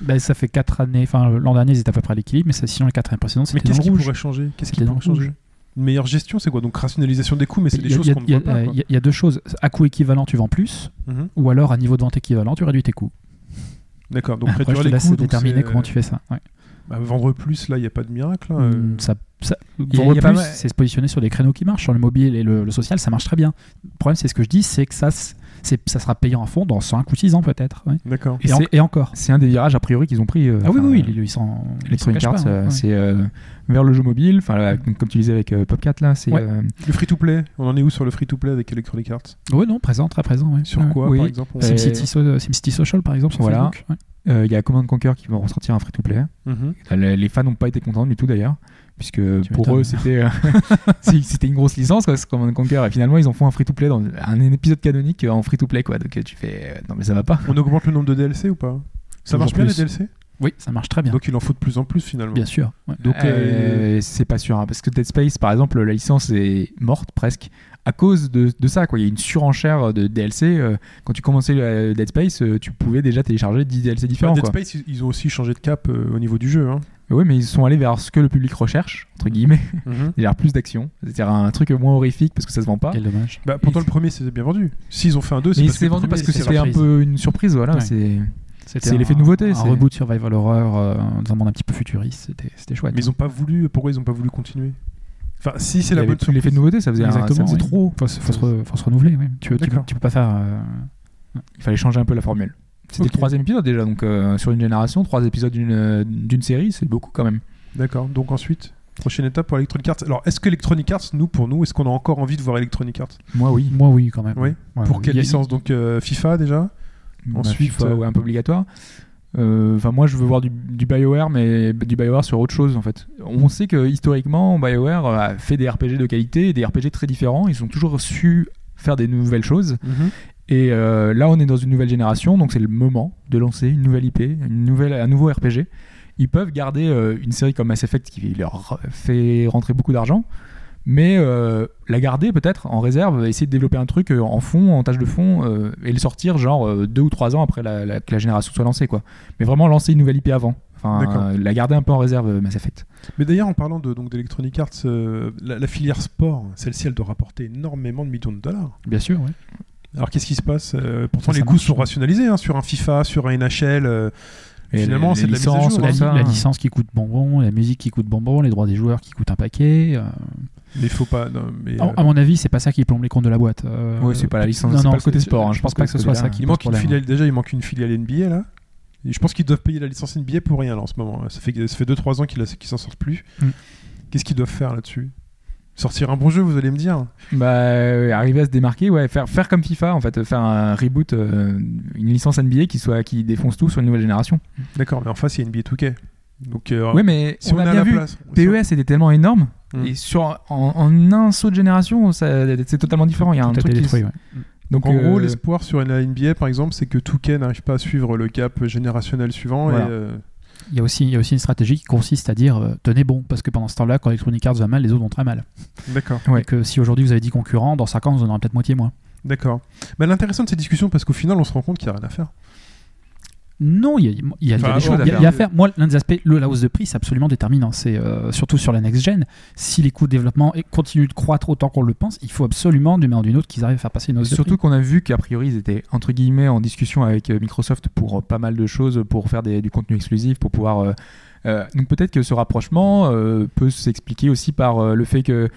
Ben, ça fait 4 années. Enfin, l'an dernier, ils étaient à peu près à l'équilibre, mais ça, sinon, les 4 années précédentes, Mais c'était qu'est-ce dans qui pourrait changer? Qu'est-ce qui pourrait changer? Une meilleure gestion, c'est quoi? Donc rationalisation des coûts, mais c'est des y a- choses qu'on ne il y a- voit pas. Il y, a- il y a deux choses. À coût équivalent, tu vends plus, Mhm. ou alors à niveau de vente équivalent, tu réduis tes coûts. D'accord, donc Après, réduire je te les coûts. donc déterminer comment tu fais ça. Ouais. bah, vendre plus, là, il n'y a pas de miracle. hein, euh. Ça, ça- y a- vendre a plus, mal- c'est se positionner sur des créneaux qui marchent. Sur le mobile et le, le social, ça marche très bien. Le problème, c'est ce que je dis, c'est que ça, ça sera payant à fond dans 5 ou 6 ans peut-être. ouais. D'accord. Et Et, en- c'est- et encore. C'est un des virages a priori qu'ils ont pris. euh, Ah oui, oui, oui, ils s'en Electronic Arts, c'est euh, vers le jeu mobile. Enfin, comme tu disais avec euh, Popcat, là, c'est. Ouais. euh, Le free-to-play, on en est où sur le free-to-play avec Electronic Arts? Ouais, non, présent, très présent. ouais. Sur quoi, oui. par exemple on- SimCity, So- SimCity Social, par exemple, sur Voilà. Euh, Il y a Command Conquer qui vont ressortir un free-to-play. Mhm. Les, les fans n'ont pas été contents du tout d'ailleurs. Puisque pour eux, c'était euh, c'était une grosse licence, quoi, ce Command Conquer. Et finalement, ils en font un free-to-play dans un épisode canonique en free-to-play. Quoi. Donc euh, tu fais. euh, non, mais ça va pas. On augmente le nombre de DLC ou pas? Ça marche bien les DLC Oui, ça marche très bien. Donc il en faut de plus en plus finalement. bien sûr. ouais. Donc, euh, Euh, c'est pas sûr. hein, parce que Dead Space, par exemple, la licence est morte presque à cause de, de ça. Quoi. Il y a une surenchère de DLC. euh, quand tu commençais Dead Space, euh, tu pouvais déjà télécharger 10 DLC différents. Dead quoi. Space, ils- ils ont aussi changé de cap euh, au niveau du jeu. Hein. Oui, mais ils sont allés vers ce que le public recherche, entre guillemets, Mhm. c'est-à-dire plus d'action, c'est-à-dire un truc moins horrifique parce que ça se vend pas. Quel dommage. Bah, pourtant, le premier, c'était bien vendu. S'ils ont fait un 2, c'est parce que c'est vendu parce que c'était un peu une surprise, voilà. Ouais. C'est C'est l'effet de nouveauté, Un c'est- reboot survival horror euh, dans un monde un petit peu futuriste. C'était, chouette. Mais ils ont pas voulu. Pourquoi ils ont pas voulu continuer? Enfin, si c'est il la bonne l'effet nouveauté, ça faisait, Exactement. oui. trop. Faut, se- faut, se re- faut se renouveler. oui. Tu, tu peux pas faire. euh, Il fallait changer un peu la formule. C'était Ok. le troisième épisode déjà, donc euh, sur une génération, trois épisodes d'une d'une série, c'est beaucoup quand même. D'accord. Donc ensuite, prochaine étape pour Electronic Arts. Alors, est-ce que Electronic Arts, nous, pour nous, est-ce qu'on a encore envie de voir Electronic Arts? Moi, oui. Moi, oui, quand même. Oui. Ouais, Pour quelle licence? Donc euh, FIFA déjà? Bah, Ensuite, FIFA, euh, ouais, un peu obligatoire. Euh, Enfin, moi, je veux voir du, du BioWare, mais du BioWare sur autre chose, en fait. On sait que historiquement, BioWare a fait des RPG de qualité et des RPG très différents. Ils ont toujours su faire des nouvelles choses. Mhm. Et euh, là, on est dans une nouvelle génération, donc c'est le moment de lancer une nouvelle IP, une nouvelle, un nouveau RPG. Ils peuvent garder euh, une série comme Mass Effect qui leur fait rentrer beaucoup d'argent, mais euh, la garder peut-être en réserve, essayer de développer un truc en fond, en tâche de fond, et le sortir genre deux ou trois ans après la, la- que la génération soit lancée, quoi. Mais vraiment lancer une nouvelle IP avant. Enfin, la garder un peu en réserve, Mass Effect. Mais d'ailleurs, en parlant de, donc d'Electronic Arts, la, la filière sport, celle-ci, elle doit rapporter énormément de millions de dollars. Bien sûr, ouais. Alors qu'est-ce qui se passe Euh, Pourtant, Ça, les ça coûts sont rationalisés hein, sur un FIFA, sur un NHL. euh, Et Finalement, c'est de la mise à licences, jour, La, hein. ça, la hein. licence qui coûte bonbon, la musique qui coûte bonbon, les droits des joueurs qui coûtent un paquet. euh, mais il faut pas. non, mais, euh, À mon avis, c'est pas ça qui plombe les comptes de la boîte. euh, Ouais, c'est pas la licence, non, c'est non, pas le côté sport. hein. je pense pas que ce soit ça qui il manque une filiale. Déjà, il manque une filiale NBA là. Et je pense qu'ils doivent payer la licence NBA pour rien là, en ce moment. Ça fait ça fait 2-3 ans qu'ils qu'ils s'en sortent plus. Mm. Qu'est-ce qu'ils doivent faire là-dessus? Sortir un bon jeu, vous allez me dire. Bah, euh, arriver à se démarquer, ouais, faire, faire comme FIFA, en fait, faire un reboot, euh, une licence NBA qui, soit, qui défonce tout sur une nouvelle génération. D'accord, mais en face, il y a NBA 2K. Donc, euh, ouais, mais si on, on, a bien la vu, place. PES était tellement énorme, Mm. et sur, en, en un saut de génération, c'est totalement différent. Il y a un tout truc qui ouais. Donc, en gros, euh, l'espoir sur la NBA, par exemple, c'est que 2K n'arrive pas à suivre le cap générationnel suivant. Voilà. Et, euh, Il y, a aussi, il y a aussi une stratégie qui consiste à dire euh, tenez bon, parce que pendant ce temps-là, quand Electronic Arts va mal, les autres vont très mal. D'accord, Ouais. Et que si aujourd'hui vous avez 10 concurrents, dans 5 ans, vous en aurez peut-être moitié moins. d'accord. Mais l'intéressant de ces discussions, parce qu'au final, on se rend compte qu'il n'y a rien à faire. Non, il y a, il y a- il y a Enfin, des choses il y a- à faire. Moi, l'un des aspects, le, la hausse de prix, c'est absolument déterminant. C'est euh, surtout sur la next-gen. Si les coûts de développement continuent de croître autant qu'on le pense, il faut absolument, d'une manière ou d'une autre, qu'ils arrivent à faire passer une hausse de Surtout qu'on a vu qu'a priori ils étaient entre guillemets en discussion avec euh, Microsoft pour euh, pas mal de choses, pour faire des- du contenu exclusif, pour pouvoir. euh, euh, donc peut-être que ce rapprochement peut s'expliquer aussi par le fait que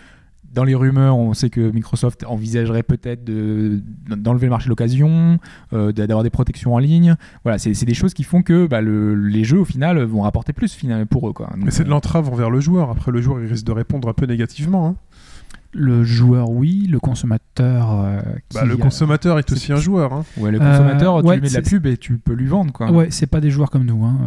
dans les rumeurs, on sait que Microsoft envisagerait peut-être de- d'enlever le marché de l'occasion, euh, d'avoir des protections en ligne. Voilà, c'est c'est des choses qui font que bah, le- les jeux au final vont rapporter plus final, pour eux. Quoi. Donc, Mais c'est de euh, l'entrave envers le joueur. Après, le joueur, il risque de répondre un peu négativement. hein. Le joueur, oui. Le consommateur. euh, qui, Bah, le euh, consommateur est aussi un joueur. hein. ouais, le Euh, consommateur, tu ouais, lui mets de la c'est- pub et tu peux lui vendre. Quoi. Ouais, c'est pas des joueurs comme nous. Hein.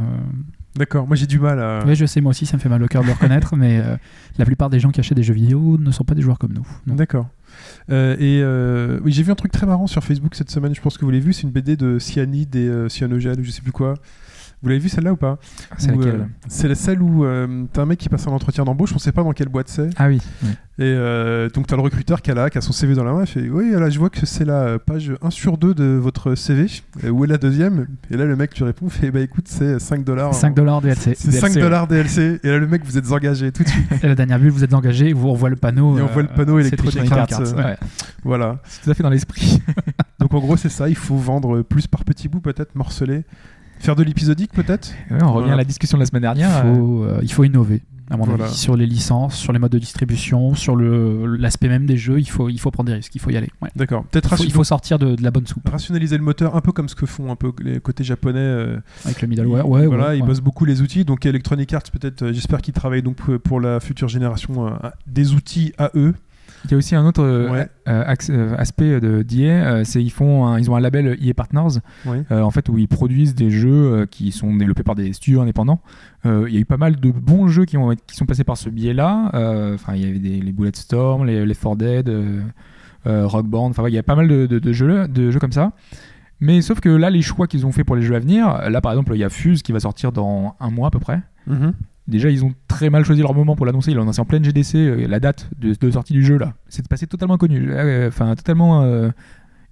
D'accord, moi j'ai du mal à. Ouais, je sais, moi aussi, ça me fait mal au cœur de le reconnaître, mais euh, la plupart des gens qui achètent des jeux vidéo ne sont pas des joueurs comme nous. D'accord. Euh, et euh, oui, j'ai vu un truc très marrant sur Facebook cette semaine, je pense que vous l'avez vu, c'est une BD de Cyanide et Cyanogène ou je sais plus quoi. Vous l'avez vu celle-là ou pas C'est Où, laquelle euh, C'est la- celle où euh, t'as un mec qui passe un entretien d'embauche, on sait pas dans quelle boîte c'est. Ah oui. Et euh, donc t'as le recruteur qui a, là, qui a son CV dans la main, il fait Oui, là je vois que c'est la page 1 sur 2 de votre CV. Où est la deuxième? Et là le mec tu réponds, fait Bah écoute, c'est 5 dollars. 5 dollars DLC. C'est 5 DLC, dollars DLC. Et là le mec vous êtes engagé tout de suite. Et la dernière bulle, vous êtes engagé, vous revoit le panneau. Et on voit le panneau c'est Electronic Arts, ouais. Voilà. C'est tout à fait dans l'esprit. Donc en gros c'est ça, il faut vendre plus par petits bouts peut-être, morceler. Faire de l'épisodique peut-être Ouais, on revient Voilà. à la discussion de la semaine dernière. euh, faut, euh, il faut innover, à mon Voilà. avis, sur les licences, sur les modes de distribution, sur l'aspect même des jeux. Il faut, il faut prendre des risques, il faut y aller. ouais. D'accord. Peut-être Il, faut, ration- il faut sortir de, de la bonne soupe rationaliser le moteur, un peu comme ce que font un peu les côtés japonais. euh, avec le middleware. Ouais, voilà, ouais, ils ouais. bossent beaucoup les outils. Donc Electronic Arts, peut-être, euh, j'espère qu'ils travaillent donc pour- pour la future génération euh, des outils à eux. Il y a aussi un autre euh, Ouais. euh, euh, aspect de d'IA, c'est ils font, un- ils ont un label EA Partners, Ouais. en fait où ils produisent des jeux qui sont développés par des studios indépendants. Il y a eu pas mal de bons jeux qui ont qui sont passés par ce biais-là. Enfin, il y avait des, les Bulletstorm, les Left 4 Dead, Rock Band. Enfin, ouais, il y a pas mal de, de- de jeux, de jeux comme ça. Mais sauf que là, les choix qu'ils ont fait pour les jeux à venir, là par exemple, il y a Fuse qui va sortir dans un mois à peu près. Mhm. Déjà, ils ont très mal choisi leur moment pour l'annoncer. Ils l'ont annoncé en pleine GDC, euh, la date de, de sortie du jeu là. C'est passé totalement inconnu. Euh, Enfin, totalement. euh,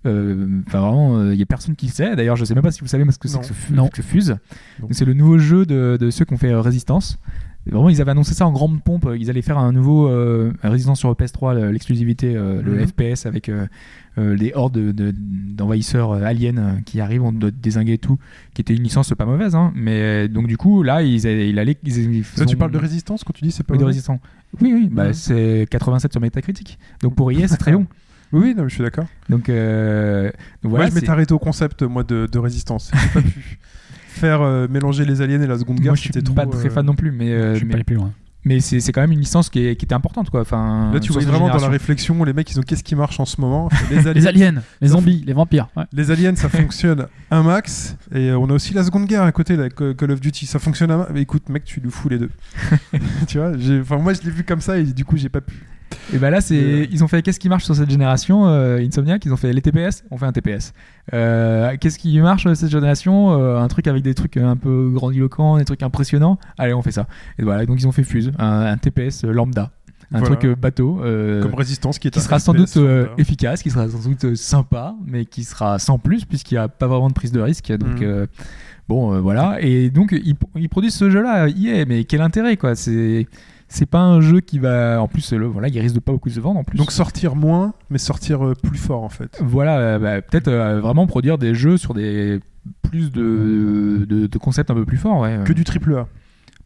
euh, Enfin, vraiment, il y a personne qui le sait. D'ailleurs, je sais même pas si vous savez ce que c'est que ce, que ce Fuse. C'est le nouveau jeu de, de ceux qui ont fait Résistance. Vraiment, ils avaient annoncé ça en grande pompe. Ils allaient faire un nouveau euh, Résistance sur PS3, le- l'exclusivité, euh, le Mhm. FPS avec euh, euh, les hordes de- de- d'envahisseurs euh, aliens euh, qui arrivent, on doit désinguer tout, qui était une licence pas mauvaise. Hein. Mais euh, donc, du coup, là, ils, allaient-. Ils, ils Là, tu parles de résistance quand tu dis c'est pas oui, de vrai résistant. Oui, oui, bah, c'est 87 sur Metacritic. Donc pour IS, c'est très long. Oui, non, je suis d'accord. Donc, euh, donc voilà. Moi, je m'étais arrêté au concept moi de, de résistance. J'ai pas pu faire euh, mélanger les aliens et la Seconde Guerre. Moi, je suis c'était trop. pas très euh, fan non plus, mais, euh, Je suis mais, pas allé plus loin. mais c'est c'est quand même une licence qui, est- qui était importante quoi. Enfin, Là, tu vois vraiment dans la réflexion, les mecs, ils ont qu'est-ce qui marche en ce moment Les aliens, Les aliens, les Ça zombies, les vampires. ouais. les aliens, ça fonctionne un max. Et euh, on a aussi la Seconde Guerre à côté, la Call of Duty, ça fonctionne un max. Mais écoute, mec, tu nous fous les deux. tu vois j'ai- Enfin, moi, je l'ai vu comme ça et du coup, j'ai pas pu. Et bah là, c'est Euh. ils ont fait qu'est-ce qui marche sur cette génération euh, Insomniac, ils ont fait les TPS, on fait un TPS. Euh, qu'est-ce qui marche sur cette génération Euh, Un truc avec des trucs un peu grandiloquents, des trucs impressionnants. Allez, on fait ça. Et voilà, donc ils ont fait Fuse, un, un TPS lambda, un Voilà. truc euh, bateau. euh, Comme résistance qui est qui sera sans doute euh, efficace, qui sera sans doute euh, sympa, mais qui sera sans plus puisqu'il n'y a pas vraiment de prise de risque. Donc euh, bon, euh, voilà. Et donc ils, ils produisent ce jeu-là, EA, mais quel intérêt quoi C'est c'est pas un jeu qui va, en plus, le, voilà, il risque de pas beaucoup se vendre en plus. Donc sortir moins, mais sortir euh, plus fort en fait. voilà, euh, bah, peut-être euh, vraiment produire des jeux sur des plus de, de, de concepts un peu plus forts, ouais. Que du triple A.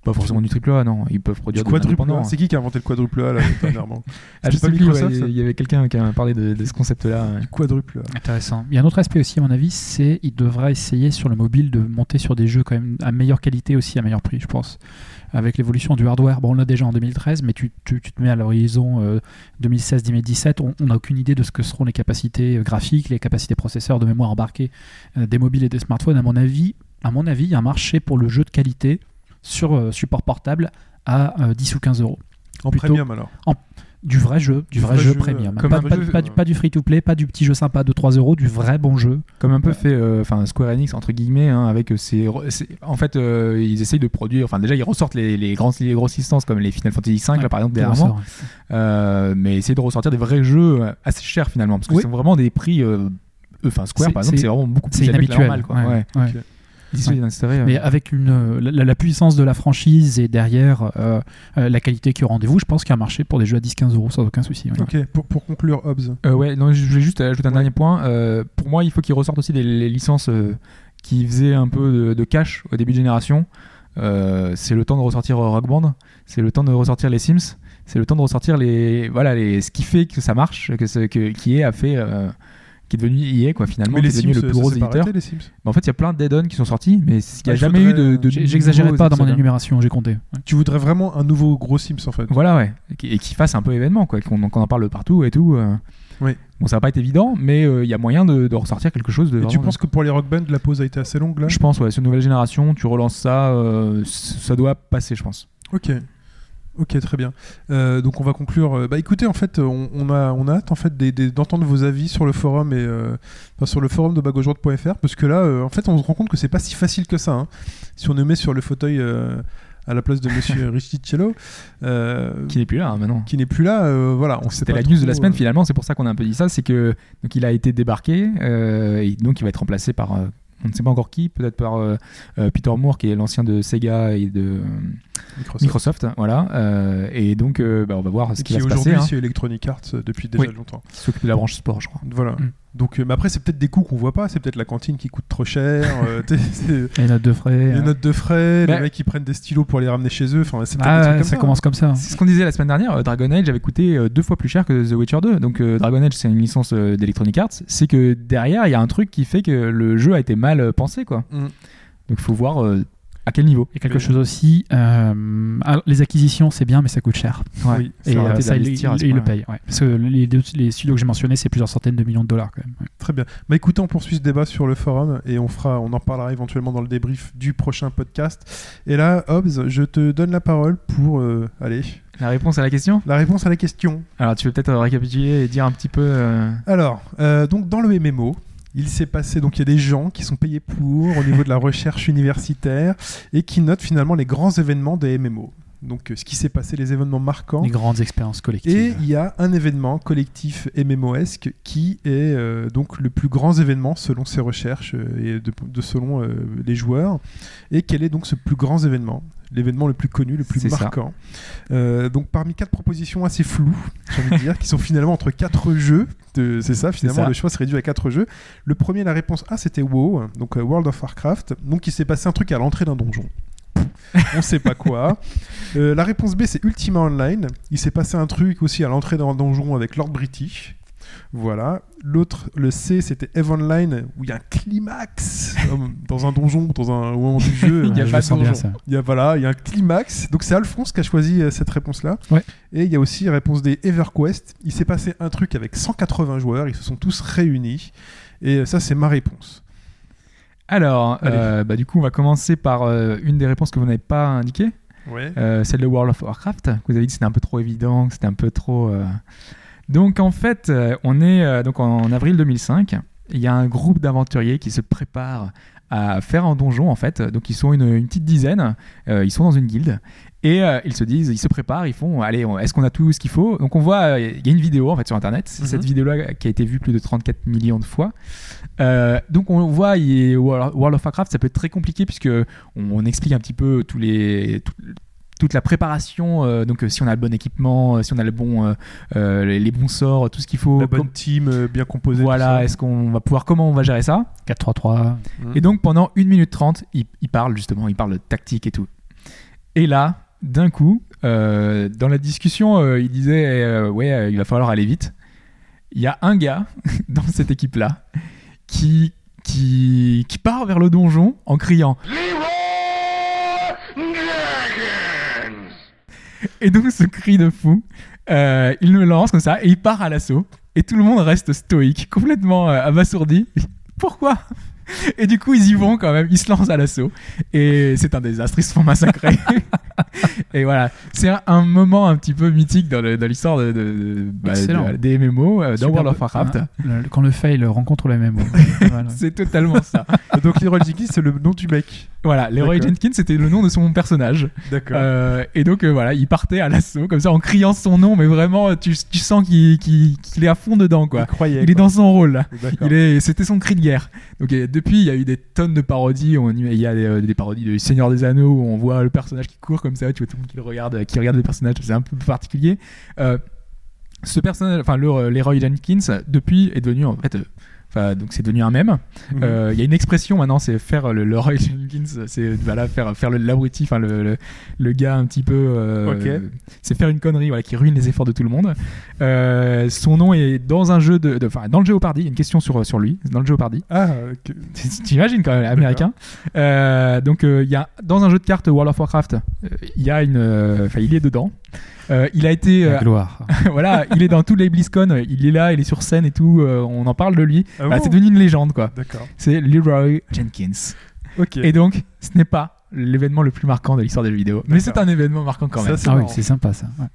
Pas forcément du triple A, non. Ils peuvent Du produire de quadruple. A. C'est qui qui a inventé le quadruple A là, dernièrement Ah, je sais pas plus, il ça y- il y avait quelqu'un qui a parlé de, de ce concept-là. ouais. Du quadruple A. Intéressant. Il y a un autre aspect aussi, à mon avis, c'est il devrait essayer sur le mobile de monter sur des jeux quand même à meilleure qualité aussi, à meilleur prix, je pense. Avec l'évolution du hardware, bon, on l'a déjà en 2013, mais tu, tu- tu te mets à l'horizon euh, 2016-2017, on on n'a aucune idée de ce que seront les capacités euh, graphiques, les capacités processeurs de mémoire embarquées euh, des mobiles et des smartphones. À mon avis, à mon avis, il y a un marché pour le jeu de qualité sur euh, support portable à euh, 10 ou 15 euros. En Plutôt- premium alors. Du vrai jeu, du, vrai, jeu, premium. comme Pas, un pas- jeu, pas du, pas du free-to-play, pas du petit jeu sympa de 3 euros, du vrai bon jeu. Comme un peu fait euh, enfin Square Enix, entre guillemets, hein, avec ses. ses- En fait, euh, ils essayent de produire. Enfin, déjà, ils ressortent les, les, grands, les grosses licences comme les Final Fantasy V, là, par exemple, dernièrement. ouais. Euh, mais essayer de ressortir des vrais jeux euh, assez chers finalement. Parce que Oui. c'est vraiment des prix. euh, Enfin, Square, par exemple, c'est- vraiment beaucoup plus inhabituel. normale, quoi. ouais, Euh, Mais avec une, euh, la, la puissance de la franchise et derrière euh, euh, la qualité qui est au rendez-vous, je pense qu'il y a un marché pour des jeux à 10-15 euros sans aucun souci. ouais. Ok, pour, pour conclure, Hobbs. Euh, ouais, non, je voulais juste ajouter un Ouais. dernier point. Euh, pour moi, il faut qu'ils ressortent aussi des les licences euh, qui faisaient un peu de, de cash au début de génération. Euh, c'est le temps de ressortir Rock Band, c'est le temps de ressortir les Sims, c'est le temps de ressortir les voilà les ce qui fait que ça marche, que, ce- que qui est a fait. Qui est devenu EA quoi finalement Mais les qui est devenu Sims, le plus gros éditeur arrêté, les Sims Mais en fait il y a plein d'add-ons qui sont sortis mais il n'y Ah, a jamais eu de, de J'exagérais pas dans mon énumération, j'ai compté. Ouais. Tu voudrais vraiment un nouveau gros Sims en fait. Voilà, ouais. Et qui- fasse un peu événement, quoi. Qu'on en parle partout et tout. euh. Oui. Bon, ça va pas être évident, mais euh, il y a moyen de, de ressortir quelque chose de. Et tu penses que pour les Rock Band, la pause a été assez longue là? Je pense, ouais. Sur une nouvelle génération, tu relances ça, euh, ça doit passer, je pense. Ok. Ok, très bien. Euh, donc on va conclure. euh, Bah écoutez, en fait, on, on a, on a hâte en fait d'entendre vos avis sur le forum et euh, enfin, sur le forum de bagaujoie.fr parce que là, euh, en fait, on se rend compte que c'est pas si facile que ça. hein. Si on nous met sur le fauteuil à la place de Monsieur Richichello, euh, Qui n'est plus là, hein, maintenant. qui n'est plus là, euh, voilà, C'était la news de la semaine euh, finalement, c'est pour ça qu'on a un peu dit ça, c'est que donc il a été débarqué et donc il va être remplacé par on ne sait pas encore qui, peut-être par Peter Moore qui est l'ancien de Sega et de Microsoft. Microsoft, voilà. Euh, et donc euh, bah, on va voir ce qui qui va se aujourd'hui passer. hein. chez Electronic Arts euh, depuis déjà Oui. longtemps. Qui s'occupe de la branche sport, je crois. Voilà. Mm. Donc, euh, mais après, c'est peut-être des coûts qu'on voit pas. C'est peut-être la cantine qui coûte trop cher. euh, c'est- Les notes de frais. les euh. notes de frais, Bah- les mecs qui prennent des stylos pour les ramener chez eux. Enfin, c'est peut-être Ah, des trucs ouais, comme ça ça. commence comme ça. C'est ce qu'on disait la semaine dernière, Dragon Age avait coûté deux fois plus cher que The Witcher 2. Donc euh, Dragon Age c'est une licence d'Electronic Arts. C'est que derrière il y a un truc qui fait que le jeu a été mal pensé quoi. Mm. Donc il faut voir euh, à quel niveau? Il y a quelque chose aussi. euh, alors, les acquisitions, c'est bien, mais ça coûte cher. Oui, c'est Et euh, ça, il, d'investir à ce il- le point-là. paye. ouais. Parce que les, deux- les studios que j'ai mentionnés, c'est plusieurs centaines de millions de dollars quand même. ouais. Très bien. Bah écoutez, on poursuit ce débat sur le forum et on fera, on en parlera éventuellement dans le débrief du prochain podcast. Et là, Hobbs, je te donne la parole pour, euh, allez, La réponse à la question? La réponse à la question. Alors tu veux peut-être euh, récapituler et dire un petit peu. euh, Alors, euh, donc dans le MMO, il s'est passé, donc il y a des gens qui sont payés pour au niveau de la recherche universitaire et qui notent finalement les grands événements des MMO. Donc euh, ce qui s'est passé, les événements marquants. Les grandes expériences collectives. Et il y a un événement collectif MMOesque qui est euh, donc le plus grand événement selon ses recherches euh, et de, de selon euh, les joueurs. Et quel est donc ce plus grand événement? L'événement le plus connu, le plus marquant. Euh, donc parmi quatre propositions assez floues, j'ai envie de dire, qui sont finalement entre quatre jeux, c'est ça finalement, ça. le choix se réduit à quatre jeux. Le premier, la réponse A, c'était WoW, donc World of Warcraft. Donc il s'est passé un truc à l'entrée d'un donjon. On sait pas quoi. Euh, la réponse B, c'est Ultima Online. Il s'est passé un truc aussi à l'entrée d'un donjon avec Lord British. Voilà. L'autre, le C, c'était Eve Online, où il y a un climax dans un donjon, dans un au moment du jeu. Il y a je pas de donjon. ça. Il y a, voilà, il y a un climax. Donc c'est Alphonse qui a choisi euh, cette réponse-là. Ouais. Et il y a aussi réponse des EverQuest. Il s'est passé un truc avec 180 joueurs. Ils se sont tous réunis. Et euh, ça, c'est ma réponse. Alors, euh, bah, du coup, on va commencer par euh, une des réponses que vous n'avez pas indiquées. Ouais. Euh, celle de World of Warcraft. que Vous avez dit que c'était un peu trop évident, que c'était un peu trop. Donc en fait, on est donc en, avril 2005. Il y a un groupe d'aventuriers qui se préparent à faire un donjon en fait. Donc ils sont une, une petite dizaine. Euh, ils sont dans une guilde et euh, ils se disent, ils se préparent, ils font, allez, est-ce qu'on a tout ce qu'il faut? Donc on voit, euh, il y a une vidéo en fait sur internet. C'est Mhm. Cette vidéo-là qui a été vue plus de 34 millions de fois. Euh, donc on voit, il- World World of Warcraft, ça peut être très compliqué puisque on, on explique un petit peu tous les tout- toute la préparation, euh, donc euh, si on a le bon équipement, euh, si on a le bon, les, les bons sorts, tout ce qu'il faut. La bonne team euh, bien composée. voilà, est-ce qu'on va pouvoir, comment on va gérer ça 4-3-3. Mhm. Et donc pendant 1 minute 30, il, il parle justement, il parle de tactique et tout. Et là, d'un coup, euh, dans la discussion, euh, il disait euh, Ouais, euh, il va falloir aller vite. Il y a un gars dans cette équipe-là qui, part vers le donjon en criant Et donc ce cri de fou, euh, il le lance comme ça et il part à l'assaut. Et tout le monde reste stoïque, complètement euh, abasourdi. Pourquoi? Et du coup, ils y vont quand même, ils se lancent à l'assaut. Et c'est un désastre, ils se font massacrer. et voilà, c'est un, un moment un petit peu mythique dans l'histoire de, de- de- bah, de- des MMO, euh, dans World of. Warcraft. Hein, le- quand le fail rencontre le ouais. C'est totalement ça. Donc Leroy Jenkins, c'est le nom du mec. Voilà, Leroy D'accord. Jenkins, c'était le nom de son personnage. D'accord. Euh, et donc euh, voilà, il partait à l'assaut comme ça en criant son nom, mais vraiment tu, tu sens qu'il est à fond dedans quoi. il croyait. Il est quoi. dans son rôle là. D'accord. Il est, c'était son cri de guerre. Donc depuis, il y a eu des tonnes de parodies. Il y a des, euh, des parodies de Seigneur des Anneaux où on voit le personnage qui court comme ça. Tu vois tout le monde qui le regarde, qui regarde les personnages. C'est un peu particulier. Euh, ce personnage, enfin le Leroy Jenkins, depuis est devenu en fait. Enfin, donc c'est devenu un mème. Mhm. Euh, Il y a une expression maintenant, c'est faire le Leroy Jenkins, c'est voilà faire faire le l'abruti, enfin le, le, le gars un petit peu, euh, c'est faire une connerie, voilà, qui ruine les efforts de tout le monde. Euh, son nom est dans un jeu de, enfin dans le Jeopardy, il y a une question sur sur lui, dans le Jeopardy. Ah, que- T'imagines quand même, américain. Donc il y a dans un jeu de cartes World of Warcraft, il y a une, enfin il est dedans. Euh, il a été, La euh, gloire. voilà, il est dans tous les BlizzCon, il est là, il est sur scène et tout. euh, on en parle de lui. Ah bon c'est devenu une légende quoi. D'accord. C'est Leroy Jenkins. Ok. Et donc, ce n'est pas l'événement le plus marquant de l'histoire des jeux vidéo, mais c'est un événement marquant quand même. c'est Ah oui, c'est sympa ça. ouais.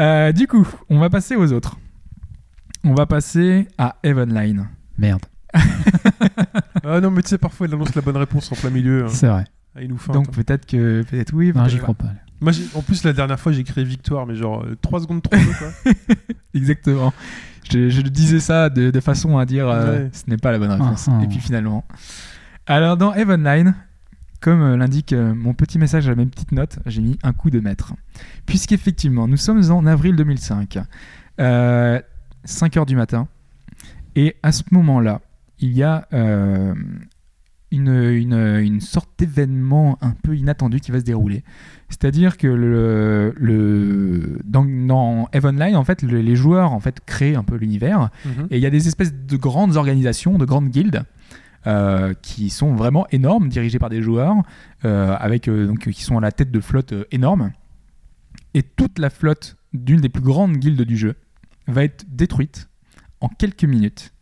Euh, du coup, on va passer aux autres. On va passer à Evenline. Merde, Ah non, mais tu sais, parfois il annonce la bonne réponse en plein milieu. hein. c'est vrai. Ah, il nous Donc temps. peut-être que peut-être oui. Non, j'y crois pas. Moi, j'ai- en plus, la dernière fois, j'ai créé victoire, mais genre 3 secondes trop tôt, quoi. Exactement. Je, je disais ça de, de façon à dire euh, Ouais. ce n'est pas la bonne réponse. Ah, ah. Et puis finalement. Alors dans Evenline, comme euh, l'indique euh, mon petit message à la même petite note, j'ai mis un coup de maître. Puisqu'effectivement, nous sommes en avril 2005, euh, 5 heures du matin, et à ce moment-là, il y a euh, une, une, une sorte d'événement un peu inattendu qui va se dérouler. C'est-à-dire que le, le, dans, dans Evenline, en fait, le- les joueurs en fait, créent un peu l'univers, Mhm. et il y a des espèces de grandes organisations, de grandes guildes, euh, qui sont vraiment énormes, dirigées par des joueurs, euh, avec, euh, donc, qui sont à la tête de flottes énormes. Et toute la flotte d'une des plus grandes guildes du jeu va être détruite en quelques minutes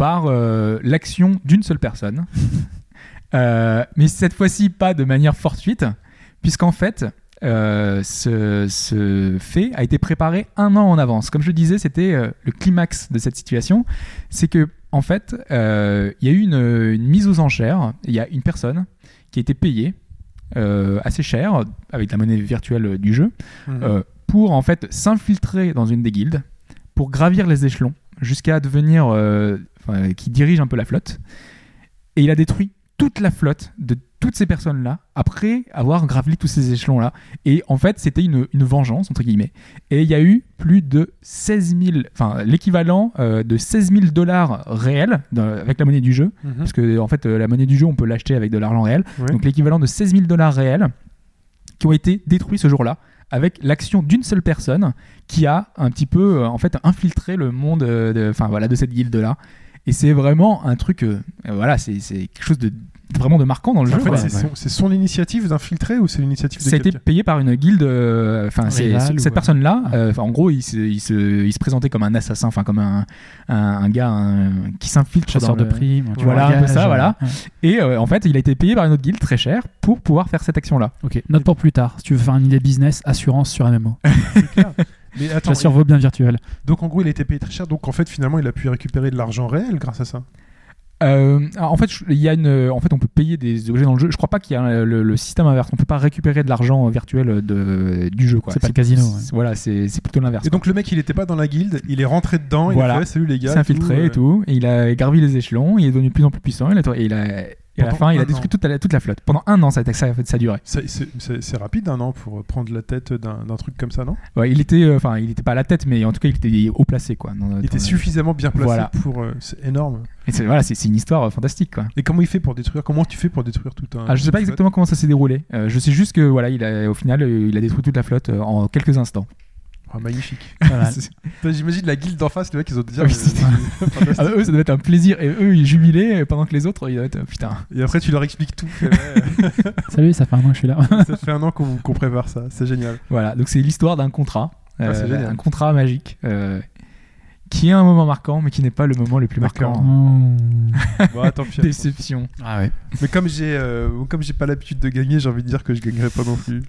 par euh, l'action d'une seule personne. Euh, mais cette fois-ci pas de manière fortuite, puisqu'en fait, euh, ce, ce fait a été préparé un an en avance. Comme je disais, c'était le climax de cette situation. C'est que, en fait, il y a eu une, une mise aux enchères. Il y a une personne qui a été payée assez cher, avec la monnaie virtuelle du jeu, Mhm. pour en fait s'infiltrer dans une des guildes, pour gravir les échelons jusqu'à devenir euh, enfin, qui dirige un peu la flotte. Et il a détruit toute la flotte de toutes ces personnes-là après avoir gravi tous ces échelons-là. Et en fait, c'était une, une vengeance, entre guillemets. Et il y a eu plus de 16 000, enfin l'équivalent euh, de 16 000 dollars réels dans- avec la monnaie du jeu. Mhm. Parce que en fait, euh, la monnaie du jeu, on peut l'acheter avec de l'argent réel. Donc l'équivalent de 16 000 dollars réels qui ont été détruits ce jour-là avec l'action d'une seule personne qui a un petit peu euh, en fait infiltré le monde euh, de, enfin voilà de cette guilde là. Et c'est vraiment un truc, euh, euh, voilà, c'est c'est quelque chose de vraiment de marquant dans le En jeu. fait, quoi. c'est son, c'est son initiative d'infiltrer ou c'est l'initiative de Ça a été payé par une guilde. euh, Enfin, c'est Rivale cette personne-là. Euh, en gros, il se, il, se, il se présentait comme un assassin, enfin comme un, un, un gars un- qui s'infiltre Chasseur dans de le- primes. tu Voilà, vois, un peu ça, voilà. ouais. Et euh, en fait, il a été payé par une autre guilde très cher pour pouvoir faire cette action-là. Ok, note pour plus tard. Si tu veux faire une idée business, assurance sur MMO. Mais attends, Ça survaut bien virtuel. donc en gros, il a été payé très cher. Donc en fait, finalement, il a pu récupérer de l'argent réel grâce à ça. Euh, en fait, il y a une, en fait, on peut payer des objets dans le jeu. Je crois pas qu'il y a un- le, le système inverse. On peut pas récupérer de l'argent virtuel de, du jeu. quoi. C'est pas le casino, ouais. Voilà, c'est c'est plutôt l'inverse. Et donc le mec, il était pas dans la guilde, il est rentré dedans, il Voilà. a fait salut les il gars. s'est infiltré tout, et euh, tout, et il a gravi les échelons, il est devenu de plus en plus puissant, il a, et il a- et à la fin, il a détruit toute la, toute la flotte. Pendant un an, ça, a- ça, ça a duré. C'est- rapide un an pour prendre la tête d'un truc comme ça, non? Ouais, il était, euh, enfin, il était pas à la tête, mais en tout cas, il était haut placé, quoi. dans- Il était le- suffisamment bien placé Voilà. pour. euh, c'est énorme. Et c'est voilà, c'est c'est une histoire euh, fantastique, quoi. Et comment il fait pour détruire Comment tu fais pour détruire tout un. Ah, je sais pas exactement comment ça s'est déroulé. Euh, je sais juste que voilà, il a, au final, il a détruit toute la flotte euh, en quelques instants. Ah, magnifique. Voilà. J'imagine la guilde d'en face, les mecs, ils ont déjà. Ah oui, c'est- Ah, eux, ça doit être un plaisir, et eux, ils jubilaient, pendant que les autres, ils doivent être euh, putain. Et après, tu leur expliques tout. Salut, ça fait un an que je suis là. ça fait un an qu'on prépare ça. C'est génial. Voilà, donc c'est l'histoire d'un contrat, Ah, euh, un contrat magique. euh, qui est un moment marquant, mais qui n'est pas le moment le plus marquant. Oh. Tant pis. Déception. Ah ouais. Mais comme j'ai euh, comme j'ai pas l'habitude de gagner, j'ai envie de dire que je gagnerai pas non plus.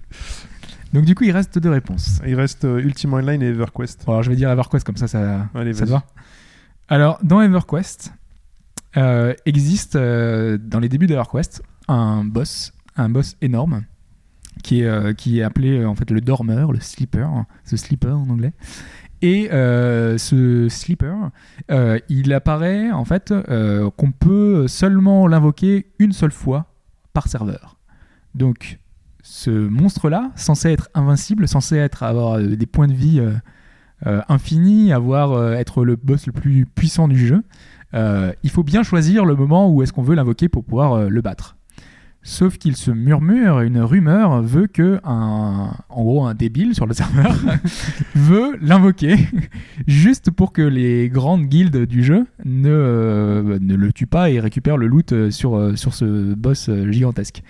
Donc du coup, il reste deux réponses. Il reste euh, Ultima Online et EverQuest. Bon, alors je vais dire EverQuest comme ça, ça, Allez, ça te va. Alors dans EverQuest, euh, existe euh, dans les débuts d'EverQuest un boss, un boss énorme qui est, euh, qui est appelé euh, en fait le dormeur, le sleeper, ce sleeper en anglais. Et euh, ce sleeper, euh, il apparaît en fait euh, qu'on peut seulement l'invoquer une seule fois par serveur. Donc ce monstre-là, censé être invincible, censé être avoir euh, des points de vie euh, euh, infinis, avoir être le boss le plus puissant du jeu, il faut bien choisir le moment où est-ce qu'on veut l'invoquer pour pouvoir le battre. Sauf qu'il se murmure, une rumeur veut que un, en gros un débile sur le serveur veut l'invoquer juste pour que les grandes guildes du jeu ne, ne le tuent pas et récupèrent le loot sur, sur ce boss gigantesque.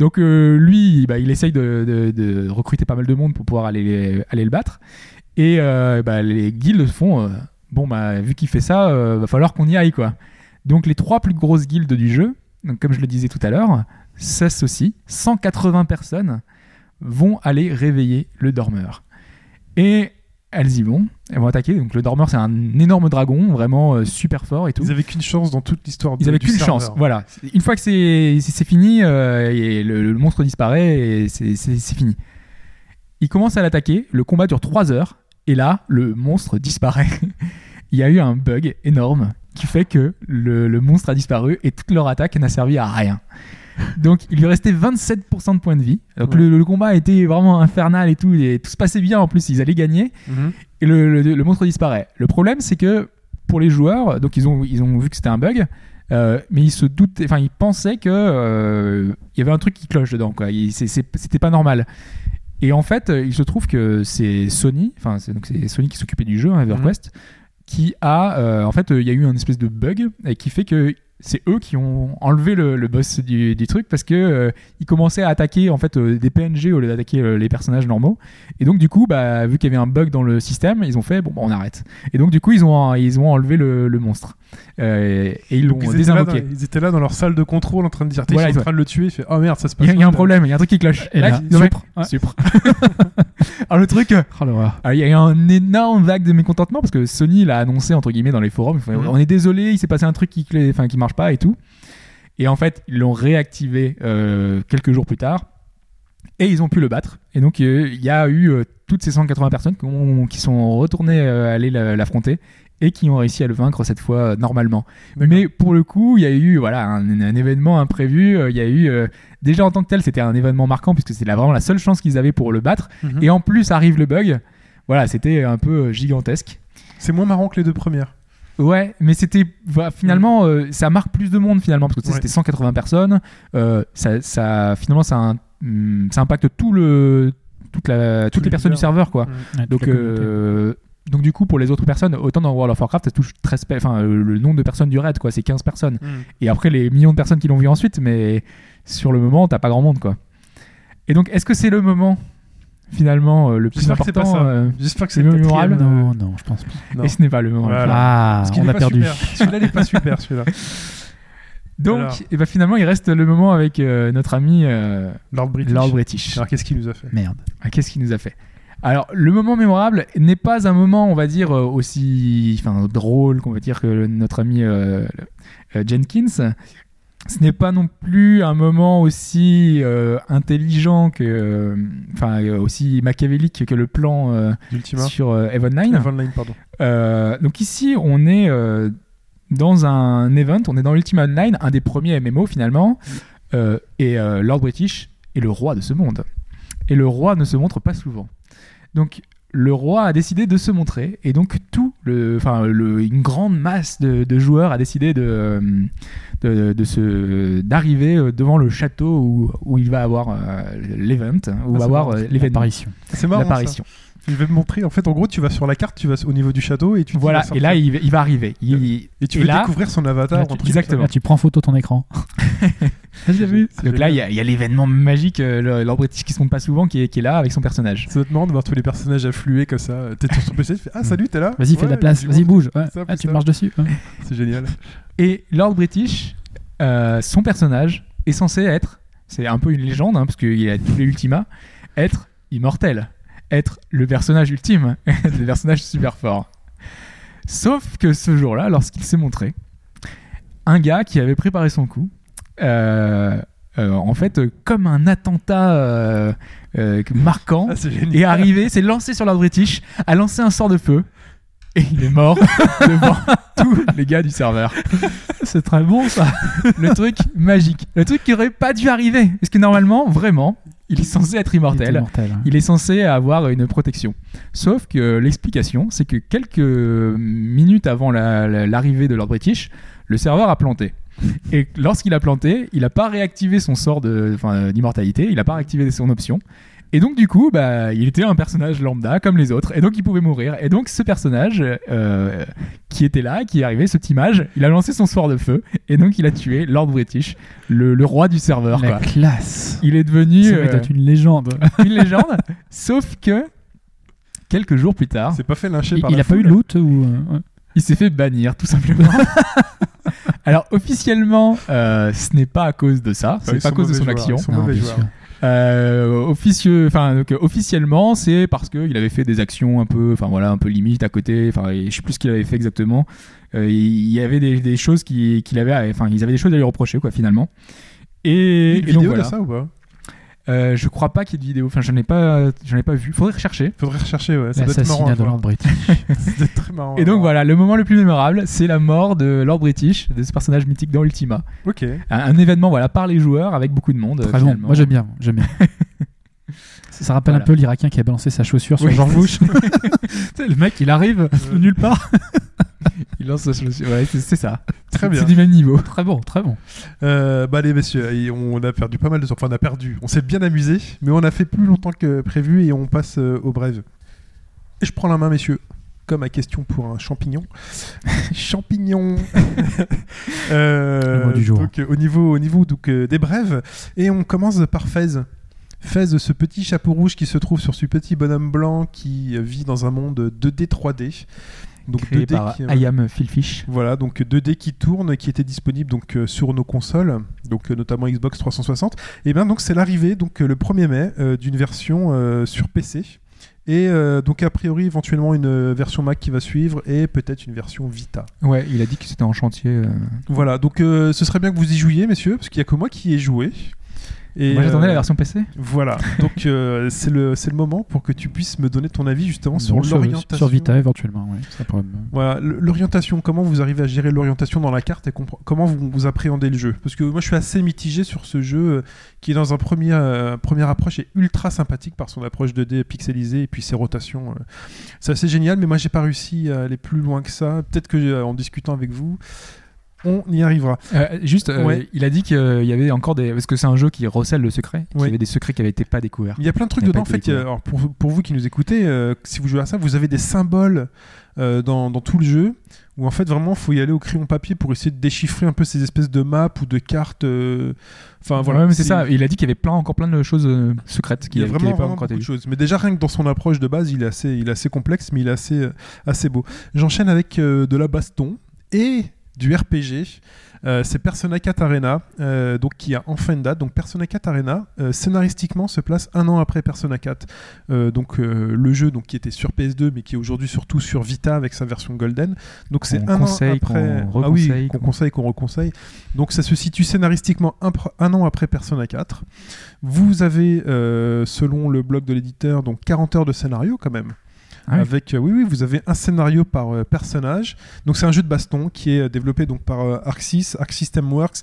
Donc euh, lui, bah, il essaye de, recruter pas mal de monde pour pouvoir aller, le battre. Et euh, bah, les guildes font, euh, bon bah vu qu'il fait ça, va falloir qu'on y aille quoi. Donc les trois plus grosses guildes du jeu, comme je le disais tout à l'heure, s'associent, 180 personnes vont aller réveiller le dormeur. Et elles y vont, elles vont attaquer. Donc le dormeur c'est un énorme dragon, vraiment euh, super fort et tout. Ils avaient qu'une chance dans toute l'histoire. Ils avaient du qu'une chance, voilà. Une fois que c'est fini, euh, et le, le monstre disparaît et c'est fini. Ils commencent à l'attaquer, le combat dure 3 heures, et là, le monstre disparaît. Il y a eu un bug énorme qui fait que le, le monstre a disparu et toute leur attaque n'a servi à rien. Donc il lui restait 27% de points de vie. Donc Ouais. le, le combat était vraiment infernal et tout, et tout se passait bien en plus, ils allaient gagner Mhm. et le, le- le monstre disparaît. Le problème, c'est que pour les joueurs, donc ils ont, ils ont vu que c'était un bug, euh, mais ils se doutaient, enfin ils pensaient que euh, il y avait un truc qui cloche dedans, quoi. C'était pas normal. Et en fait, il se trouve que c'est Sony, enfin c'est donc c'est Sony qui s'occupait du jeu, hein, EverQuest, qui a, euh, en fait, il y a eu un espèce de bug et qui fait que c'est eux qui ont enlevé le, le boss du, du truc parce que euh, ils commençaient à attaquer en fait euh, des PNG au lieu d'attaquer euh, les personnages normaux. Et donc du coup, bah, vu qu'il y avait un bug dans le système, ils ont fait bon, bah, on arrête. Et donc du coup, ils ont ils ont enlevé le, le monstre et ils l'ont Donc, ils, étaient là dans, désinvoqué. ils étaient là dans leur salle de contrôle en train de dire T'es Voilà, ils sont en train de le tuer. Il fait Oh merde, ça se passe. Il y, a- il y a un problème, il y a un truc qui cloche. Et là, fait, Supre. Ouais. Supre. Alors le truc, euh, Oh alors, il y a eu un énorme vague de mécontentement parce que Sony l'a annoncé entre guillemets dans les forums. Fait, Mhm. On est désolé, il s'est passé un truc qui, clé- enfin, qui marche pas et tout. Et en fait, ils l'ont réactivé euh, quelques jours plus tard et ils ont pu le battre. Et donc, euh, il y a eu euh, toutes ces 180 personnes qui, ont- qui sont retournées euh, aller la- l'affronter et qui ont réussi à le vaincre cette fois euh, normalement. Mais pour le coup, il y a eu voilà un, un événement imprévu. euh, Il y a eu euh, déjà en tant que tel, c'était un événement marquant puisque c'est la- vraiment la seule chance qu'ils avaient pour le battre. Mhm. Et en plus arrive le bug. Voilà, c'était un peu gigantesque. C'est moins marrant que les deux premières. Ouais, mais c'était finalement euh, ça marque plus de monde finalement parce que tu sais, Ouais. c'était 180 personnes. Euh, ça, ça finalement ça, un- ça impacte tout le toute la, toutes les personnes du serveur, quoi. Mm. Ouais, Donc, donc du coup, pour les autres personnes, autant dans World of Warcraft, ça touche 13 pe- enfin, euh, le nombre de personnes du raid, quoi, c'est 15 personnes. Mm. Et après, les millions de personnes qui l'ont vu ensuite, mais sur le moment, t'as pas grand monde, quoi. Et donc, est-ce que c'est le moment, finalement, euh, le plus J'espère que c'est pas important ça. euh, J'espère que c'est le mémorable. quatrième, euh, Non, non, je pense pas. non. Et ce n'est pas le moment. plus Voilà. Ah, Parce qu'il on a perdu. Celui-là, il est pas super, celui-là. Donc, Alors. et ben, finalement, il reste le moment avec euh, notre ami euh, Lord British. Lord British. Alors, qu'est-ce qu'il nous a fait? Merde. Ah, Qu'est-ce qu'il nous a fait? Alors, le moment mémorable n'est pas un moment, on va dire, euh, aussi enfin, drôle qu'on va dire que notre ami euh, euh, Jenkins. Ce n'est pas non plus un moment aussi euh, intelligent que, enfin, euh, aussi machiavélique que le plan sur euh, Evan Nine. Evan Line, pardon. Donc ici, on est dans un event, on est dans Ultima Online, un des premiers MMO finalement, et Lord British est le roi de ce monde. Et le roi ne se montre pas souvent. Donc le roi a décidé de se montrer, et donc tout le, enfin le, une grande masse de, de joueurs a décidé de, euh, de, de se d'arriver euh, devant le château où, où il va avoir euh, l'event, où Ah, va c'est avoir euh, l'événement, L'apparition. C'est marrant. ça. Je vais te montrer. En fait, en gros, tu vas sur la carte, tu vas au niveau du château et tu. te dis, Voilà, et là il, il va arriver. Il- Et tu et veux là- découvrir son avatar. Là, tu- exactement. Là, tu prends photo ton écran. J'ai vu. Donc là, il y a, il y a l'événement magique, euh, British qui se montre pas souvent, qui est, qui est là avec son personnage. Ça être marrant de voir tous les personnages affluer comme ça. T'es sur ton PC, tu fais Ah, salut, t'es là? Vas-y, fais de la place. Vas-y, bouge. Ouais. Ça, Ah, tu ça. marches dessus. Ouais. C'est génial. Et Lord British, euh, son personnage est censé être, c'est un peu une légende, hein, parce qu'il a tous les Ultima, être immortel, être le personnage ultime, le personnage super fort. Sauf que ce jour-là, lorsqu'il s'est montré, un gars qui avait préparé son coup, euh, euh, en fait, euh, comme un attentat euh, euh, marquant, Ah, génial. est arrivé, s'est lancé sur Lord British, a lancé un sort de feu, et il est mort devant tous les gars du serveur. C'est très bon ça. Le truc magique. Le truc qui aurait pas dû arriver. Parce que normalement, vraiment, il est censé être immortel. mortel. hein. Il est censé avoir une protection. Sauf que l'explication, c'est que quelques minutes avant la- la- l'arrivée de Lord British, le serveur a planté. Et lorsqu'il a planté, il n'a pas réactivé son sort d'immortalité, il n'a pas réactivé son option. Et donc du coup, bah, il était un personnage lambda comme les autres, et donc il pouvait mourir. Et donc ce personnage euh, qui était là, qui est arrivé, ce petit mage, il a lancé son sort de feu, et donc il a tué Lord British, le, le roi du serveur. La Quoi. classe. Il est devenu Ça euh, une légende. une légende, sauf que quelques jours plus tard, C'est pas fait lyncher Il, par il la a pas eu de loot ou euh, ouais. il s'est fait bannir tout simplement. Alors officiellement, euh, ce n'est pas à cause de ça, Bah, c'est pas à cause de son joueurs, action. ils sont Non, Euh, officieux, enfin officiellement, c'est parce qu'il avait fait des actions un peu, enfin voilà, un peu limite à côté. Enfin, je sais plus ce qu'il avait fait exactement. Euh, il y avait des, des choses qui- qu'il avait, à- enfin ils avaient des choses à lui reprocher quoi finalement. Et, et donc vidéo voilà. de ça ou pas? Euh, je crois pas qu'il y ait de vidéo. Enfin, j'en ai pas, j'en ai pas vu. Faudrait rechercher. Faudrait rechercher, ouais. Ça doit être marrant. De. Lord British. Être très marrant. Et donc voilà, le moment le plus mémorable, c'est la mort de Lord British, de ce personnage mythique dans Ultima. Ok. Un, un événement voilà par les joueurs avec beaucoup de monde. Très bon. Moi j'aime bien. J'aime bien. Ça, ça rappelle Voilà. un peu l'Irakien qui a balancé sa chaussure sur Oui. George Bush. Le mec, il arrive de nulle part. Il lance sa chaussure. Ouais, c'est ça. Très bien. C'est du même niveau. Très bon, très bon. Euh, bah allez messieurs, on a perdu pas mal de temps. Enfin on a perdu. On s'est bien amusé, mais on a fait plus longtemps que prévu et on passe euh, au brève. Et je prends la main messieurs. Comme à question pour un champignon. champignon. Euh, du jour. Donc au niveau, au niveau donc, euh, des brèves. Et on commence par Fez. Fez, ce petit chapeau rouge qui se trouve sur ce petit bonhomme blanc qui euh, vit dans un monde 2D 3D. Donc Créé 2D par qui, I am Phil Fish. voilà, donc 2D qui tourne, qui était disponible donc euh, sur nos consoles, donc euh, notamment Xbox 360. Et bien donc c'est l'arrivée donc euh, le 1er mai euh, d'une version euh, sur PC. Et euh, donc a priori éventuellement une euh, version Mac qui va suivre et peut-être une version Vita. Ouais, il a dit que c'était en chantier. euh. Voilà, donc euh, ce serait bien que vous y jouiez messieurs, parce qu'il n'y a que moi qui y ai joué. Et, Moi j'attendais euh, la version PC. Voilà, donc euh, c'est le, c'est le moment pour que tu puisses me donner ton avis justement sur l'orientation. Sur Vita éventuellement, oui. Voilà, l'orientation, comment vous arrivez à gérer l'orientation dans la carte et comment vous, vous appréhendez le jeu? Parce que moi je suis assez mitigé sur ce jeu euh, qui dans un premier euh, première approche est ultra sympathique par son approche 2D pixelisée et puis ses rotations. euh. C'est assez génial, mais moi j'ai pas réussi à aller plus loin que ça. Peut-être que euh, en discutant avec vous, on y arrivera. Euh, juste, euh, Ouais. il a dit qu'il y avait encore des. Parce que c'est un jeu qui recèle le secret, Ouais. y avait des secrets qui avaient été pas découverts. Il y a plein de trucs Il dedans. En fait, il a- alors pour, pour vous qui nous écoutez, euh, si vous jouez à ça, vous avez des symboles euh, dans, dans tout le jeu où en fait vraiment faut y aller au crayon papier pour essayer de déchiffrer un peu ces espèces de maps ou de cartes. euh, Enfin voilà, Ouais, c'est ça. Il a dit qu'il y avait plein, encore plein de choses euh, secrètes Il qu'il qu'il vraiment, pas vraiment encore de choses. Mais déjà, rien que dans son approche de base, il est assez, il est assez complexe, mais il est assez, euh, assez beau. J'enchaîne avec euh, de la baston et du RPG. Euh, c'est Persona 4 Arena, euh, donc qui a enfin une date. Donc Persona 4 Arena, euh, scénaristiquement, se place un an après Persona 4. Euh, donc le jeu, donc qui était sur PS2, mais qui est aujourd'hui surtout sur Vita avec sa version Golden. Donc c'est un conseille, an après. qu'on ah oui, qu'on conseille, qu'on reconseille. Donc ça se situe scénaristiquement un, un an après Persona 4. Vous avez, selon le blog de l'éditeur, donc 40 heures de scénario quand même. Ah oui. Avec, euh, oui, oui, vous avez un scénario par euh, personnage. Donc c'est un jeu de baston qui est euh, développé donc par euh, Arc 6, Arc System Works.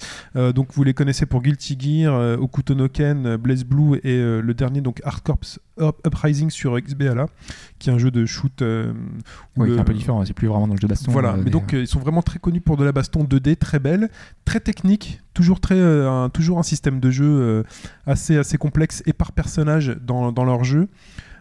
Donc vous les connaissez pour Guilty Gear, Okuto no Ken, Blaze Blue et le dernier donc Hard Corps Up- Uprising sur XBLA, qui est un jeu de shoot. euh, qui est un peu différent. C'est plus vraiment dans le jeu de baston. voilà, euh, mais des- donc euh, ils sont vraiment très connus pour de la baston 2D très belle, très technique, toujours très un, toujours un système de jeu assez assez complexe et par personnage dans, dans leur jeu.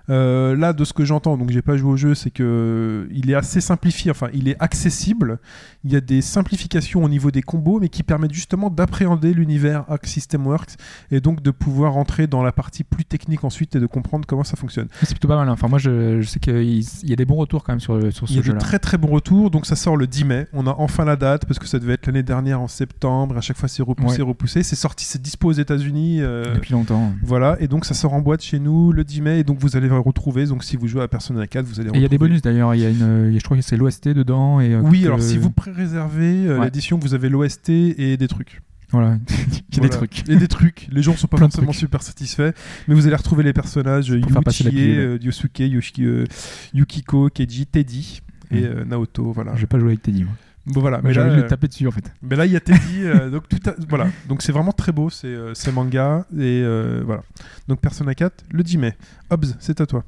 Euh, là, de ce que j'entends, donc j'ai pas joué au jeu, c'est que il est assez simplifié, enfin il est accessible. Il y a des simplifications au niveau des combos, mais qui permettent justement d'appréhender l'univers Arc System Works et donc de pouvoir rentrer dans la partie plus technique ensuite et de comprendre comment ça fonctionne. C'est plutôt pas mal. hein. Enfin, moi, je, je sais qu'il il y a des bons retours quand même sur, sur Il y a ce de très très bons retours, donc ça sort le 10 mai. On a enfin la date parce que ça devait être l'année dernière en septembre. À chaque fois c'est repoussé, repoussé. C'est sorti, c'est dispo aux États-Unis. euh, Depuis longtemps. Voilà, et donc ça sort en boîte chez nous le 10 mai, et donc vous allez le retrouver. Donc si vous jouez à Persona 4, vous allez. Il y a des bonus d'ailleurs. Il y a une, a- je crois que c'est l'OST dedans. Et, euh, Oui, que- alors si vous pré-réservez euh, Ouais. l'édition, vous avez l'OST et des trucs. Voilà, il y a Voilà. des trucs. Et des trucs. Les gens sont pas forcément super satisfaits, mais vous allez retrouver les personnages Yuichie, euh, Yosuke, Yoshi- euh, Yukiko, Keiji, Teddy et Mm. euh, Naoto. Voilà. J'ai pas joué avec Teddy. Moi. Bon, voilà. Mais Mais là, euh, le taper dessus en fait. Mais là, il y a Teddy, euh, donc tout a- voilà. Donc c'est vraiment très beau, c'est euh, c'est manga et euh, voilà. Donc Persona 4 le 10 mai. Hobbs, c'est à toi.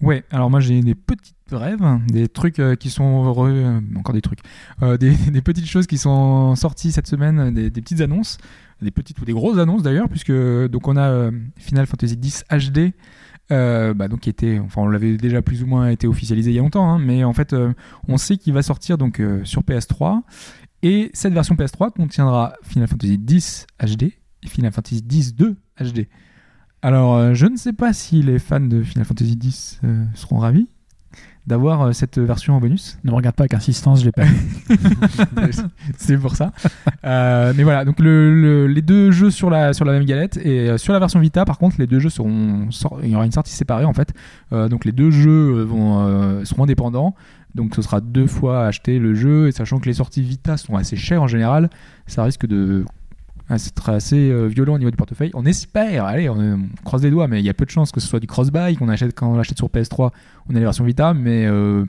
Ouais, alors moi j'ai des petites rêves, des trucs qui sont re- euh, encore des trucs, des, des petites choses qui sont sorties cette semaine, des, des petites annonces, des petites ou des grosses annonces d'ailleurs, puisque donc on a Final Fantasy X HD. Euh, bah, donc qui était, enfin on l'avait déjà plus ou moins été officialisé il y a longtemps, hein, mais en fait euh, on sait qu'il va sortir donc euh, sur PS3 et cette version PS3 contiendra Final Fantasy X HD et Final Fantasy X 2 HD. Alors, je ne sais pas si les fans de Final Fantasy X seront ravis d'avoir euh, cette version en bonus. Ne me regarde pas avec insistance, je l'ai pas. C'est pour ça. Euh, mais voilà, donc le- le- les deux jeux sur la, sur la même galette et euh, sur la version Vita, par contre, les deux jeux seront il y aura une sortie séparée en fait. Euh, donc les deux jeux vont, euh, seront indépendants. Donc ce sera deux fois acheter le jeu et sachant que les sorties Vita sont assez chères en général, ça risque de être assez euh, violent au niveau du portefeuille. On espère, allez, on, on croise les doigts, mais il y a peu de chances que ce soit du cross-buy qu'on achète quand on l'achète sur PS3, on a les versions Vita, mais euh,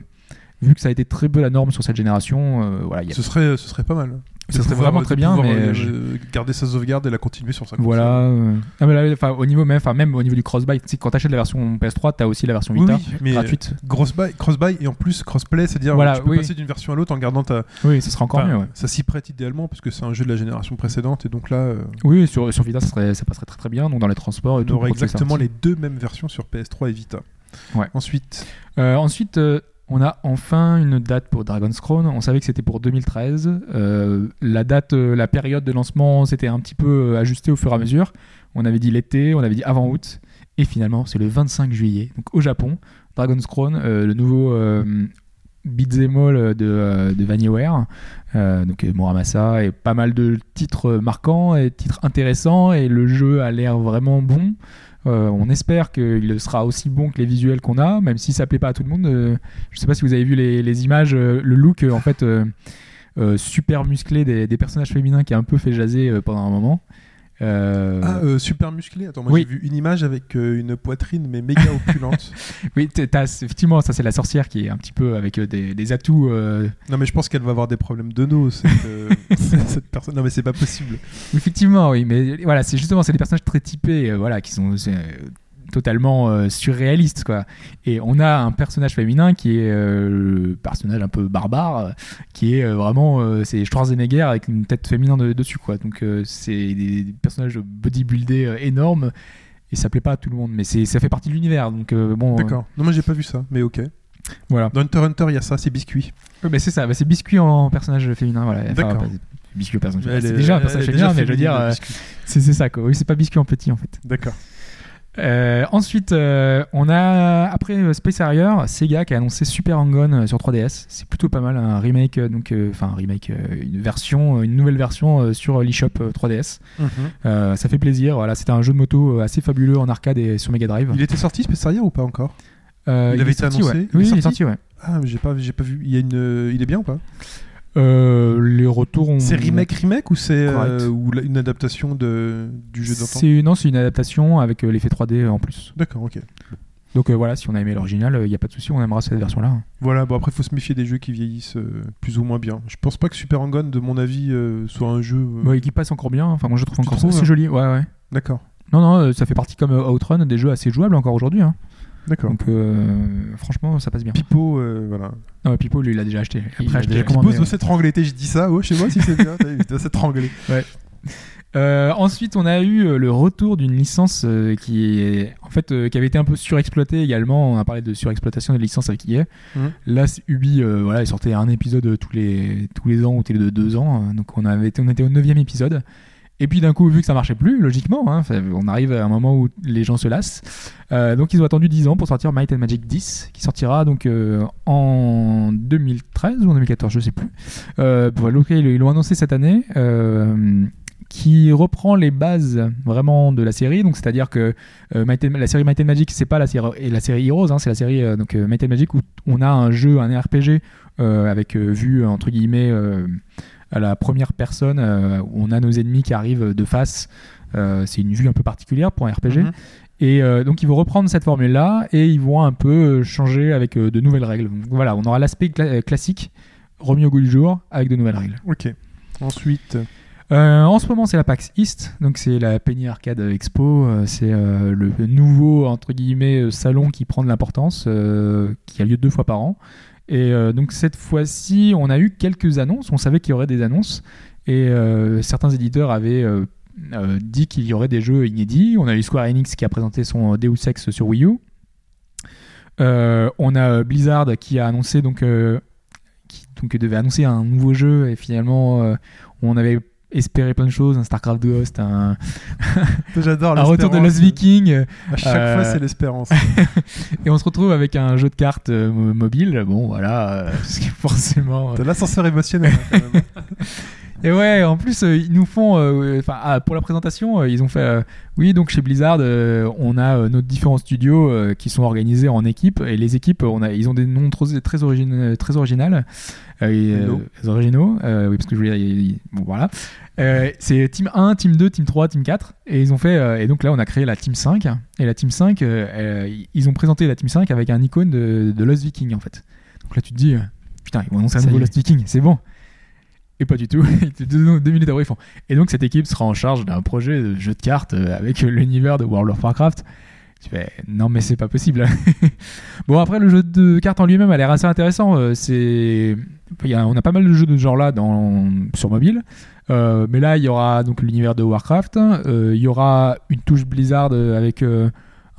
vu que ça a été très peu la norme sur cette génération, euh, voilà, il y ce serait pas mal. Ça serait vraiment très bien, mais euh, je- garder sa sauvegarde et la continuer sur sa console. Voilà. euh, ah, mais là, enfin, au niveau même, enfin, même au niveau du cross-buy, quand tu achètes la version PS3, tu as aussi la version Vita oui, mais gratuite. cross-buy, cross-buy et en plus crossplay, c'est-à-dire Voilà, tu peux oui. passer d'une version à l'autre en gardant ta. Oui, ça sera encore Enfin, mieux. ouais. Ça s'y prête idéalement parce que c'est un jeu de la génération précédente et donc là, euh, Oui, sur, sur Vita, ça, serait, ça passerait très très bien. Donc dans les transports et on exactement les deux mêmes versions sur PS3 et Vita. Ouais. Ensuite, Euh, ensuite, on a enfin une date pour Dragon's Crown. On savait que c'était pour 2013. Euh, la date, euh, la période de lancement s'était un petit peu euh, ajustée au fur et à mesure. On avait dit l'été, on avait dit avant août. Et finalement, c'est le 25 juillet, donc au Japon. Dragon's Crown, le nouveau euh, beat'em all de, de Vanillaware. Donc Muramasa et pas mal de titres marquants et titres intéressants. Et le jeu a l'air vraiment bon. Euh, on espère qu'il sera aussi bon que les visuels qu'on a, même si ça plaît pas à tout le monde. Euh, je sais pas si vous avez vu les, images, euh, le look en fait super musclé des, des personnages féminins qui a un peu fait jaser pendant un moment. Euh, ah, euh, super musclé. Attends, moi Oui. j'ai vu une image avec euh, une poitrine mais méga opulente. Oui, t'as- effectivement, ça c'est la sorcière qui est un petit peu avec des, des atouts. non mais je pense qu'elle va avoir des problèmes de dos cette, cette personne. Non mais c'est pas possible. Effectivement, oui, mais voilà, c'est justement c'est des personnages très typés, voilà, qui sont totalement euh, surréaliste quoi. Et on a un personnage féminin qui est euh, le personnage un peu barbare, euh, qui est euh, vraiment c'est Schwarzenegger avec une tête féminin de- dessus quoi. Donc c'est des, des personnages bodybuildés énormes et ça plaît pas à tout le monde, mais c'est ça fait partie de l'univers. Donc bon, D'accord. Non, moi j'ai pas vu ça, mais ok. voilà. Dans Hunter Hunter, il y a ça, c'est biscuit. Ouais, bah, c'est ça, bah, c'est biscuit en personnage féminin. Voilà. Enfin, D'accord. biscuit en personnage féminin. C'est est- déjà un personnage féminin, mais je veux dire, féminine, c'est ça quoi. Oui, c'est pas biscuit en petit en fait. D'accord. Euh, ensuite, euh, on a après euh, Space Harrier, Sega qui a annoncé Super Hang-On euh, sur 3DS. C'est plutôt pas mal, un remake, euh, donc euh, enfin un remake, euh, une version, euh, une nouvelle version euh, sur l'eShop euh, 3DS. Mhm. Euh, ça fait plaisir. Voilà, c'était un jeu de moto euh, assez fabuleux en arcade et sur Mega Drive. Il était sorti Space Harrier ou pas encore? Euh, il avait été sorti, annoncé? ouais. Il est Oui, il est sorti ouais. Ah, mais j'ai pas, j'ai pas vu. Il y a une, euh, il est bien ou pas? Euh, les retours ont. C'est remake remake ou c'est euh, ou la- une adaptation de du jeu d'antan C'est non, c'est une adaptation avec euh, l'effet 3D en plus. D'accord, ok. Donc voilà, si on a aimé l'original, il n'y a pas de souci, on aimera cette version-là. Voilà, bon après faut se méfier des jeux qui vieillissent plus ou moins bien. Je pense pas que Super Hang-On, de mon avis, soit un jeu. Ouais, qui passe encore bien. Enfin, moi je trouve Tu encore trouves assez joli. Ouais, ouais. D'accord, Non, non, ça fait partie comme Outrun des jeux assez jouables encore aujourd'hui. hein. D'accord. Donc euh, franchement, ça passe bien. Pipo, euh, voilà. Non, mais Pipo, lui, il l'a déjà acheté. Il Après, a déjà Pipo commandé, doit ouais. s'étrangler. T'es- Je dis ça, oh, chez moi si c'est bien. Il doit s'étrangler. Euh, ensuite, on a eu euh, le retour d'une licence euh, qui est en fait euh, qui avait été un peu surexploitée également. On a parlé de surexploitation des licences avec EA. Mhm. Là, c'est Ubi, euh, voilà, il sortait un épisode euh, tous les tous les ans ou tous les deux, deux ans. Euh, Donc on avait été, on était au neuvième épisode. Et puis d'un coup, vu que ça marchait plus, logiquement, hein, on arrive à un moment où les gens se lassent. Euh, donc ils ont attendu 10 ans pour sortir Might and Magic 10, qui sortira donc euh, en 2013 ou en 2014, je sais plus. Euh, ils l'ont annoncé cette année. qui reprend les bases vraiment de la série, donc c'est-à-dire que la série Might and Magic, c'est pas la série, la série Heroes, hein, c'est la série donc Might and Magic où on a un jeu, un RPG avec vue entre guillemets à la première personne, euh, où on a nos ennemis qui arrivent de face. Euh, c'est une vue un peu particulière pour un RPG. Mhm. Et euh, donc ils vont reprendre cette formule-là et ils vont un peu changer avec de nouvelles règles. Donc, voilà, on aura l'aspect cla- classique remis au goût du jour avec de nouvelles règles. Ok. Ensuite, Euh, en ce moment, c'est la PAX East, donc c'est la Penny Arcade Expo. euh, c'est euh, le nouveau entre guillemets salon qui prend de l'importance, qui a lieu deux fois par an. Et euh, donc cette fois-ci, on a eu quelques annonces. On savait qu'il y aurait des annonces, et euh, certains éditeurs avaient euh, dit qu'il y aurait des jeux inédits. On a eu Square Enix qui a présenté son Deus Ex sur Wii U. On a Blizzard qui a annoncé donc qui devait annoncer un nouveau jeu et finalement on avait espéré plein de choses, un Starcraft Ghost, un, j'adore un retour de. Lost Viking, À chaque Euh, fois, c'est l'espérance. et on se retrouve avec un jeu de cartes euh, mo- mobile. Bon, voilà, euh, parce que forcément. euh, T'as l'ascenseur émotionnel. hein, quand même. Et ouais, en plus, euh, ils nous font. euh, Enfin, ah, pour la présentation, euh, ils ont fait. oui, donc chez Blizzard, on a nos différents studios qui sont organisés en équipes. Et les équipes, on a, ils ont des noms très, très, très originales. Et, originaux. oui, parce que je voulais. Bon, voilà. C'est Team 1, Team 2, Team 3, Team 4. Et ils ont fait. et donc là, on a créé la Team 5. Et la Team 5, euh, euh, ils ont présenté la Team 5 avec un icône de, de Lost Viking, en fait. Donc là, tu te dis. Putain, ils vont annoncer un nouveau. Lost Viking, c'est bon. Et pas du tout. deux, minutes après, ils font. Et donc, cette équipe sera en charge d'un projet de jeu de cartes euh, avec l'univers de World of Warcraft. Tu fais, non, mais c'est pas possible. bon, après, le jeu de cartes en lui-même a l'air assez intéressant. Euh, c'est. on a pas mal de jeux de ce genre-là dans, sur mobile. Euh, mais là, il y aura donc l'univers de Warcraft. Il y aura une touche Blizzard avec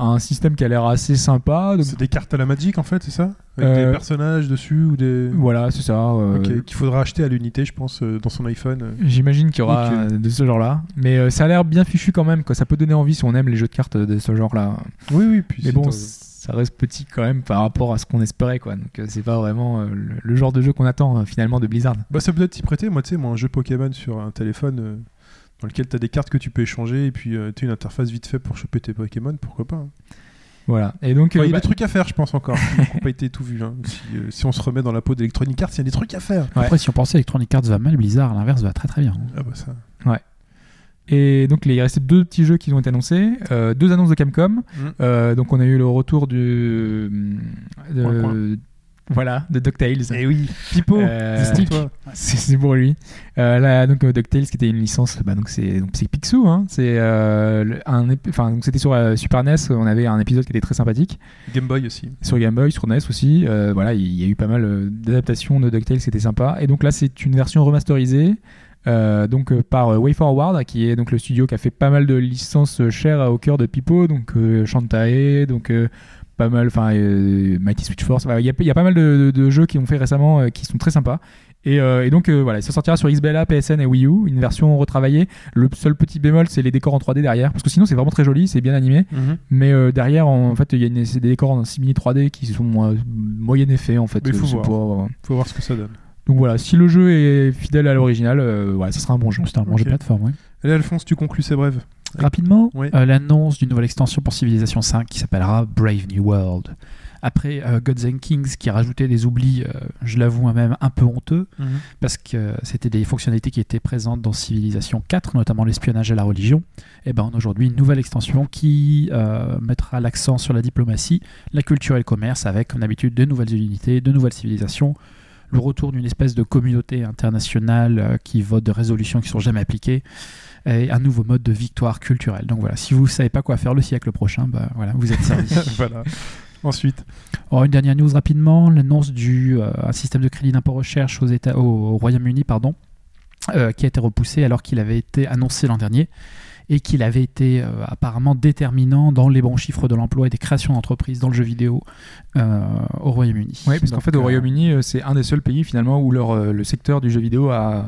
un système qui a l'air assez sympa. Donc, C'est des cartes à la Magic en fait, c'est ça? Avec Euh, des personnages dessus ou des. voilà, c'est ça. euh, Qu'il faudra acheter à l'unité, je pense, euh, dans son iPhone. euh. J'imagine qu'il y aura euh, de ce genre-là. Mais euh, ça a l'air bien fichu quand même. Quoi. Ça peut donner envie si on aime les jeux de cartes de ce genre-là. Oui, oui, puis Mais bon, ça reste petit quand même par rapport à ce qu'on espérait. Quoi. Donc euh, c'est pas vraiment euh, le, genre de jeu qu'on attend euh, finalement de Blizzard. Bah, ça peut être s'y prêter. Moi, tu sais, moi, un jeu Pokémon sur un téléphone euh, dans lequel tu as des cartes que tu peux échanger et puis tu as une interface vite fait pour choper tes Pokémon, pourquoi pas. hein. Voilà. Et donc, Enfin, euh, il y a bah, des trucs à faire, je pense encore, qui n'ont pas été tout vus. hein. Si, euh, si on se remet dans la peau d'Electronic Arts, il y a des trucs à faire. Ouais. Après, si on pensait Electronic Arts va mal, Blizzard, à l'inverse, va très très bien. Ah bah ça. Et donc il restait deux petits jeux qui ont été annoncés, euh, deux annonces de Capcom. Mm. Euh, donc on a eu le retour du de-. Voilà, de DuckTales. Eh oui, Pipo, Euh, c'est pour lui. Euh, là, donc euh, DuckTales, qui était une licence, bah, donc c'est donc c'est Picsou. Hein. C'est euh, un, enfin donc c'était sur Super NES. On avait un épisode qui était très sympathique. Game Boy aussi. Sur Game Boy, sur NES aussi. Voilà, il y a eu pas mal d'adaptations de DuckTales, c'était sympa. Et donc là, c'est une version remasterisée. euh, donc euh, par euh, WayForward qui est donc le studio qui a fait pas mal de licences chères au cœur de Pipo donc Shantae donc pas mal enfin euh, Mighty Switch Force il y, a- il y a pas mal de, de- de jeux qui ont fait récemment euh, qui sont très sympas et, euh, et donc voilà ça sortira sur XBLA PSN et Wii U une version retravaillée le seul petit bémol c'est les décors en 3D derrière parce que sinon c'est vraiment très joli c'est bien animé mais euh, derrière en fait il y a une- c'est des décors en simili 3D qui sont moyen effet en fait Mais faut c'est voir. Faut voir ce que ça donne. donc voilà si le jeu est fidèle à l'original euh, ça sera un bon jeu C'est un bon jeu de plateforme, oui. Allez, Alphonse, tu conclus ces brèves. Rapidement, Oui. euh, l'annonce d'une nouvelle extension pour Civilization 5 qui s'appellera Brave New World. Après euh, Gods and Kings qui a rajouté des oublis, euh, je l'avoue moi-même, un peu honteux, parce que c'était des fonctionnalités qui étaient présentes dans Civilization 4, notamment l'espionnage et la religion. Et ben aujourd'hui une nouvelle extension qui mettra l'accent sur la diplomatie, la culture et le commerce, avec comme d'habitude de nouvelles unités, de nouvelles civilisations, le retour d'une espèce de communauté internationale qui vote de résolutions qui sont jamais appliquées et un nouveau mode de victoire culturelle. Donc voilà, si vous savez pas quoi faire le siècle prochain, bah voilà, vous êtes servi. voilà. Ensuite, Oh, une dernière news rapidement, l'annonce du euh, un système de crédit d'impôt recherche aux États, au, au Royaume-Uni, pardon, euh, qui a été repoussé alors qu'il avait été annoncé l'an dernier et qu'il avait été euh, apparemment déterminant dans les bons chiffres de l'emploi et des créations d'entreprises dans le jeu vidéo euh, au Royaume-Uni. Oui, parce qu'en fait, au euh, Royaume-Uni, c'est un des seuls pays finalement où leur, le secteur du jeu vidéo a,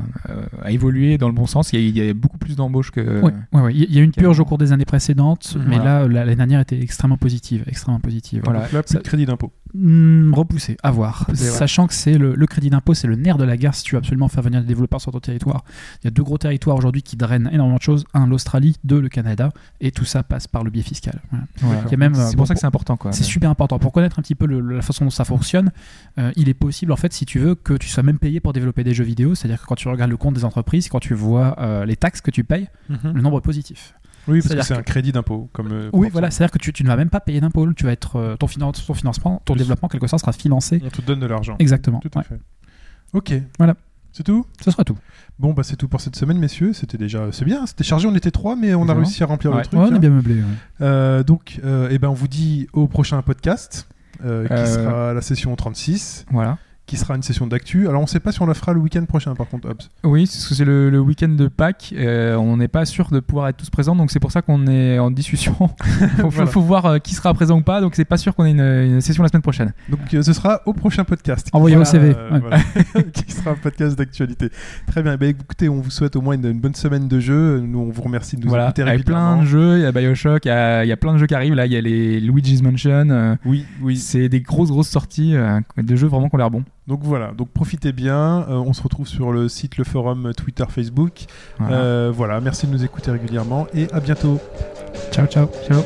a évolué dans le bon sens. Il y a, il y a beaucoup plus d'embauches que. Ouais, ouais, ouais. Il y a eu une purge au cours des années précédentes, Mhm. mais Voilà. là, la- l'année dernière était extrêmement positive, extrêmement positive. Voilà. là, plus Ça- de crédit d'impôt. Hmm, repoussé, à voir. Sachant que c'est le, le crédit d'impôt, c'est le nerf de la guerre si tu veux absolument faire venir des développeurs sur ton territoire. Il y a deux gros territoires aujourd'hui qui drainent énormément de choses. Un, l'Australie, deux, le Canada. Et tout ça passe par le biais fiscal. Voilà. Voilà. Il y a même, euh, C'est bon, pour ça que c'est important. quoi. C'est super important. Pour connaître un petit peu le- la façon dont ça fonctionne, euh, il est possible, en fait, si tu veux, que tu sois même payé pour développer des jeux vidéo. C'est-à-dire que quand tu regardes le compte des entreprises, quand tu vois euh, les taxes que tu payes, le nombre est positif. Oui, parce que c'est que- un crédit d'impôt. Comme, euh, Oui, voilà. C'est-à-dire que tu, tu ne vas même pas payer d'impôts. Tu vas être, euh, ton, finan- ton financement, ton Plus- développement, quelque sorte, sera financé. On te donne de l'argent. Exactement. Tout à Ouais. fait. Ok. Voilà. C'est tout? Ce sera tout. Bon, bah c'est tout pour cette semaine, messieurs. C'était déjà. C'est bien, c'était chargé, on était trois, mais on a réussi à remplir Ouais. le truc. Ouais, on hein. est bien meublé. Euh, donc, euh, eh ben, on vous dit au prochain podcast, euh, qui Euh, sera la session 36, Voilà. Qui sera une session d'actu. Alors, on sait pas si on la fera le week-end prochain, par contre, Hobbs. Oui, parce que c'est le, le week-end de Pâques. euh, on n'est pas sûr de pouvoir être tous présents, donc c'est pour ça qu'on est en discussion. Voilà. faut voir euh, qui sera présent ou pas, donc c'est pas sûr qu'on ait une, une session la semaine prochaine. Donc, euh, ce sera au prochain podcast. Envoyez vos CV, ouais. voilà, qui sera un podcast d'actualité. Très bien. Ben, écoutez, on vous souhaite au moins une, une bonne semaine de jeu. Nous, on vous remercie de nous voilà, écouter avec régulièrement. plein de jeux, il y a Bioshock, il y a, il y a plein de jeux qui arrivent. Là, il y a les Luigi's Mansion. Oui, oui. C'est des grosses, grosses sorties de jeux vraiment qui ont l'air bons. Donc voilà, donc profitez bien. Euh, on se retrouve sur le site, le forum, Twitter, Facebook. Voilà. Euh, voilà, merci de nous écouter régulièrement et à bientôt. Ciao, ciao. Ciao.